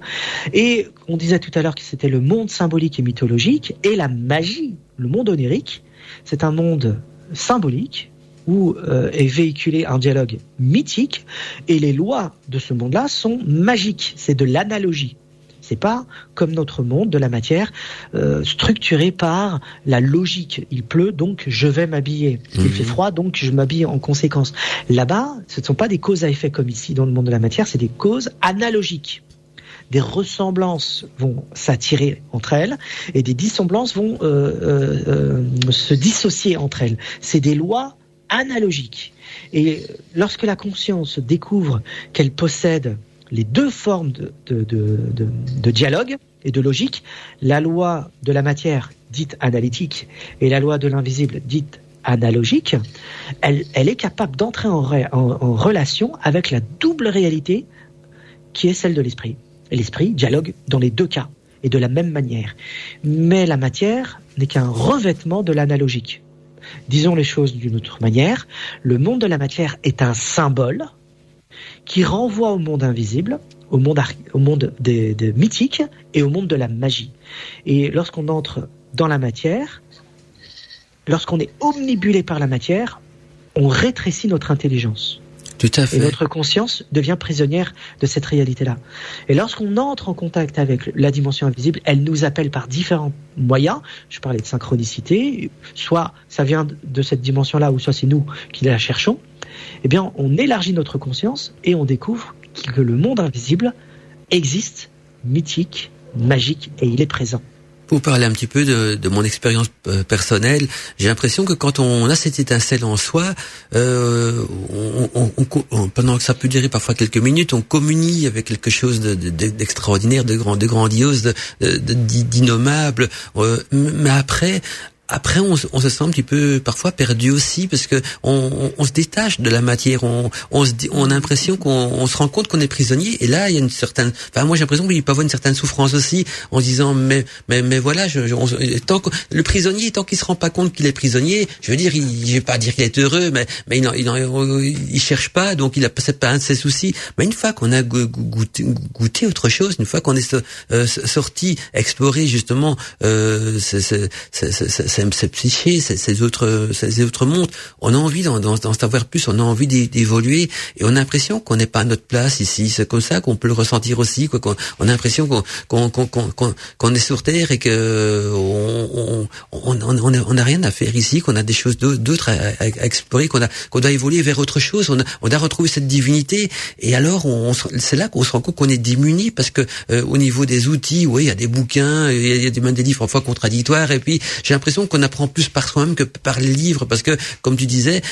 Et on disait tout à l'heure que c'était le monde symbolique et mythologique et la magie, le monde onirique. C'est un monde symbolique où euh, est véhiculé un dialogue mythique et les lois de ce monde-là sont magiques. C'est de l'analogie. C'est pas comme notre monde de la matière euh, structuré par la logique. Il pleut, donc je vais m'habiller. Il fait mhm. froid, donc je m'habille en conséquence. Là-bas, ce ne sont pas des causes à effet comme ici dans le monde de la matière, c'est des causes analogiques des ressemblances vont s'attirer entre elles et des dissemblances vont euh, euh, euh, se dissocier entre elles. C'est des lois analogiques. Et lorsque la conscience découvre qu'elle possède les deux formes de, dialogue et de logique, la loi de la matière dite analytique et la loi de l'invisible dite analogique, elle, est capable d'entrer en, relation avec la double réalité qui est celle de l'esprit. L'esprit dialogue dans les deux cas et de la même manière. Mais la matière n'est qu'un revêtement de l'analogique. Disons les choses d'une autre manière, le monde de la matière est un symbole qui renvoie au monde invisible, au monde, au mythiques et au monde de la magie. Et lorsqu'on entre dans la matière, lorsqu'on est omnibulé par la matière, on rétrécit notre intelligence. Tout à fait. Et notre conscience devient prisonnière de cette réalité-là. Et lorsqu'on entre en contact avec la dimension invisible, elle nous appelle par différents moyens. Je parlais de synchronicité. Soit ça vient de cette dimension-là, ou soit c'est nous qui la cherchons eh bien, on élargit notre conscience et on découvre que le monde invisible existe, mythique, magique, et il est présent. Pour parler un petit peu de, mon expérience euh, personnelle, j'ai l'impression que quand on a cette étincelle en soi, euh, pendant que ça peut durer parfois quelques minutes, on communie avec quelque chose d'extraordinaire, de, de, de, grand, de grandiose, d'innommable. Euh, mais après, après, on, on, se sent un petit peu parfois perdu aussi parce que on, on se détache de la matière. On, se, on a l'impression qu'on se rend compte qu'on est prisonnier. Et là, il y a une certaine. Enfin, moi, j'ai l'impression qu'il peut avoir une certaine souffrance aussi en se disant mais mais mais voilà, je, je tant que le prisonnier, tant qu'il se rend pas compte qu'il est prisonnier, je veux dire, il, je vais pas dire qu'il est heureux, mais mais il, il, il, cherche pas, donc il a c'est pas un de ses soucis. Mais une fois qu'on a goûté, goûté, autre chose, une fois qu'on est euh, sorti explorer justement euh, ces psychés, ces, autres, ces autres mondes. On a envie d'en, savoir plus, on a envie d'évoluer, et on a l'impression qu'on n'est pas à notre place ici. C'est comme ça qu'on peut le ressentir aussi. Qu'on, on a l'impression qu'on, qu'on, qu'on, qu'on, est sur terre et que on, on, on, on n'a rien à faire ici, qu'on a des choses d'autres à, explorer, qu'on a, qu'on doit évoluer vers autre chose. On a, on a retrouvé cette divinité, et alors on, c'est là qu'on se rend compte qu'on est démuni parce que euh, au niveau des outils, oui, il y a des bouquins, il y a, des, des livres parfois contradictoires, et puis j'ai l'impression qu'on apprend plus par soi-même que par les livres, parce que, comme tu disais,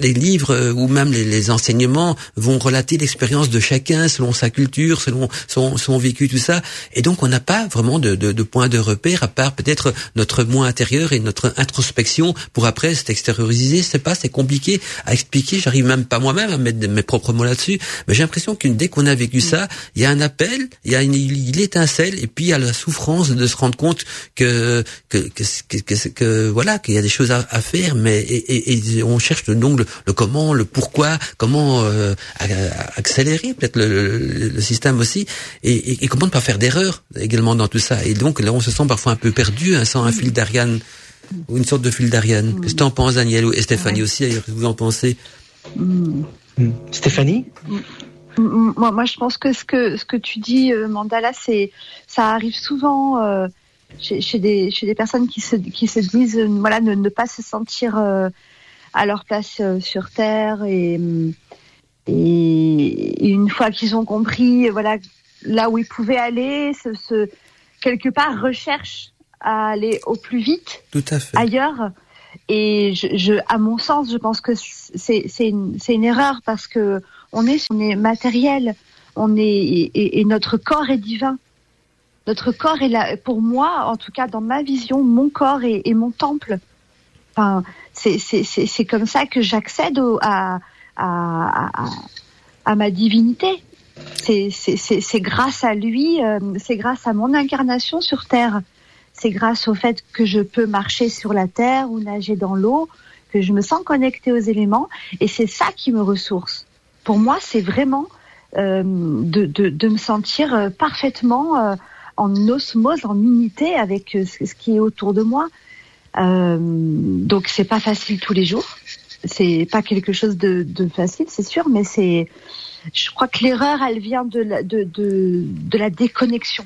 les livres euh, ou même les, enseignements vont relater l'expérience de chacun selon sa culture, selon son, son vécu, tout ça. Et donc, on n'a pas vraiment de, de, de point de repère à part peut-être notre moi intérieur et notre introspection pour après s'extérioriser. C'est pas, c'est compliqué à expliquer. J'arrive même pas moi-même à mettre mes propres mots là-dessus. Mais j'ai l'impression qu'une dès qu'on a vécu ça, il y a un appel, il y a une, il étincelle, et puis il y a la souffrance de se rendre compte que que, que, que, que voilà qu'il y a des choses à, faire, mais et, on cherche donc le, comment, le pourquoi, comment euh, accélérer peut-être le, système aussi, et, comment ne pas faire d'erreur également dans tout ça. Et donc là, on se sent parfois un peu perdu, hein, sans un fil d'Ariane ou une sorte de fil d'Ariane. Qu'est-ce que tu en penses, Daniel et Stéphanie aussi D'ailleurs, vous en pensez hmm. Stéphanie moi, moi, je pense que ce que ce que tu dis, euh, Mandala, c'est ça arrive souvent. Euh, chez, des, chez des personnes qui se, qui se disent voilà ne, ne pas se sentir euh, à leur place euh, sur terre et, et, une fois qu'ils ont compris voilà là où ils pouvaient aller ce, ce, quelque part recherchent à aller au plus vite Tout à fait. ailleurs et je, je, à mon sens je pense que c'est c'est une, une erreur parce que on est on est matériel on est et, et notre corps est divin notre corps est là, pour moi, en tout cas dans ma vision, mon corps est, mon temple. C'est comme ça que j'accède à, ma divinité. C'est grâce à lui, euh, c'est grâce à mon incarnation sur Terre. C'est grâce au fait que je peux marcher sur la Terre ou nager dans l'eau, que je me sens connectée aux éléments. Et c'est ça qui me ressource. Pour moi, c'est vraiment euh, de, me sentir euh, parfaitement en osmose, en unité avec euh, ce qui est autour de moi. Euh, donc c'est pas facile tous les jours. C'est pas quelque chose de, facile, c'est sûr, mais c'est. Je crois que l'erreur, elle vient de la, de, de, la déconnexion.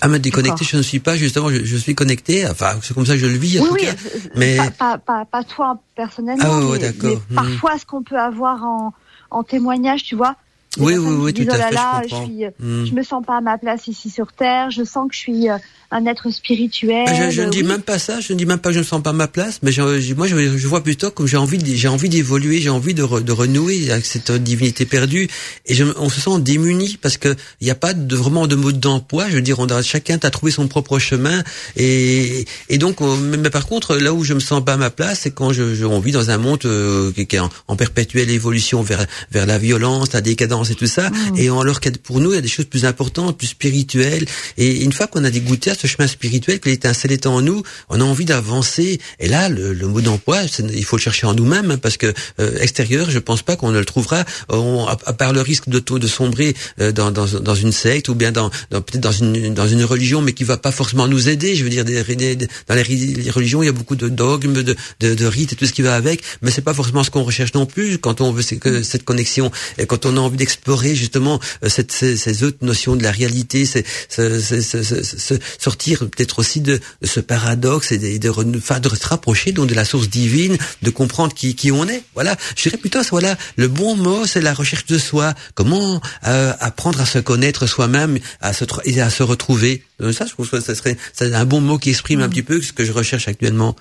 Ah, mais déconnecté, je ne suis pas, justement, je, suis connecté, enfin, c'est comme ça que je le vis, en oui, tout cas. Mais... Pas, pas, pas, toi, personnellement, ah, mais, hmm. parfois, ce qu'on peut avoir en, en témoignage, tu vois, oui, oui, oui, tout à fait. je, je, hmm. je me sens pas à ma place ici sur Terre. Je sens que je suis euh, un être spirituel. Je, je ne dis même pas ça. Je ne dis même pas que je ne sens pas ma place. Mais je, moi, je, je, vois plutôt comme j'ai envie, j'ai envie d'évoluer, j'ai envie de, de, renouer avec cette divinité perdue. Et je, on se sent démuni parce que il n'y a pas de vraiment de mode d'emploi. Je veux dire, on a, chacun a trouvé son propre chemin. Et, et donc, mais par contre, là où je me sens pas à ma place, c'est quand je, je on vit dans un monde euh, qui est en, en, perpétuelle évolution vers vers la violence, la décadence et tout ça. Mmh. Et alors que pour nous, il y a des choses plus importantes, plus spirituelles. Et une fois qu'on a dégoûté à ce chemin spirituel, l'étincelle est en nous, on a envie d'avancer. Et là, le, le mot d'emploi, il faut le chercher en nous-mêmes, hein, parce que euh, extérieur, je pense pas qu'on ne le trouvera, on, à, part le risque de, de sombrer euh, dans, dans, dans, une secte ou bien dans, dans peut-être dans une, dans une religion, mais qui va pas forcément nous aider. Je veux dire, des, dans les, religions, il y a beaucoup de dogmes, de, de, de rites et tout ce qui va avec, mais c'est pas forcément ce qu'on recherche non plus quand on veut que cette connexion et quand on a envie d'explorer justement euh, cette, ces, ces, autres notions de la réalité, c'est ce, ce, ce, sortir peut-être aussi de, de, ce paradoxe et de, de, se rapprocher donc de la source divine, de comprendre qui, qui on est. Voilà, je dirais plutôt voilà le bon mot, c'est la recherche de soi. Comment euh, apprendre à se connaître soi-même, à se et à se retrouver. Euh, ça, je trouve que ça serait c'est un bon mot qui exprime un petit peu ce que je recherche actuellement.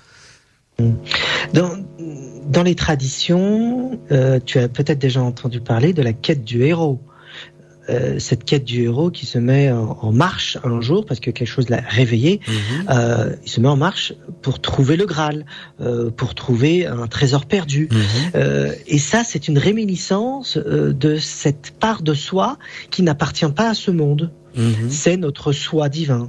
Dans, dans les traditions, euh, tu as peut-être déjà entendu parler de la quête du héros. Euh, cette quête du héros qui se met en, en, marche un jour parce que quelque chose l'a réveillé. -hmm. euh, il se met en marche pour trouver le Graal, euh, pour trouver un trésor perdu. Mm -hmm. et ça, c'est une réminiscence euh, de cette part de soi qui n'appartient pas à ce monde. -hmm. C'est notre soi divin.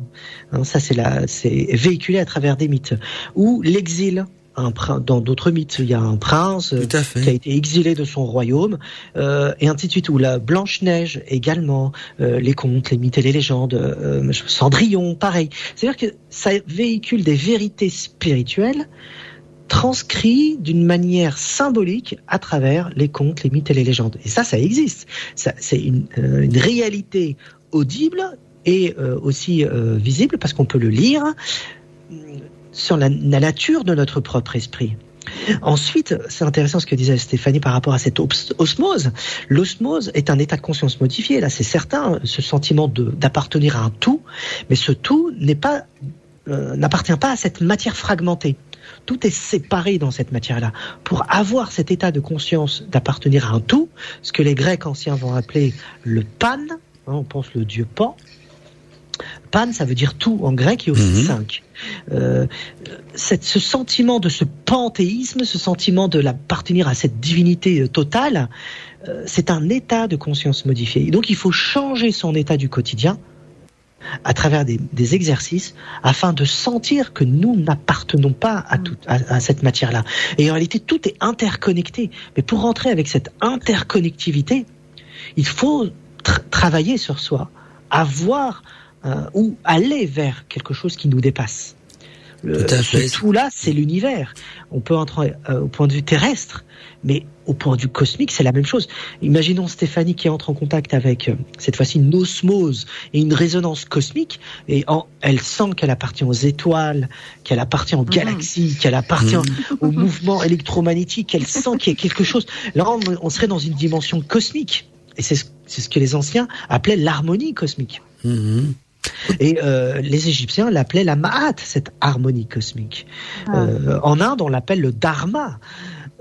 Hein, ça, c'est c'est véhiculé à travers des mythes. Ou l'exil un dans d'autres mythes, il y a un prince qui a été exilé de son royaume, euh, et ainsi de suite, ou la Blanche-Neige également, euh, les contes, les mythes et les légendes, euh, Cendrillon, pareil. C'est-à-dire que ça véhicule des vérités spirituelles transcrits d'une manière symbolique à travers les contes, les mythes et les légendes. Et ça, ça existe. C'est une, une, réalité audible et aussi visible parce qu'on peut le lire sur la, nature de notre propre esprit. Ensuite, c'est intéressant ce que disait Stéphanie par rapport à cette osmose. L'osmose est un état de conscience modifié. Là, c'est certain, ce sentiment d'appartenir à un tout, mais ce tout euh, n'appartient pas à cette matière fragmentée. Tout est séparé dans cette matière-là. Pour avoir cet état de conscience d'appartenir à un tout, ce que les Grecs anciens vont appeler le pan, hein, on pense le dieu Pan, Pan, ça veut dire tout en grec et aussi mmh. cinq. Euh, ce sentiment de ce panthéisme, ce sentiment de l'appartenir à cette divinité totale, euh, c'est un état de conscience modifié. Et donc il faut changer son état du quotidien à travers des, des exercices afin de sentir que nous n'appartenons pas à, tout, à, à cette matière-là. Et en réalité, tout est interconnecté. Mais pour rentrer avec cette interconnectivité, il faut tra travailler sur soi, avoir euh, ou aller vers quelque chose qui nous dépasse. Le, tout ce tout-là, c'est l'univers. On peut entrer euh, au point de vue terrestre, mais au point de vue cosmique, c'est la même chose. Imaginons Stéphanie qui entre en contact avec, euh, cette fois-ci, une osmose et une résonance cosmique, et en, elle sent qu'elle appartient aux étoiles, qu'elle appartient aux galaxies, mmh. qu'elle appartient mmh. au mouvement électromagnétique, elle sent qu'il y a quelque chose. Là, on, on, serait dans une dimension cosmique. Et c'est ce que les anciens appelaient l'harmonie cosmique. Mmh. Et euh, les Égyptiens l'appelaient la Ma'at, cette harmonie cosmique. Ah. Euh, en Inde, on l'appelle le Dharma.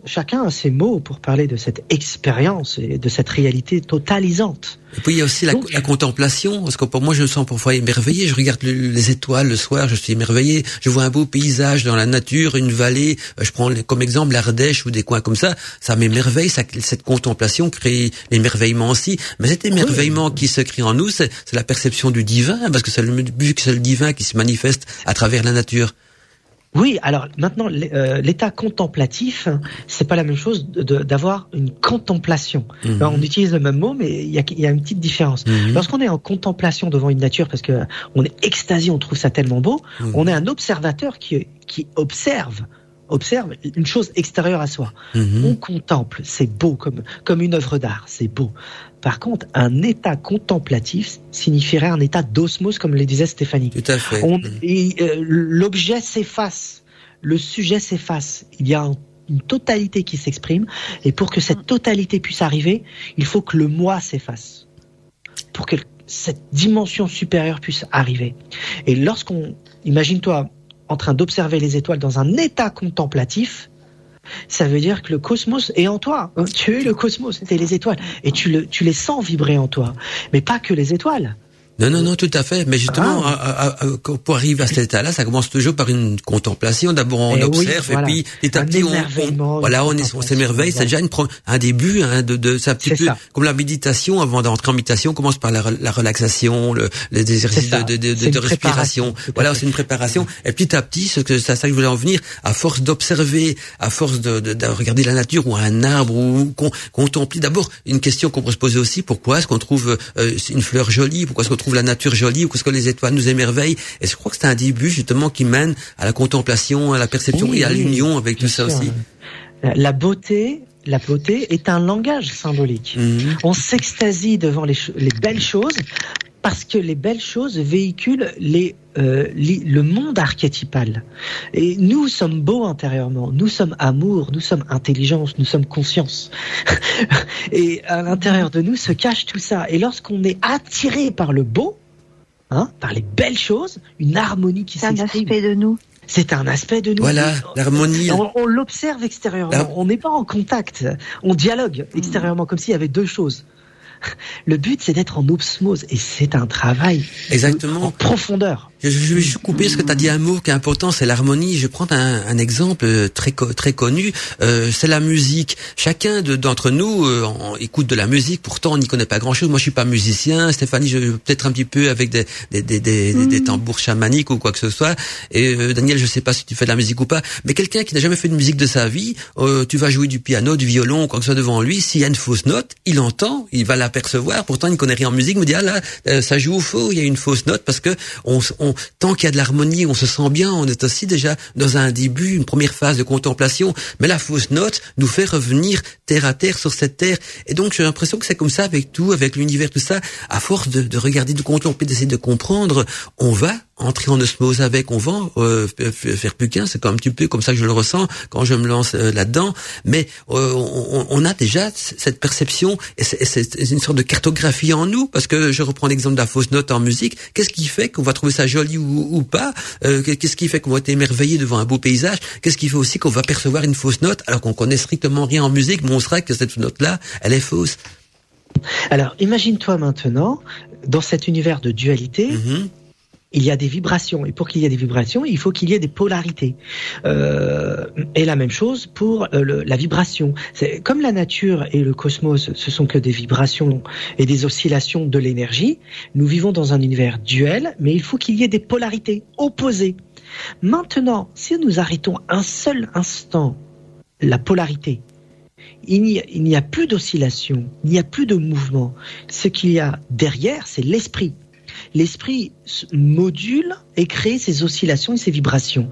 Chacun a ses mots pour parler de cette expérience et de cette réalité totalisante. Et puis il y a aussi la, Donc, la contemplation, parce que pour moi je me sens parfois émerveillé. Je regarde le, les étoiles le soir, je suis émerveillé. Je vois un beau paysage dans la nature, une vallée. Je prends comme exemple l'Ardèche ou des coins comme ça. Ça m'émerveille. Cette contemplation crée l'émerveillement aussi. Mais cet émerveillement oui. qui se crée en nous, c'est la perception du divin, parce que c'est le que c'est le divin qui se manifeste à travers la nature. Oui, alors maintenant, l'état contemplatif, c'est pas la même chose d'avoir une contemplation. Mmh. Alors, on utilise le même mot, mais il y a, y a, une petite différence. Mmh. Lorsqu'on est en contemplation devant une nature, parce que on est extasié, on trouve ça tellement beau, mmh. on est un observateur qui, qui observe observe une chose extérieure à soi. On contemple, c'est beau comme, comme une œuvre d'art, c'est beau. Par contre, un état contemplatif signifierait un état d'osmose, comme le disait Stéphanie. Tout à fait. Euh, L'objet s'efface, le sujet s'efface. Il y a un, une totalité qui s'exprime, et pour que cette totalité puisse arriver, il faut que le moi s'efface. Pour que cette dimension supérieure puisse arriver. Et lorsqu'on, imagine-toi, en train d'observer les étoiles dans un état contemplatif, ça veut dire que le cosmos est en toi. Tu es le cosmos, c'est les étoiles. Et tu, le, tu les sens vibrer en toi. Mais pas que les étoiles. Non, non, non, tout à fait. Mais justement, ah. à, à, à, pour arriver à cet état-là, ça commence toujours par une contemplation. D'abord, on et observe, oui, voilà. et puis petit à petit, on, on, voilà, on, s'émerveille. C'est déjà une, un début hein, de, de c'est un petit peu ça. comme la méditation. Avant d'entrer en méditation, on commence par la, la relaxation, le, les exercices de, de, de, de respiration. Voilà, c'est une préparation. Et petit à petit, ce que c'est ça que je voulais en venir, à force d'observer, à force de, de, de, regarder la nature ou un arbre ou qu'on contempler. D'abord, une question qu'on peut se poser aussi pourquoi est-ce qu'on trouve euh, une fleur jolie? Pourquoi est-ce qu'on trouve la nature jolie ou qu'est-ce que les étoiles nous émerveillent. Et je crois que c'est un début justement qui mène à la contemplation, à la perception oui, et à l'union avec tout ça aussi. La beauté, la beauté est un langage symbolique. -hmm. On s'extasie devant les, les, belles choses parce que les belles choses véhiculent les, euh, les- le monde archétypal. Et nous sommes beaux intérieurement, nous sommes amour, nous sommes intelligence, nous sommes conscience. Et à l'intérieur de nous se cache tout ça. Et lorsqu'on est attiré par le beau, hein, par les belles choses, une harmonie qui C'est un s'exprime. aspect de nous. C'est un aspect de nous. Voilà, l'harmonie. On, on l'observe extérieurement. On n'est pas en contact. On dialogue extérieurement comme s'il y avait deux choses. Le but, c'est d'être en osmose et c'est un travail Exactement. en profondeur. Je, je vais juste couper ce que tu as dit un mot qui est important, c'est l'harmonie. Je vais prendre un, un exemple euh, très très connu, euh, c'est la musique. Chacun de- d'entre nous euh, on écoute de la musique, pourtant on n'y connaît pas grand-chose. Moi, je suis pas musicien. Stéphanie, je peut-être un petit peu avec des des, des, des, des- des tambours chamaniques ou quoi que ce soit. Et euh, Daniel, je sais pas si tu fais de la musique ou pas, mais quelqu'un qui n'a jamais fait de musique de sa vie, euh, tu vas jouer du piano, du violon, quoi que ce soit devant lui. S'il y a une fausse note, il entend, il va l'apercevoir. Pourtant, il ne connaît rien en musique. Il me dit ah là, euh, ça joue au faux. Il y a une fausse note parce que on, on tant qu'il y a de l'harmonie, on se sent bien. On est aussi déjà dans un début, une première phase de contemplation. Mais la fausse note nous fait revenir terre à terre sur cette terre. Et donc j'ai l'impression que c'est comme ça avec tout, avec l'univers, tout ça. À force de, de regarder, de contempler, d'essayer de comprendre, on va entrer en osmose avec, on va euh, faire plus qu'un. C'est comme un petit peu comme ça que je le ressens quand je me lance euh, là-dedans. Mais euh, on, on a déjà cette perception et c'est une sorte de cartographie en nous. Parce que je reprends l'exemple de la fausse note en musique. Qu'est-ce qui fait qu'on va trouver ça joli ou, ou pas Euh, Qu'est-ce qui fait qu'on va être émerveillé devant un beau paysage? Qu'est-ce qui fait aussi qu'on va percevoir une fausse note alors qu'on connaît strictement rien en musique, mais on sera que cette note-là, elle est fausse? Alors, imagine-toi maintenant, dans cet univers de dualité, Mhm. Il y a des vibrations. Et pour qu'il y ait des vibrations, il faut qu'il y ait des polarités. Euh, et la même chose pour euh, la vibration. Comme la nature et le cosmos, ce sont que des vibrations et des oscillations de l'énergie. Nous vivons dans un univers duel, mais il faut qu'il y ait des polarités opposées. Maintenant, si nous arrêtons un seul instant la polarité, il n'y a, a plus d'oscillation, il n'y a plus de mouvement. Ce qu'il y a derrière, c'est l'esprit. L'esprit module et crée ces oscillations et ces vibrations.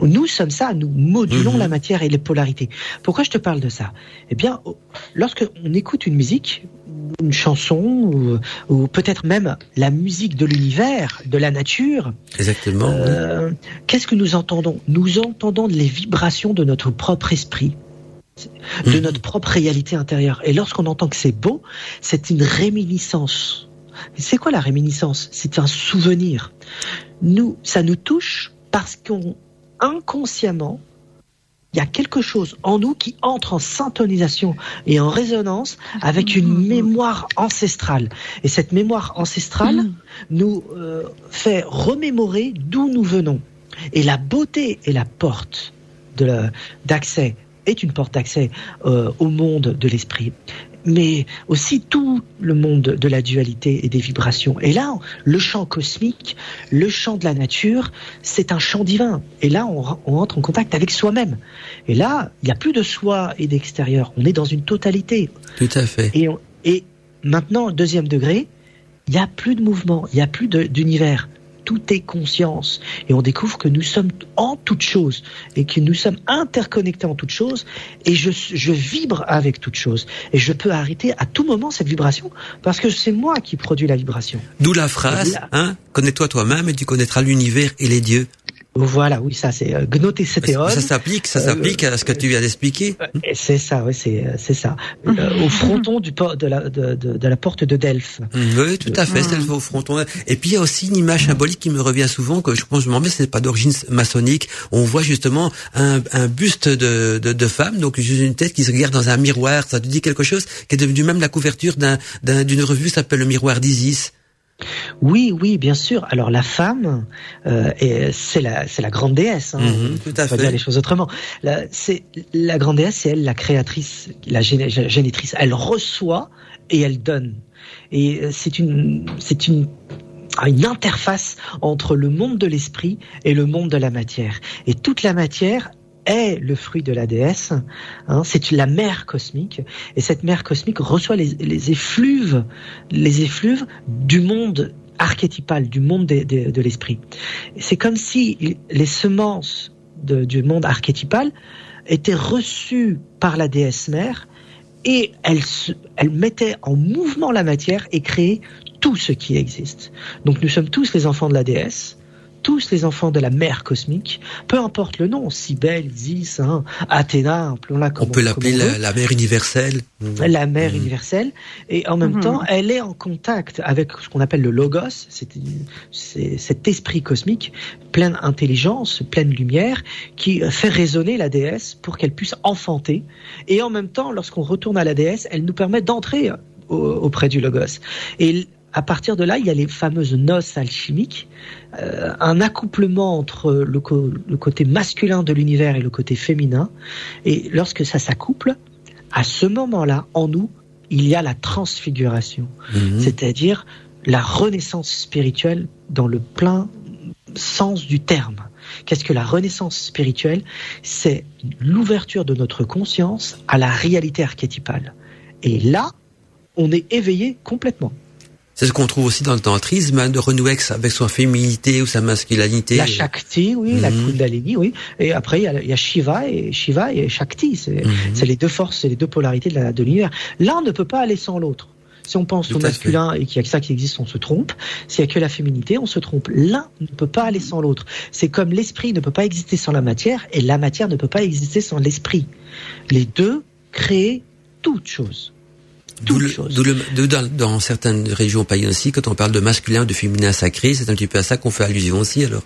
Nous sommes ça, nous modulons Mhm. la matière et les polarités. Pourquoi je te parle de ça? Eh bien, au- lorsque on écoute une musique, une chanson, ou, ou peut-être même la musique de l'univers, de la nature, Exactement. oui. euh, qu'est-ce que nous entendons? Nous entendons les vibrations de notre propre esprit, de Mhm. notre propre réalité intérieure. Et lorsqu'on entend que c'est beau, c'est une réminiscence. C'est quoi la réminiscence? C'est un souvenir. Nous, ça nous touche parce qu'on inconsciemment, il y a quelque chose en nous qui entre en syntonisation et en résonance avec une mémoire ancestrale. Et cette mémoire ancestrale nous euh, fait remémorer d'où nous venons. Et la beauté est la porte d'accès, est une porte d'accès euh, au monde de l'esprit. Mais aussi tout le monde de la dualité et des vibrations. Et là, le champ cosmique, le champ de la nature, c'est un champ divin. Et là, on, on entre en contact avec soi-même. Et là, il n'y a plus de soi et d'extérieur. On est dans une totalité. Tout à fait. Et, on- et maintenant, deuxième degré, il n'y a plus de mouvement, il n'y a plus d'univers. Tout est conscience. Et on découvre que nous sommes en toute chose et que nous sommes interconnectés en toute chose. Et je, je vibre avec toute chose. Et je peux arrêter à tout moment cette vibration parce que c'est moi qui produis la vibration. D'où la phrase, hein, connais-toi toi-même et tu connaîtras l'univers et les dieux. Voilà, oui, ça c'est euh, gnotésétéon. Ça s'applique, ça Euh, s'applique à ce que tu viens d'expliquer. Et C'est ça, oui, c'est euh, c'est ça. Euh, au fronton du port de la de, de, de la porte de Delphes. Mm, Oui, tout à fait, c'est le au fronton. Et puis il y a aussi une image symbolique qui me revient souvent, que je pense, je m'en mets, c'est pas d'origine maçonnique. On voit justement un, un buste de, de, de femme, donc juste une tête qui se regarde dans un miroir. Ça te dit quelque chose? Qui est devenu même la couverture d'un- d'un- d'une revue qui s'appelle le Miroir d'Isis. Oui, oui, bien sûr. Alors la femme, euh, c'est la, c'est la grande déesse. Hein. Mhm, tout à fait. dire les choses autrement. La, c'est la grande déesse, c'est elle la créatrice, la génitrice. Elle reçoit et elle donne. Et euh, c'est une, c'est une une interface entre le monde de l'esprit et le monde de la matière. Et toute la matière est le fruit de la déesse. Hein, c'est la mère cosmique. Et cette mère cosmique reçoit les, effluves, les effluves du monde archétypal, du monde de l'esprit. C'est comme si les semences du monde archétypal étaient reçues par la déesse mère et elle mettait en mouvement la matière et créait tout ce qui existe. Donc nous sommes tous les enfants de la déesse, tous les enfants de la mère cosmique, peu importe le nom, Cybèle, Isis, hein, Athéna, comme on peut l'appeler la, la, mère universelle. La mère mmh. universelle, et en même mmh. temps, elle est en contact avec ce qu'on appelle le logos, c'est cet esprit cosmique, plein d'intelligence, pleine lumière, qui fait résonner la déesse pour qu'elle puisse enfanter. Et en même temps, lorsqu'on retourne à la déesse, elle nous permet d'entrer auprès du logos. Et à partir de là, il y a les fameuses noces alchimiques, euh, un accouplement entre le, côté masculin de l'univers et le côté féminin. Et lorsque ça s'accouple, à ce moment-là, en nous, il y a la transfiguration, mhm. c'est-à-dire la renaissance spirituelle dans le plein sens du terme. Qu'est-ce que la renaissance spirituelle? C'est l'ouverture de notre conscience à la réalité archétypale. Et là, on est éveillé complètement. C'est ce qu'on trouve aussi dans le tantrisme, hein, de renouer avec sa féminité ou sa masculinité. La Shakti, oui, la mhm. Kundalini, oui. Et après, il y a, Shiva et Shiva et Shakti. Mhm. C'est les deux forces, c'est les deux polarités de l'univers. L'un ne peut pas aller sans l'autre. Si on pense au masculin et qu'il y a que ça qui existe, on se trompe. S'il y a que la féminité, on se trompe. L'un ne peut pas aller sans l'autre. C'est comme l'esprit ne peut pas exister sans la matière et la matière ne peut pas exister sans l'esprit. Les deux créent toute chose. D'où dans, certaines régions païennes aussi, quand on parle de masculin, de féminin sacré, c'est un petit peu à ça qu'on fait allusion aussi alors.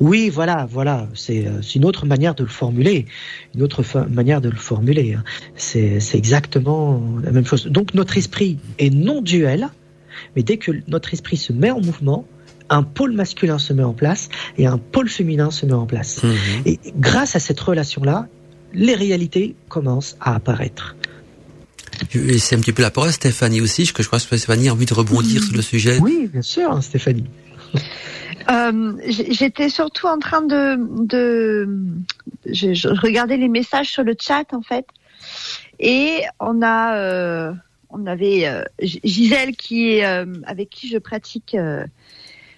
Oui, voilà, voilà. C'est euh, une autre manière de le formuler, une autre manière de le formuler. Hein. C'est exactement la même chose. Donc notre esprit est non duel, mais dès que notre esprit se met en mouvement, un pôle masculin se met en place et un pôle féminin se met en place. Mhm. Et grâce à cette relation-là, les réalités commencent à apparaître. C'est un petit peu la parole Stéphanie aussi, que je crois que Stéphanie a envie de rebondir sur le sujet. Oui, bien sûr, hein, Stéphanie. Euh, J'étais surtout en train de, de je, regardais les messages sur le chat en fait, et on a, euh, on avait euh, Gisèle qui est euh, avec qui je pratique euh,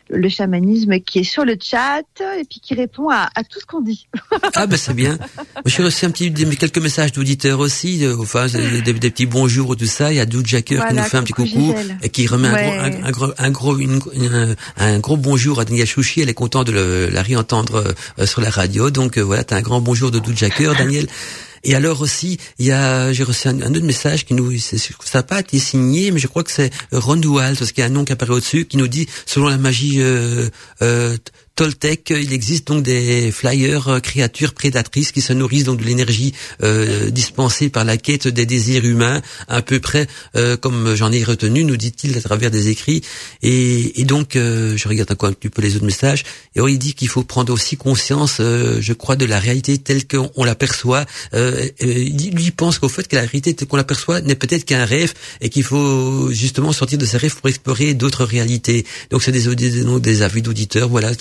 le chamanisme qui est sur le chat et puis qui répond à, à tout ce qu'on dit. ah ben c'est bien. J'ai reçu un petit quelques messages d'auditeurs aussi, euh, enfin des, des, petits bonjours ou tout ça. Il y a Doud Jacker qui nous fait un petit coucou et qui remet un, gros, un, gros, un, gros bonjour à Daniel Chouchi. Elle est contente de la réentendre euh, sur la radio. Donc euh, voilà, t'as un grand bonjour de Doud Jacker, Daniel. Et alors aussi, il y a, j'ai reçu un, autre message qui nous, ça n'a pas été signé, mais je crois que c'est Ron Dual, parce qu'il y a un nom qui apparaît au-dessus, qui nous dit, selon la magie euh, euh, Toltec, il existe donc des flyers euh, créatures prédatrices qui se nourrissent donc de l'énergie euh, dispensée par la quête des désirs humains, à peu près euh, comme j'en ai retenu, nous dit-il à travers des écrits. Et, et donc, je regarde encore un petit peu les autres messages. Et il dit qu'il faut prendre aussi conscience, je crois, de la réalité telle qu'on l'aperçoit. lui pense qu'au fait que la réalité telle qu'on l'aperçoit n'est peut-être qu'un rêve et qu'il faut justement sortir de ses rêves pour explorer d'autres réalités. Donc c'est des, des, des avis d'auditeurs, voilà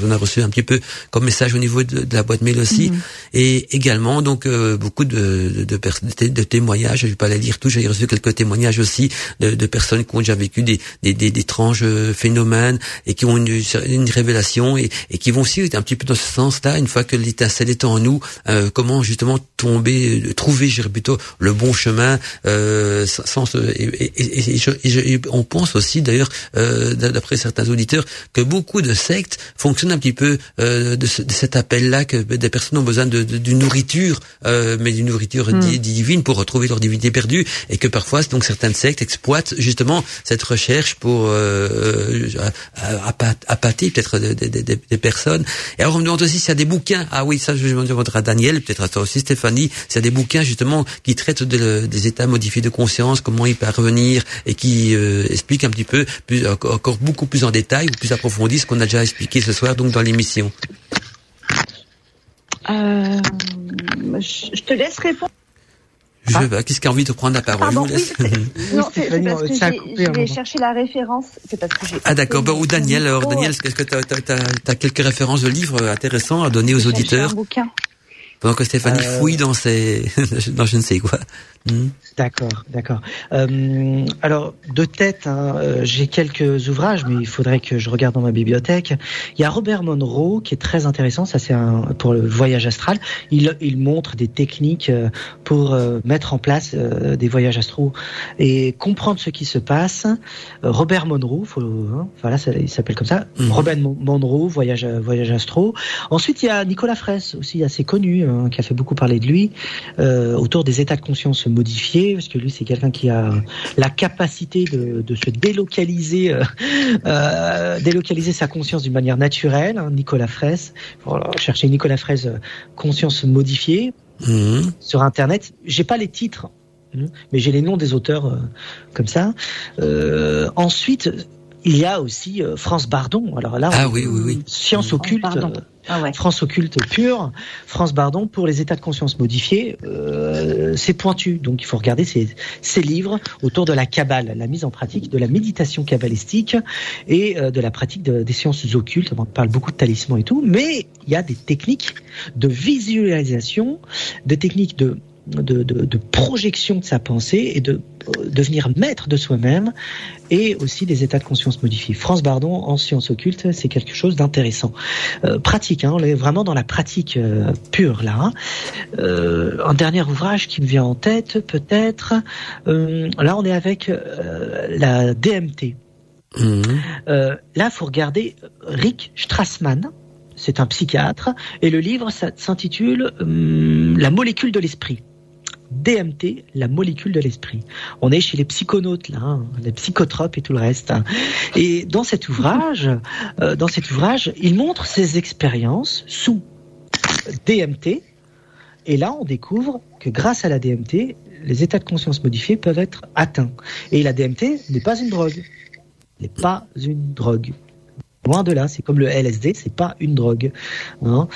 qu'on a reçu un petit peu comme message au niveau de, la boîte mail aussi, mhm. et également donc euh, beaucoup de, de, de, témoignages. Je vais pas les lire tous, j'ai reçu quelques témoignages aussi de, personnes qui ont déjà vécu des, des, des, étranges euh, phénomènes et qui ont une, une révélation et, et, qui vont aussi un petit peu dans ce sens-là. Une fois que l'étincelle est en nous, euh, comment justement tomber, trouver, je dirais plutôt le bon chemin. Euh, sans, et, et, et, on pense aussi d'ailleurs, d'après certains auditeurs, que beaucoup de sectes fonctionnent un petit peu euh, de, cet appel-là que des personnes ont besoin de, d'une nourriture, euh, mais d'une nourriture hmm. divine pour retrouver leur divinité perdue, et que parfois donc certaines sectes exploitent justement cette recherche pour euh, appâter peut-être des, personnes. Et alors on me demande aussi s'il y a des bouquins. Ah oui, ça je vais demander à Daniel, peut-être à toi aussi Stéphanie, s'il y a des bouquins justement qui traitent des états modifiés de conscience, comment y parvenir, et qui expliquent un petit peu plus, encore beaucoup plus en détail ou plus approfondi ce qu'on a déjà expliqué ce soir donc dans l'émission euh, Je te laisse répondre. Je vais, qu'est-ce qui a envie de prendre la parole? Non, c'est parce que je vais chercher la référence. C'est parce que j'ai. Ah d'accord. Bah, ou Daniel. Alors Daniel, est-ce que tu as, quelques références de livres intéressants à donner aux auditeurs un bouquin. pendant que Stéphanie Euh, fouille dans ses, dans je ne sais quoi. Hmm. D'accord, d'accord. Euh, alors de tête, hein, euh, j'ai quelques ouvrages, mais il faudrait que je regarde dans ma bibliothèque. Il y a Robert Monroe qui est très intéressant. Ça, c'est pour le voyage astral. Il, il montre des techniques euh, pour euh, mettre en place des voyages astraux et comprendre ce qui se passe. Robert Monroe, faut, hein, voilà, ça, il s'appelle comme ça. Mhm. Robert Mon- Monroe, voyage voyage astro. Ensuite, il y a Nicolas Fraisse aussi assez connu, hein, qui a fait beaucoup parler de lui autour des états de conscience modifiés, parce que lui c'est quelqu'un qui a la capacité de, de se délocaliser, euh, euh, délocaliser sa conscience d'une manière naturelle. hein, Nicolas Fraisse, voilà, chercher Nicolas Fraisse euh, conscience modifiée Mhm. sur internet. J'ai pas les titres, hein, mais j'ai les noms des auteurs euh, comme ça. Euh, ensuite. Il y a aussi euh, France Bardon. Alors là, Ah on- oui, oui, oui. science occulte. Euh, Ah ouais. France occulte pure, France Bardon pour les états de conscience modifiés, euh, c'est pointu. Donc il faut regarder ces, ces livres autour de la Kabbale, la mise en pratique de la méditation kabbalistique et euh, de la pratique de- des sciences occultes. On parle beaucoup de talisman et tout, mais il y a des techniques de visualisation, des techniques de de, de, de projection de sa pensée et de euh, devenir maître de soi-même et aussi des états de conscience modifiés. France Bardon en sciences occultes, c'est quelque chose d'intéressant. Euh, pratique, hein, on est vraiment dans la pratique euh, pure là. hein. Un dernier ouvrage qui me vient en tête, peut-être. là, on est avec la DMT. Euh, là, faut regarder Rick Strassman. C'est un psychiatre et le livre s'intitule La molécule de l'esprit. DMT, la molécule de l'esprit. On est chez les psychonautes là, hein, les psychotropes et tout le reste. Et dans cet ouvrage, euh, dans cet ouvrage, il montre ses expériences sous DMT. Et là, on découvre que grâce à la DMT, les états de conscience modifiés peuvent être atteints. Et la DMT n'est pas une drogue. N'est pas une drogue. Loin de là, c'est comme le LSD, c'est pas une drogue. hein.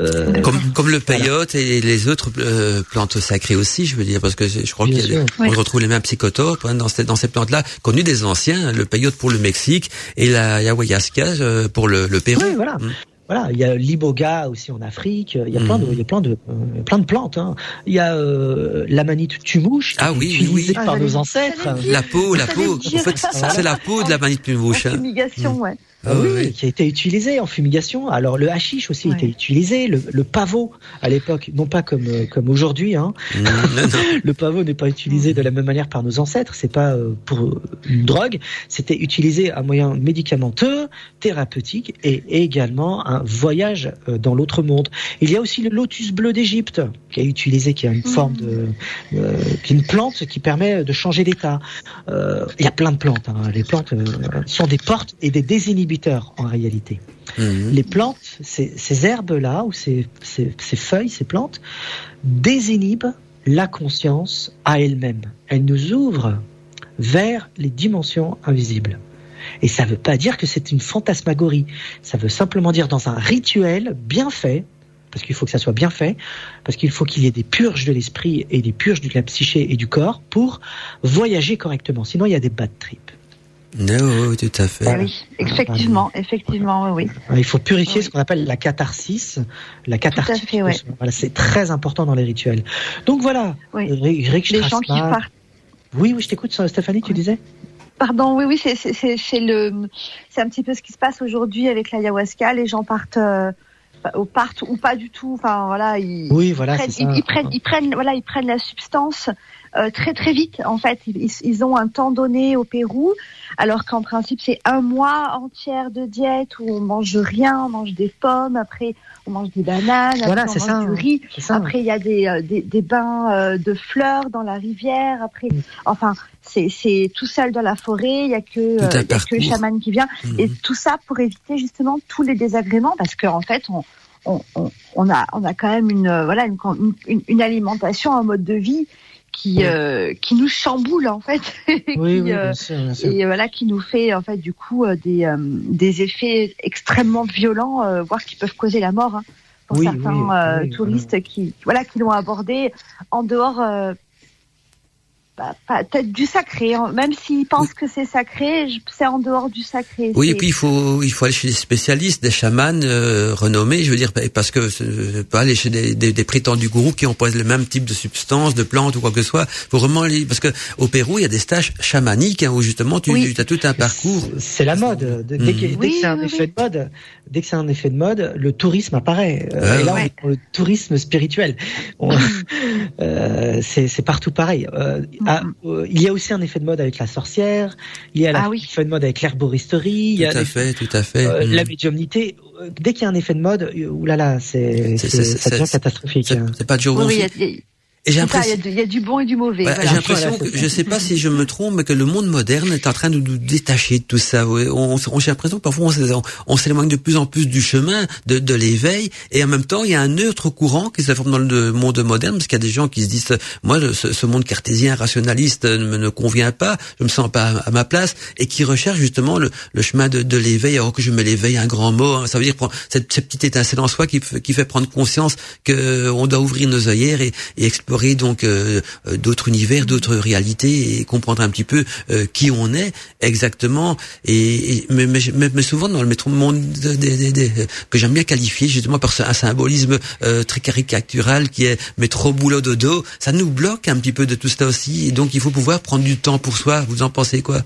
Euh, Comme, comme le peyote et les autres euh, plantes sacrées aussi, je veux dire, parce que je crois Bien qu'il y a des- sûr. on retrouve les mêmes psychotropes hein, dans ces, dans ces plantes-là, connues des anciens, le peyote pour le Mexique et la ayahuasca euh, pour le, le Pérou. Oui, voilà. Mm. Voilà, il y a l'iboga aussi en Afrique. Il y a plein de, Mhm. il y a plein de, euh, plein de plantes. hein. Il y a euh, l'amanite tumouche, qui Ah oui, oui, utilisée oui. par Ah, nos ancêtres. La peau, la peau, en fait, c'est la peau de la manite plume En mouche. hein. fumigation, ouais. Ah oui, qui a été utilisé en fumigation. Alors le hashish aussi a Ouais. été utilisé, le, le pavot à l'époque, non pas comme euh, comme aujourd'hui. Hein. Mm. Le pavot n'est pas utilisé de la même manière par nos ancêtres. C'est pas euh, pour euh, une drogue. C'était utilisé à moyen médicamenteux, thérapeutique et également un voyage euh, dans l'autre monde. Il y a aussi le lotus bleu d'Égypte qui est utilisé, qui a une forme de, euh, qui est une plante qui permet de changer d'état. Euh, il y a plein de plantes. hein. Les plantes euh, sont des portes et des en réalité. Mhm. Les plantes, ces, ces herbes-là, ou ces, ces, ces feuilles, ces plantes, désinhibent la conscience à elle-même. Elles nous ouvrent vers les dimensions invisibles. Et ça ne veut pas dire que c'est une fantasmagorie. Ça veut simplement dire dans un rituel bien fait, parce qu'il faut que ça soit bien fait, parce qu'il faut qu'il y ait des purges de l'esprit et des purges de la psyché et du corps pour voyager correctement. Sinon, il y a des bad trips. Non, tout à fait. Ah oui, effectivement, effectivement, oui, oui. Il faut purifier Oui. ce qu'on appelle la catharsis, la catharsis. fait, ouais. Voilà, c'est très important dans les rituels. Donc voilà, Oui. Rick Les gens qui partent. Oui, oui, je t'écoute, Stéphanie, tu Oui. disais? Pardon, oui, oui, c'est c'est- c'est c'est le, c'est un petit peu ce qui se passe aujourd'hui avec l'ayahuasca. Les gens partent, euh, ou partent ou pas du tout. Enfin voilà, ils, Oui, voilà, prennent, c'est ils, ça. ils prennent, ils prennent, voilà, ils prennent la substance euh, très très vite. En fait, ils, ils- ont un temps donné au Pérou, alors qu'en principe c'est un mois entier de diète où on mange rien, on mange des pommes, après on mange des bananes, Voilà, après ça. du riz. Après, il y a des, euh, des, des bains euh, de fleurs dans la rivière. Après, enfin, c'est c'est tout seul dans la forêt. Il y a que euh, y a que le chaman qui vient. Mhm. Et tout ça pour éviter justement tous les désagréments, parce qu'en fait, on, on, on, on a on a quand même une euh, voilà une, une, une alimentation, un mode de vie qui euh, qui nous chamboule en fait. et Oui, qui, oui, euh, bien sûr, bien sûr. et voilà qui nous fait en fait du coup euh, des euh, des effets extrêmement violents, euh, voire qui peuvent causer la mort hein, pour Oui, certains euh, touristes qui voilà qui l'ont abordé en dehors euh, bah, peut-être du sacré. hein. Même s'ils pensent que c'est sacré, c'est en dehors du sacré. Oui, et puis il faut il faut aller chez des spécialistes, des chamans euh, renommés, je veux dire, parce que c'est pas aller chez des, des, des prétendus gourous qui pas le même type de substances, de plantes ou quoi que ce soit. Faut vraiment aller parce que au Pérou il y a des stages chamaniques hein, où justement tu Oui. as tout un parcours. C'est la mode. De- Dès que, Mhm. dès que c'est un oui, effet oui. de mode, dès que c'est un effet de mode, le tourisme apparaît. Euh, Ouais, et là, ouais. on le tourisme spirituel. On- euh, c'est c'est partout pareil. Euh, ah, euh, il y a aussi un effet de mode avec la sorcière. Il y a Ah un oui. effet de mode avec l'herboristerie. Il y a Tout à fait, tout à fait. euh, Mhm. la médiumnité. Euh, Dès qu'il y a un effet de mode, oulala, c'est C'est- c'est- c'est- ça devient c'est- catastrophique. C'est hein. c'est pas du Oui, Et j'ai il y, l'impression il y a du bon et du mauvais. Voilà, voilà. J'ai l'impression Voilà, que, je sais pas si je me trompe, mais que le monde moderne est en train de nous détacher de tout ça. ouais. On, on- j'ai l'impression que parfois on, s'é- on- on s'éloigne de plus en plus du chemin de, de l'éveil, et en même temps il y a un autre courant qui se forme dans le monde moderne, parce qu'il y a des gens qui se disent, moi ce, ce monde cartésien rationaliste ne me ne convient pas, je me sens pas à, à ma place, et qui recherchent justement le, le chemin de, de l'éveil. Alors que je me l'éveille, un grand mot, hein. ça veut dire prendre cette, cette petite étincelle en soi qui, fait prendre conscience que on doit ouvrir nos œillères et, et explorer donc euh, euh, d'autres univers, d'autres réalités et comprendre un petit peu euh, qui on est exactement. Et, et- mais, mais, mais- souvent dans le métro monde que j'aime bien qualifier justement par un symbolisme euh, très caricatural qui est métro boulot dodo, ça nous bloque un petit peu de tout cela aussi. Et donc il faut pouvoir prendre du temps pour soi. Vous en pensez quoi?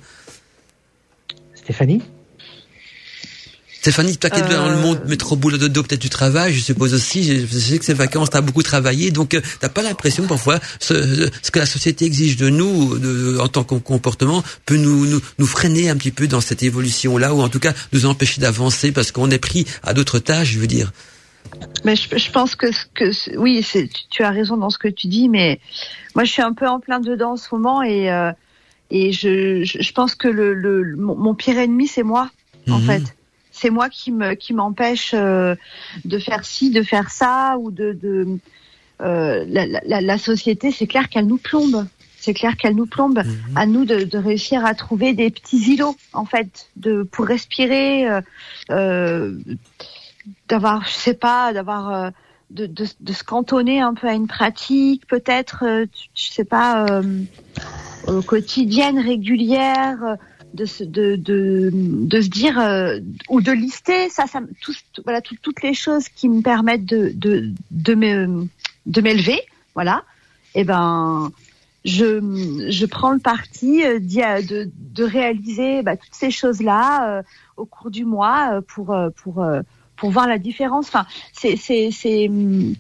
Stéphanie? Stéphanie, toi qui es dans le Euh, monde métro boulot dodo, peut-être tu travailles, je suppose aussi. Je, je sais que ces vacances, tu as beaucoup travaillé, donc euh, t'as pas l'impression parfois ce, ce que la société exige de nous de- en tant que comportement peut nous, nous, nous freiner un petit peu dans cette évolution-là, ou en tout cas nous empêcher d'avancer parce qu'on est pris à d'autres tâches, je veux dire. Mais je, je pense que, que oui, tu, tu as raison dans ce que tu dis, mais moi je suis un peu en plein dedans en ce moment et euh, et je, je, je pense que le, le mon, mon pire ennemi c'est moi en Mhm. fait. C'est moi qui me qui m'empêche euh, de faire ci, de faire ça ou de de euh, la, la, la société. C'est clair qu'elle nous plombe. C'est clair qu'elle nous plombe. Mhm. À nous de, de réussir à trouver des petits îlots en fait, de pour respirer. euh, d'avoir, je sais pas, d'avoir de, de, de se cantonner un peu à une pratique, peut-être, je sais pas, quotidienne, régulière, de se, de, de, se dire euh, ou de lister, ça, ça, voilà, tout- toutes les choses qui me permettent de de de m'élever, voilà. Et ben, je je prends le parti euh, de de réaliser bah, toutes ces choses là euh, au cours du mois pour pour pour voir la différence. Enfin, c'est c'est hum,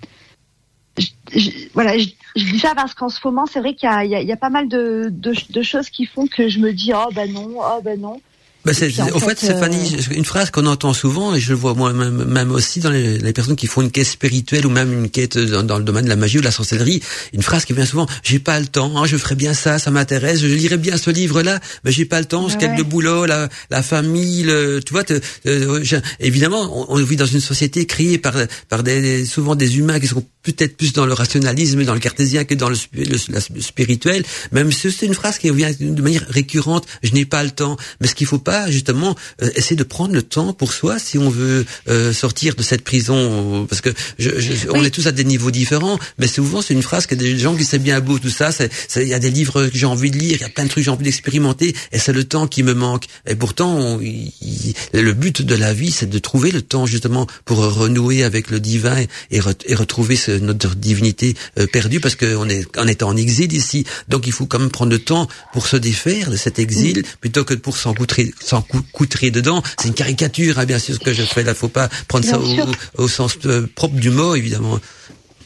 je- voilà, je, je dis ça parce qu'en ce moment, c'est vrai qu'il y a, il y, y a pas mal de, de, de choses qui font que je me dis oh ben non, oh ben non. Bah c'est, puis, en au fait, fait, Stéphanie, une phrase qu'on entend souvent, et je le vois moi-même même aussi dans les, les personnes qui font une quête spirituelle ou même une quête dans, dans le domaine de la magie ou de la sorcellerie, une phrase qui vient souvent, j'ai pas le temps, hein, je ferai bien ça, ça m'intéresse, je lirai bien ce livre-là, mais j'ai pas le temps, je Ouais, le boulot, la, la famille, le, tu vois, te- euh, évidemment, on, on vit dans une société créée par, par des, souvent des humains qui sont peut-être plus dans le rationalisme dans le cartésien que dans le, le- la- le spirituel, même si c'est une phrase qui revient de manière récurrente, je n'ai pas le temps, mais ce qu'il faut pas, justement, euh, essayer de prendre le temps pour soi si on veut euh, sortir de cette prison, parce que je, je- on est tous à des niveaux différents, mais souvent c'est une phrase que des gens qui savent bien beau tout ça, il y a des livres que j'ai envie de lire, il y a plein de trucs que j'ai envie d'expérimenter, et c'est le temps qui me manque. Et pourtant, on- il- il- le but de la vie, c'est de trouver le temps justement pour renouer avec le divin et, et re- et retrouver ce- notre divinité euh, perdue, parce qu'on est, on est en exil ici, donc il faut quand même prendre le temps pour se défaire de cet exil, plutôt que pour s'encoutrer, s'encoutrer dedans. C'est une caricature, hein, bien sûr, ce que je fais là, faut pas prendre ça Bien au, au sens euh, propre du mot, évidemment.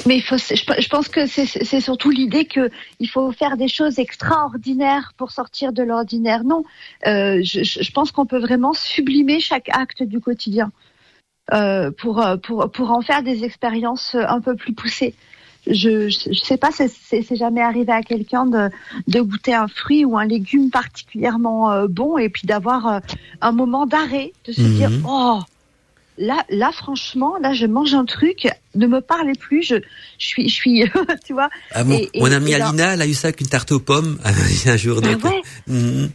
Mais il faut, je, pense que c'est surtout l'idée que il faut faire des choses extraordinaires pour sortir de l'ordinaire. Non, euh, je, pense qu'on peut vraiment sublimer chaque acte du quotidien euh, pour euh, pour pour en faire des expériences un peu plus poussées. Je je, sais pas, c'est jamais arrivé à quelqu'un de de goûter un fruit ou un légume particulièrement euh, bon et puis d'avoir euh, un moment d'arrêt, de se Mhm. dire oh là, là, franchement, là, je mange un truc, ne me parlez plus, je, je suis, je suis, tu vois. Ah bon, Et- et- mon amie et Alina, elle a eu ça avec une tarte aux pommes un jour. Donc, ouais. mhm.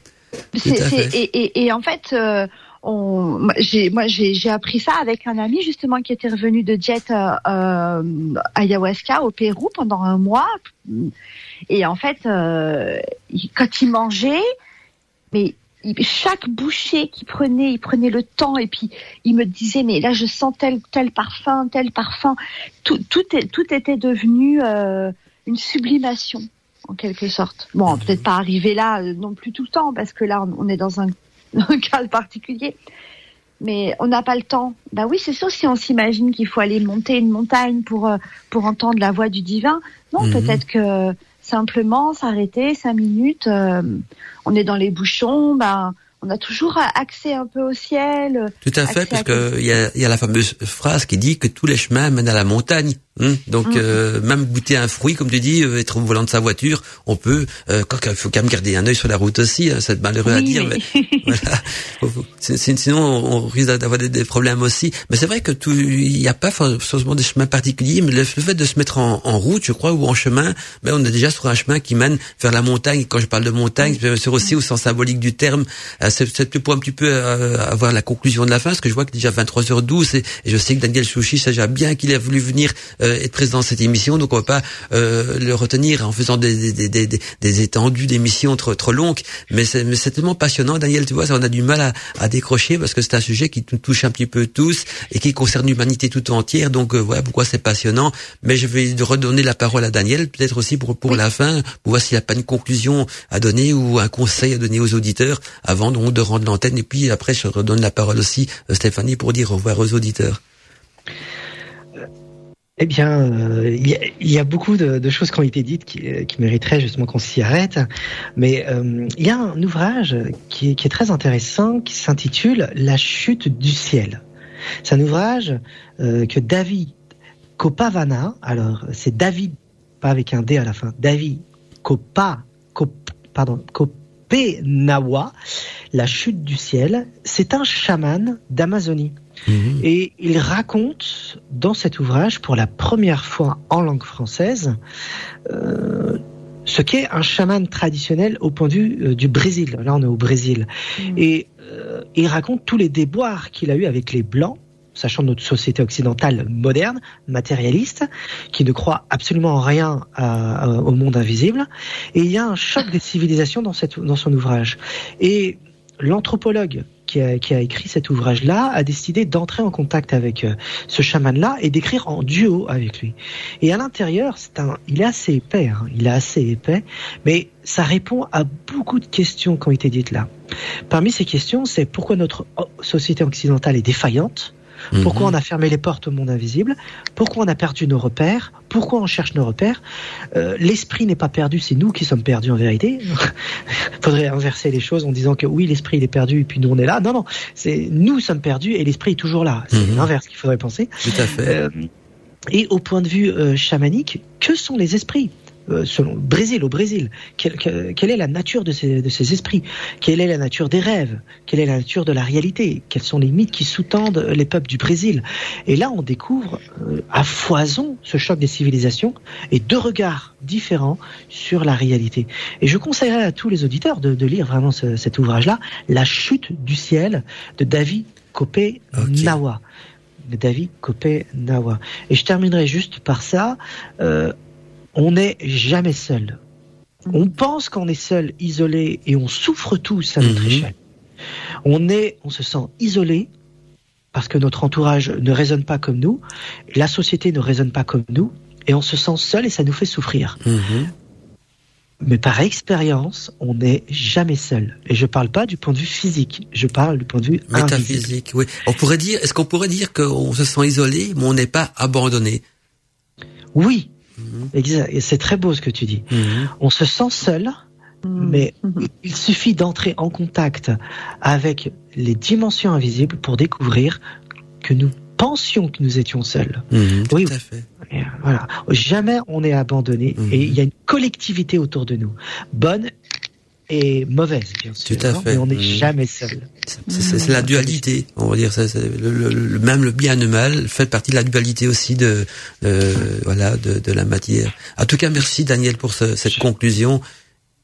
Et, et, et en fait, euh, on, j'ai, moi, j'ai, appris ça avec un ami justement qui était revenu de jet euh, euh, ayahuasca au Pérou pendant un mois. Et en fait, euh, quand il mangeait, mais chaque bouchée qu'il prenait, il prenait le temps et puis il me disait mais là je sens tel tel parfum, tel parfum. Tout tout, est, tout était devenu euh, une sublimation en quelque sorte. Bon, peut-être pas arriver là euh, non plus tout le temps parce que là on est dans un, un cas particulier. Mais on n'a pas le temps. Bah oui, c'est sûr si on s'imagine qu'il faut aller monter une montagne pour euh, pour entendre la voix du divin. Non, Mhm. peut-être que simplement s'arrêter cinq minutes. euh, on est dans les bouchons, ben on a toujours accès un peu au ciel. Tout à fait, parce à- que il y a, y a la fameuse phrase qui dit que tous les chemins mènent à la montagne. hein. Donc Mhm. euh, même goûter un fruit, comme tu dis, euh, être au volant de sa voiture, on peut. Euh, quand il faut quand même garder un œil sur la route aussi. hein, c'est malheureux à dire, mais- mais voilà. C'est- c'est- Sinon, on risque d'avoir des, des problèmes aussi. Mais c'est vrai que tout, il n'y a pas forcément des chemins particuliers, mais le, fait de se mettre en, en route, je crois, ou en chemin, ben on est déjà sur un chemin qui mène vers la montagne. Et Quand je parle de montagne, bien sûr aussi au sens symbolique du terme, euh, c'est peut-être pour un petit peu euh, avoir la conclusion de la fin, parce que je vois que déjà 23h12 et, je sais que Daniel sait déjà bien qu'il a voulu venir euh, être présent dans cette émission, donc on va pas euh, le retenir en faisant des, des, des, des, des étendues d'émissions trop, trop longues, mais c'est tellement passionnant, Daniel, tu vois, ça, on a du mal à, à décrocher parce que c'est un sujet qui nous touche un petit peu tous et qui concerne l'humanité tout entière, donc euh, voilà pourquoi c'est passionnant. Mais je vais redonner la parole à Daniel, peut-être aussi pour pour la fin, pour voir s'il n'y a pas une conclusion à donner ou un conseil à donner aux auditeurs avant donc de rendre l'antenne. Et puis après, je redonne la parole aussi à Stéphanie pour dire au revoir aux auditeurs. Eh bien, euh, il y, a- beaucoup de, choses qui ont été dites qui, euh, mériteraient justement qu'on s'y arrête. Mais euh, il y a un ouvrage qui est, très intéressant qui s'intitule La chute du ciel. C'est un ouvrage que David Kopavana, alors c'est David, pas avec un D à la fin, David Kopa, Kop- pardon, Kopenawa, La chute du ciel, c'est un chaman d'Amazonie. Et il raconte dans cet ouvrage, pour la première fois en langue française, euh, ce qu'est un chaman traditionnel au point de vue euh, du Brésil. Là, on est au Brésil. Et euh, il raconte tous les déboires qu'il a eu avec les Blancs, sachant notre société occidentale moderne, matérialiste, qui ne croit absolument en rien au monde invisible. Et il y a un choc des civilisations dans, son ouvrage. Et l'anthropologue qui a, écrit cet ouvrage-là a décidé d'entrer en contact avec euh, ce chaman-là et d'écrire en duo avec lui. Et à l'intérieur, c'est un, il est assez épais, hein, il est assez épais, mais ça répond à beaucoup de questions qui ont été dites là. Parmi ces questions, c'est pourquoi notre société occidentale est défaillante, pourquoi on a fermé les portes au monde invisible? Pourquoi on a perdu nos repères? Pourquoi on cherche nos repères? Euh, L'esprit n'est pas perdu, c'est nous qui sommes perdus en vérité. Faudrait inverser les choses en disant que oui, l'esprit il est perdu et puis nous on est là. Non, non, c'est nous sommes perdus et l'esprit est toujours là. C'est Mhm. l'inverse qu'il faudrait penser. Tout à fait. Euh, et au point de vue euh, chamanique, que sont les esprits? Selon le Brésil, au Brésil, quelle, est la nature de ces, de ces esprits? Quelle est la nature des rêves? Quelle est la nature de la réalité? Quels sont les mythes qui sous-tendent les peuples du Brésil? Et là, on découvre euh, à foison ce choc des civilisations et deux regards différents sur la réalité. Et je conseillerais à tous les auditeurs de, de lire vraiment ce- cet ouvrage-là, La chute du ciel de David Copé Nawa. David Copé Nawa. Et je terminerai juste par ça. euh, on n'est jamais seul. On pense qu'on est seul, isolé, et on souffre tous à notre échelle. On est, on se sent isolé parce que notre entourage ne résonne pas comme nous, la société ne résonne pas comme nous, et on se sent seul et ça nous fait souffrir. Mais par expérience, on n'est jamais seul. Et je parle pas du point de vue physique, je parle du point de vue invisible. Métaphysique, oui. On pourrait dire, est-ce qu'on pourrait dire qu'on se sent isolé, mais on n'est pas abandonné? Oui, exact. Et c'est très beau ce que tu dis. On se sent seul, mais il suffit d'entrer en contact avec les dimensions invisibles pour découvrir que nous pensions que nous étions seuls. oui, tout à fait. Voilà. Jamais on est abandonné et il y a une collectivité autour de nous, bonne et mauvaise, bien sûr. Tout à hein, fait. Mais on n'est Mhm. jamais seul. C'est- la dualité, on va dire. ça, c'est le, le- le- même le bien et le mal fait partie de la dualité aussi de, euh, voilà, de, de la matière. En tout cas, merci Daniel pour ce- cette conclusion.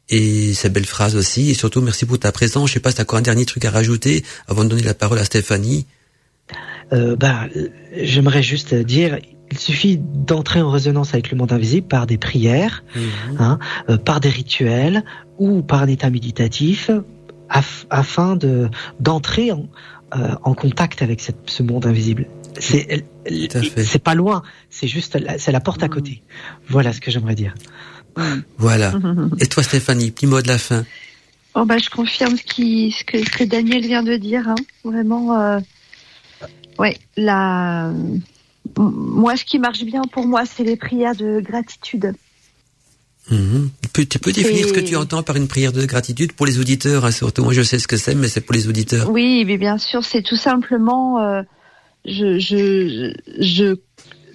et ces belles phrases aussi. Et surtout, merci pour ta présence. Je sais pas si tu as encore un dernier truc à rajouter avant de donner la parole à Stéphanie. Euh, bah, j'aimerais juste dire, il suffit d'entrer en résonance avec le monde invisible par des prières, mmh. hein, euh, par des rituels ou par un état méditatif, afin de d'entrer en, euh, en, contact avec cette, ce monde invisible. C'est c'est pas loin, c'est juste c'est la porte à côté. Voilà ce que j'aimerais dire. Voilà. Et toi, Stéphanie, petit mot de la fin. Oh bah, je confirme ce, qui, ce, que, que Daniel vient de dire. Hein. Vraiment, euh, ouais, la, moi, ce qui marche bien pour moi, c'est les prières de gratitude. Mhm. Tu, peux, définir ce que tu entends par une prière de gratitude pour les auditeurs, hein, surtout. Moi, je sais ce que c'est, mais c'est pour les auditeurs. Oui, mais bien sûr, c'est tout simplement, euh, je, je, je,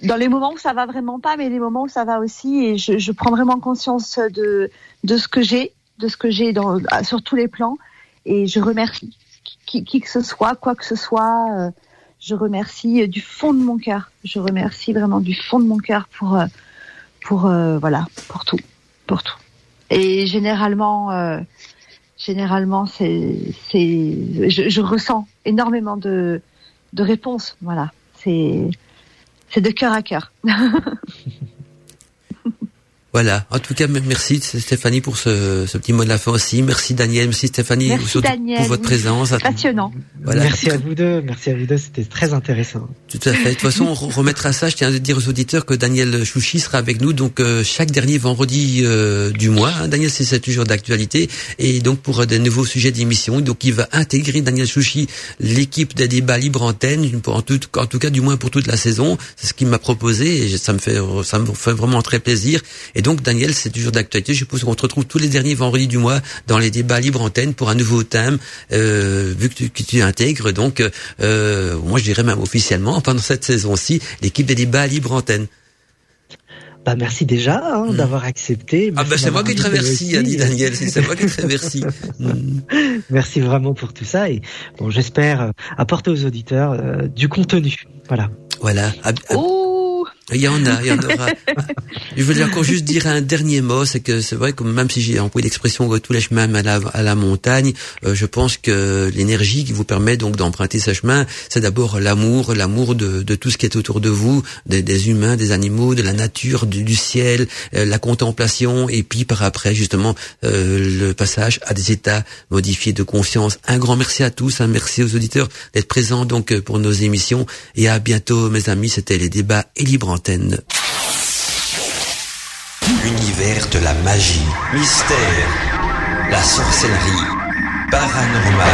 dans les moments où ça va vraiment pas, mais les moments où ça va aussi, et je, je prends vraiment conscience de, de ce que j'ai, de ce que j'ai dans, sur tous les plans, et je remercie qui, qui que ce soit, quoi que ce soit. Euh, je remercie du fond de mon cœur. Je remercie vraiment du fond de mon cœur pour, euh, pour euh, voilà, pour tout, pour tout. Et généralement, euh, généralement, c'est, c'est, je, je, ressens énormément de, de réponses. Voilà, c'est, c'est de cœur à cœur. Voilà. En tout cas, merci Stéphanie pour ce, ce, petit mot de la fin aussi. Merci Daniel, merci Stéphanie merci Daniel, pour votre présence. Passionnant. Voilà. Merci à vous deux, merci à vous deux, c'était très intéressant. Tout à fait. De toute façon, on remettra ça. Je tiens à dire aux auditeurs que Daniel Chouchi sera avec nous donc euh, chaque dernier vendredi euh, du mois. Hein. Daniel, c'est toujours d'actualité et donc pour des nouveaux sujets d'émission. Donc il va intégrer Daniel Chouchi l'équipe des débats libre antenne en tout, en tout cas du moins pour toute la saison. C'est ce qu'il m'a proposé et ça me fait ça me fait vraiment très plaisir. Et donc, Daniel, c'est toujours d'actualité. Je suppose qu'on te retrouve tous les derniers vendredis du mois dans les débats libre antenne pour un nouveau thème, euh, vu que tu, que tu, intègres. Donc, euh, moi, je dirais même officiellement, pendant cette saison-ci, l'équipe des débats libre antenne. Bah merci déjà hein, hmm. d'avoir accepté. ah bah c'est moi qui te remercie, a dit Daniel. C'est moi qui te remercie. merci vraiment pour tout ça et bon j'espère euh, apporter aux auditeurs euh, du contenu. Voilà. Voilà. Il y en a, il y en aura. je voulais encore juste dire un dernier mot, c'est que c'est vrai que même si j'ai employé l'expression tous les chemins à la, à la montagne, euh, je pense que l'énergie qui vous permet donc d'emprunter ce chemin, c'est d'abord l'amour, l'amour de, de, tout ce qui est autour de vous, des, des humains, des animaux, de la nature, du, du ciel, euh, la contemplation, et puis par après justement euh, le passage à des états modifiés de conscience. Un grand merci à tous, un merci aux auditeurs d'être présents donc pour nos émissions, et à bientôt mes amis. C'était les débats et libre antenne. L'univers de la magie, mystère, la sorcellerie, paranormal.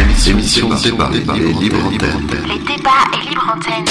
Émission, émission par les, les, les, libre antenne.